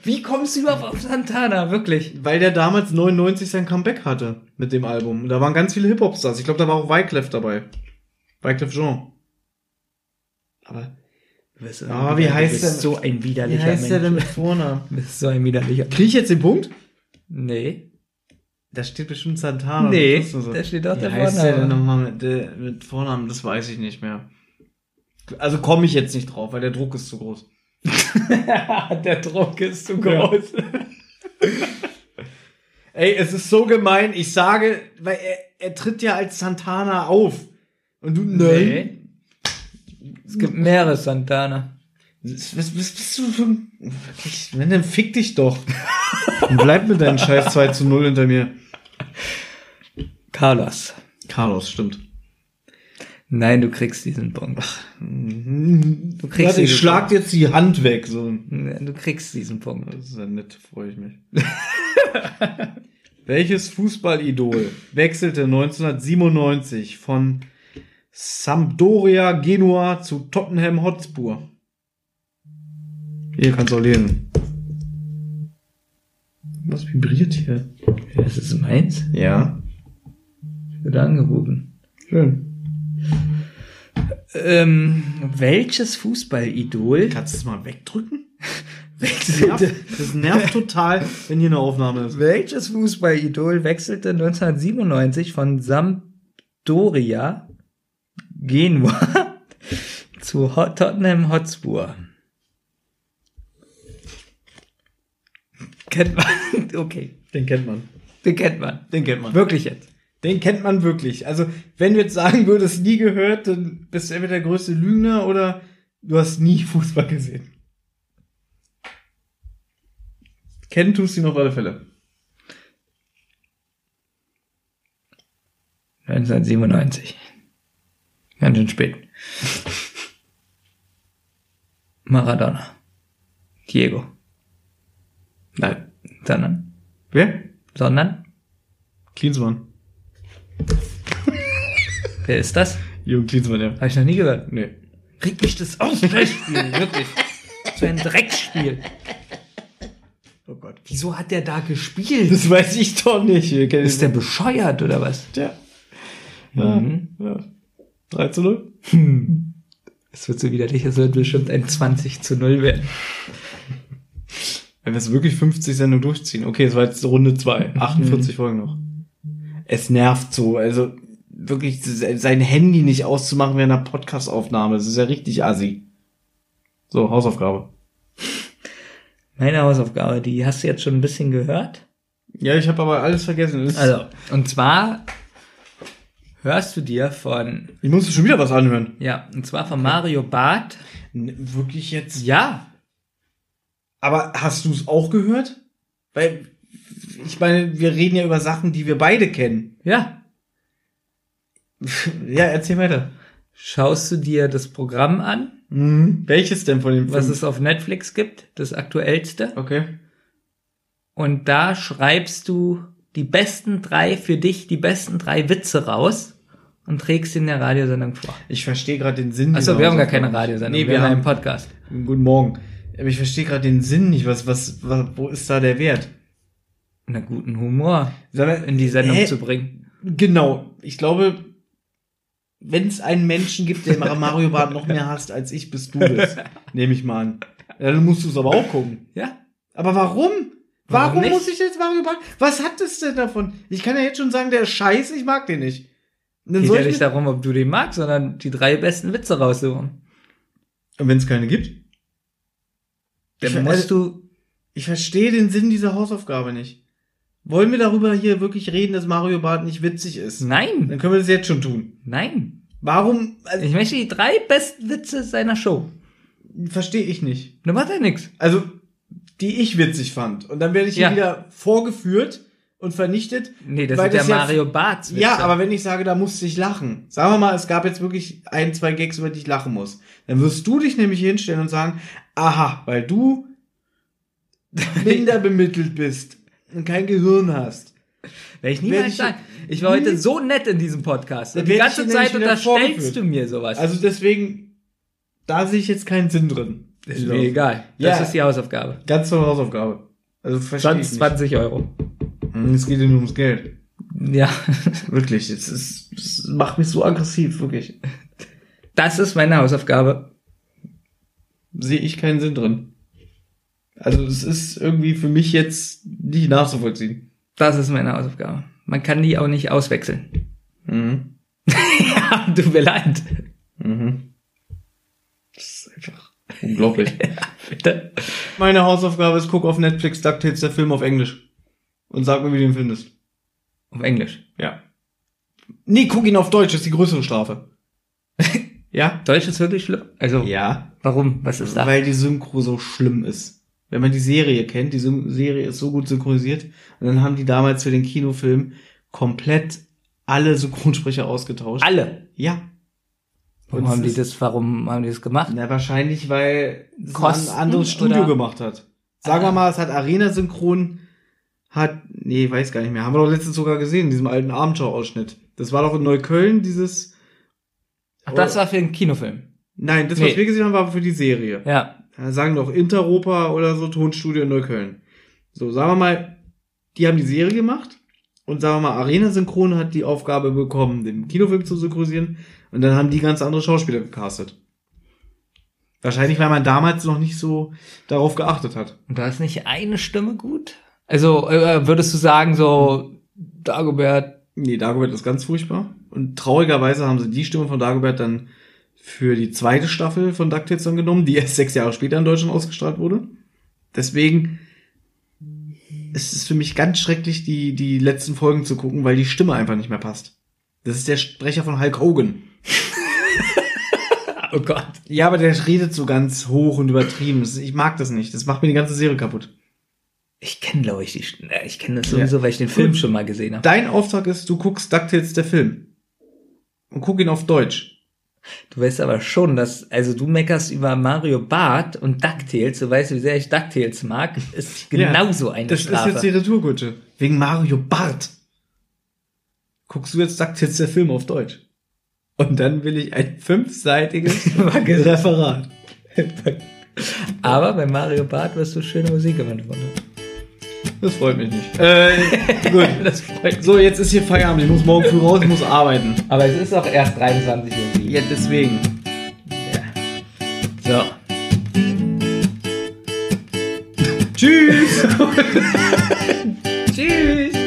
Wie kommst du überhaupt auf Santana? Wirklich? Weil der damals 99 sein Comeback hatte mit dem Album. Da waren ganz viele Hip-Hop-Stars. Ich glaube, da war auch Wyclef dabei. Wyclef Jean. Aber Ah, wie heißt bist der- so ein wie widerlicher heißt der denn mit Vornamen? Bist so ein widerlicher Krieg ich jetzt den Punkt? Nee. Da steht bestimmt Santana. Nee, so. da steht doch Wie der heißt Vorname. der denn nochmal mit, mit Vornamen? Das weiß ich nicht mehr. Also komme ich jetzt nicht drauf, weil der Druck ist zu groß. der Druck ist zu groß. Ey, es ist so gemein. Ich sage, weil er, er tritt ja als Santana auf. Und du, Nee. Es gibt mehrere Santana. Was, was, was bist du für ein... Wirklich, wenn, dann fick dich doch. Und bleib mit deinen scheiß 2 zu 0 hinter mir. Carlos. Carlos, stimmt. Nein, du kriegst diesen Punkt. Du kriegst Warte, ich schlag jetzt die Hand weg. So. Du kriegst diesen Punkt. Das ist ja nett, freue ich mich. Welches Fußballidol wechselte 1997 von Sampdoria Genua zu Tottenham Hotspur? Hier kannst du auch lesen. Was vibriert hier? Das ist meins. Ja. Wird angerufen. Schön. Ähm, welches Fußballidol Kannst du es mal wegdrücken? Das nervt, wechselte, das nervt total, wenn hier eine Aufnahme ist. welches Fußballidol wechselte 1997 von Sampdoria Genua zu Tottenham Hotspur? Kennt man? Okay, Den kennt man. den kennt man. Den kennt man. Wirklich jetzt. Den kennt man wirklich. Also, wenn du jetzt sagen würdest, nie gehört, dann bist du entweder der größte Lügner oder du hast nie Fußball gesehen. Kennen tust du ihn auf alle Fälle. 1997. Ganz schön spät. Maradona. Diego. Nein. Sondern? Wer? Sondern? Klinsmann. Wer ist das? Jürgen Klinsmann, ja. Habe ich noch nie gehört. Nee. Regt mich das auf, Dreckspiel, wirklich. So ein Dreckspiel. Oh Gott. Wieso hat der da gespielt? Das weiß ich doch nicht. Ist der bescheuert oder was? Ja. Ja. Mhm. ja. 3 zu 0. Es wird so widerlich, es wird bestimmt ein 20 zu 0 werden. Wenn wir es wirklich 50 Sendungen durchziehen. Okay, es war jetzt Runde 2. 48 Folgen noch. Es nervt so. Also wirklich sein Handy nicht auszumachen während einer Podcast-Aufnahme. Das ist ja richtig assi. So, Hausaufgabe. Meine Hausaufgabe, die hast du jetzt schon ein bisschen gehört. Ja, ich habe aber alles vergessen. Das- Also, und zwar hörst du dir von, ich musste schon wieder was anhören. ja, und zwar von Mario Barth. Wirklich jetzt? Ja, Aber hast du es auch gehört? Weil, ich meine, wir reden ja über Sachen, die wir beide kennen. ja. Ja, erzähl weiter. Schaust du dir das Programm an, Mhm. Welches denn von den was es auf Netflix gibt, das aktuellste? Okay. Und da schreibst du die besten drei für dich, die besten drei Witze raus und trägst in der Radiosendung vor. Ich verstehe gerade den Sinn. Achso, wir haben gar keine. Radiosendung, Nee, wir, haben haben einen Podcast. Guten Morgen. Aber ich verstehe gerade den Sinn nicht. Was, was, was, wo ist da der Wert? Einen guten Humor mal, in die Sendung hä? zu bringen. Genau. Ich glaube, wenn es einen Menschen gibt, der Mario Bart noch mehr hasst als ich, bist du das. Nehme ich mal an. Ja, dann musst du es aber auch gucken. Ja? Aber warum? Warum Warum muss ich jetzt Mario Bart? Was hat es denn davon? Ich kann ja jetzt schon sagen, der ist scheiße, ich mag den nicht. Dann Geht ja ich nicht darum, ob du den magst, sondern die drei besten Witze raussuchen. Und wenn es keine gibt? Dann Ich- musst du, Ich verstehe den Sinn dieser Hausaufgabe nicht. Wollen wir darüber hier wirklich reden, dass Mario Bart nicht witzig ist? nein, Dann können wir das jetzt schon tun. nein. Warum? Also, Ich möchte die drei besten Witze seiner Show. verstehe ich nicht. Da macht er nix. Also, die ich witzig fand. Und dann werde ich hier Ja. wieder vorgeführt und vernichtet. Nee, das ist der ja- Mario Barth. Ja, aber wenn ich sage, da musste ich lachen. Sagen wir mal, es gab jetzt wirklich ein, zwei Gags, über die ich lachen muss. Dann wirst du dich nämlich hinstellen und sagen, aha, weil du minder bemittelt bist und kein Gehirn hast. Werde ich niemals sagen. Ich war heute so nett in diesem Podcast. Und die ganze Zeit unterstellst du mir sowas. Also deswegen, da sehe ich jetzt keinen Sinn drin. ist mir egal. Ja. Das ist die Hausaufgabe. Ganz tolle Hausaufgabe. Also verstehe Sonst nicht. 20 Euro. Hm, Es geht ja nur ums Geld. Ja. Wirklich, es, ist, es macht mich so aggressiv, wirklich. Das ist meine Hausaufgabe. Sehe ich keinen Sinn drin. Also es ist irgendwie für mich jetzt nicht nachzuvollziehen. Das ist meine Hausaufgabe. Man kann die auch nicht auswechseln. Mhm. ja, tut mir leid. Mhm. Das ist einfach unglaublich. Bitte. Meine Hausaufgabe ist, guck auf Netflix DuckTales, der Film auf Englisch. Und sag mir, wie du ihn findest. Auf Englisch. Ja. Nee, guck ihn auf Deutsch, das ist die größere Strafe. ja? Deutsch ist wirklich schlimm. Also, Ja. warum? Was ist da? Weil die Synchro so schlimm ist. Wenn man die Serie kennt, die Serie ist so gut synchronisiert. Und dann haben die damals für den Kinofilm komplett alle Synchronsprecher ausgetauscht. Alle. Ja. Warum Und haben die das, warum haben die das gemacht? Na, wahrscheinlich, weil es ein anderes Studio oder- gemacht hat. Sagen wir mal, es hat Arena Synchron, hat, nee, weiß gar nicht mehr. Haben wir doch letztens sogar gesehen, in diesem alten Abendschau-Ausschnitt. Das war doch in Neukölln, dieses, Ach, das war für einen Kinofilm. nein, das, was Nee. wir gesehen haben, war für die Serie. Ja. Sagen doch Interopa oder so Tonstudio in Neukölln. So, sagen wir mal, die haben die Serie gemacht und sagen wir mal, Arena Synchron hat die Aufgabe bekommen, den Kinofilm zu synchronisieren und dann haben die ganz andere Schauspieler gecastet. Wahrscheinlich, weil man damals noch nicht so darauf geachtet hat. Und da ist nicht eine Stimme gut? Also äh, würdest du sagen, so Dagobert, Nee, Dagobert ist ganz furchtbar. Und traurigerweise haben sie die Stimme von Dagobert dann für die zweite Staffel von DuckTales dann genommen, die erst sechs Jahre später in Deutschland ausgestrahlt wurde. Deswegen ist es für mich ganz schrecklich, die, die letzten Folgen zu gucken, weil die Stimme einfach nicht mehr passt. Das ist der Sprecher von Hulk Hogan. oh Gott. Ja, aber der redet so ganz hoch und übertrieben. Ich mag das nicht. Das macht mir die ganze Serie kaputt. Ich kenne, glaube ich, die Stimme. Ich kenne das sowieso, weil ich den Film schon mal gesehen habe. Dein Auftrag ist, du guckst DuckTales der Film. Und guck ihn auf Deutsch. Du weißt aber schon, dass, also du meckerst über Mario Barth und DuckTales, du weißt, wie sehr ich DuckTales mag, ist genauso eine Das Strafe. ist jetzt die Retourkutsche. Wegen Mario Bart. Guckst du jetzt DuckTales der Film auf Deutsch. Und dann will ich ein fünfseitiges Referat. aber bei Mario Barth wirst du schöne Musik Hintergrund haben. Das freut mich nicht. Äh, gut. Das freut So, jetzt ist hier Feierabend. Ich muss morgen früh raus, ich muss arbeiten. Aber es ist auch erst 23 Uhr. Ja, deswegen. So. Tschüss.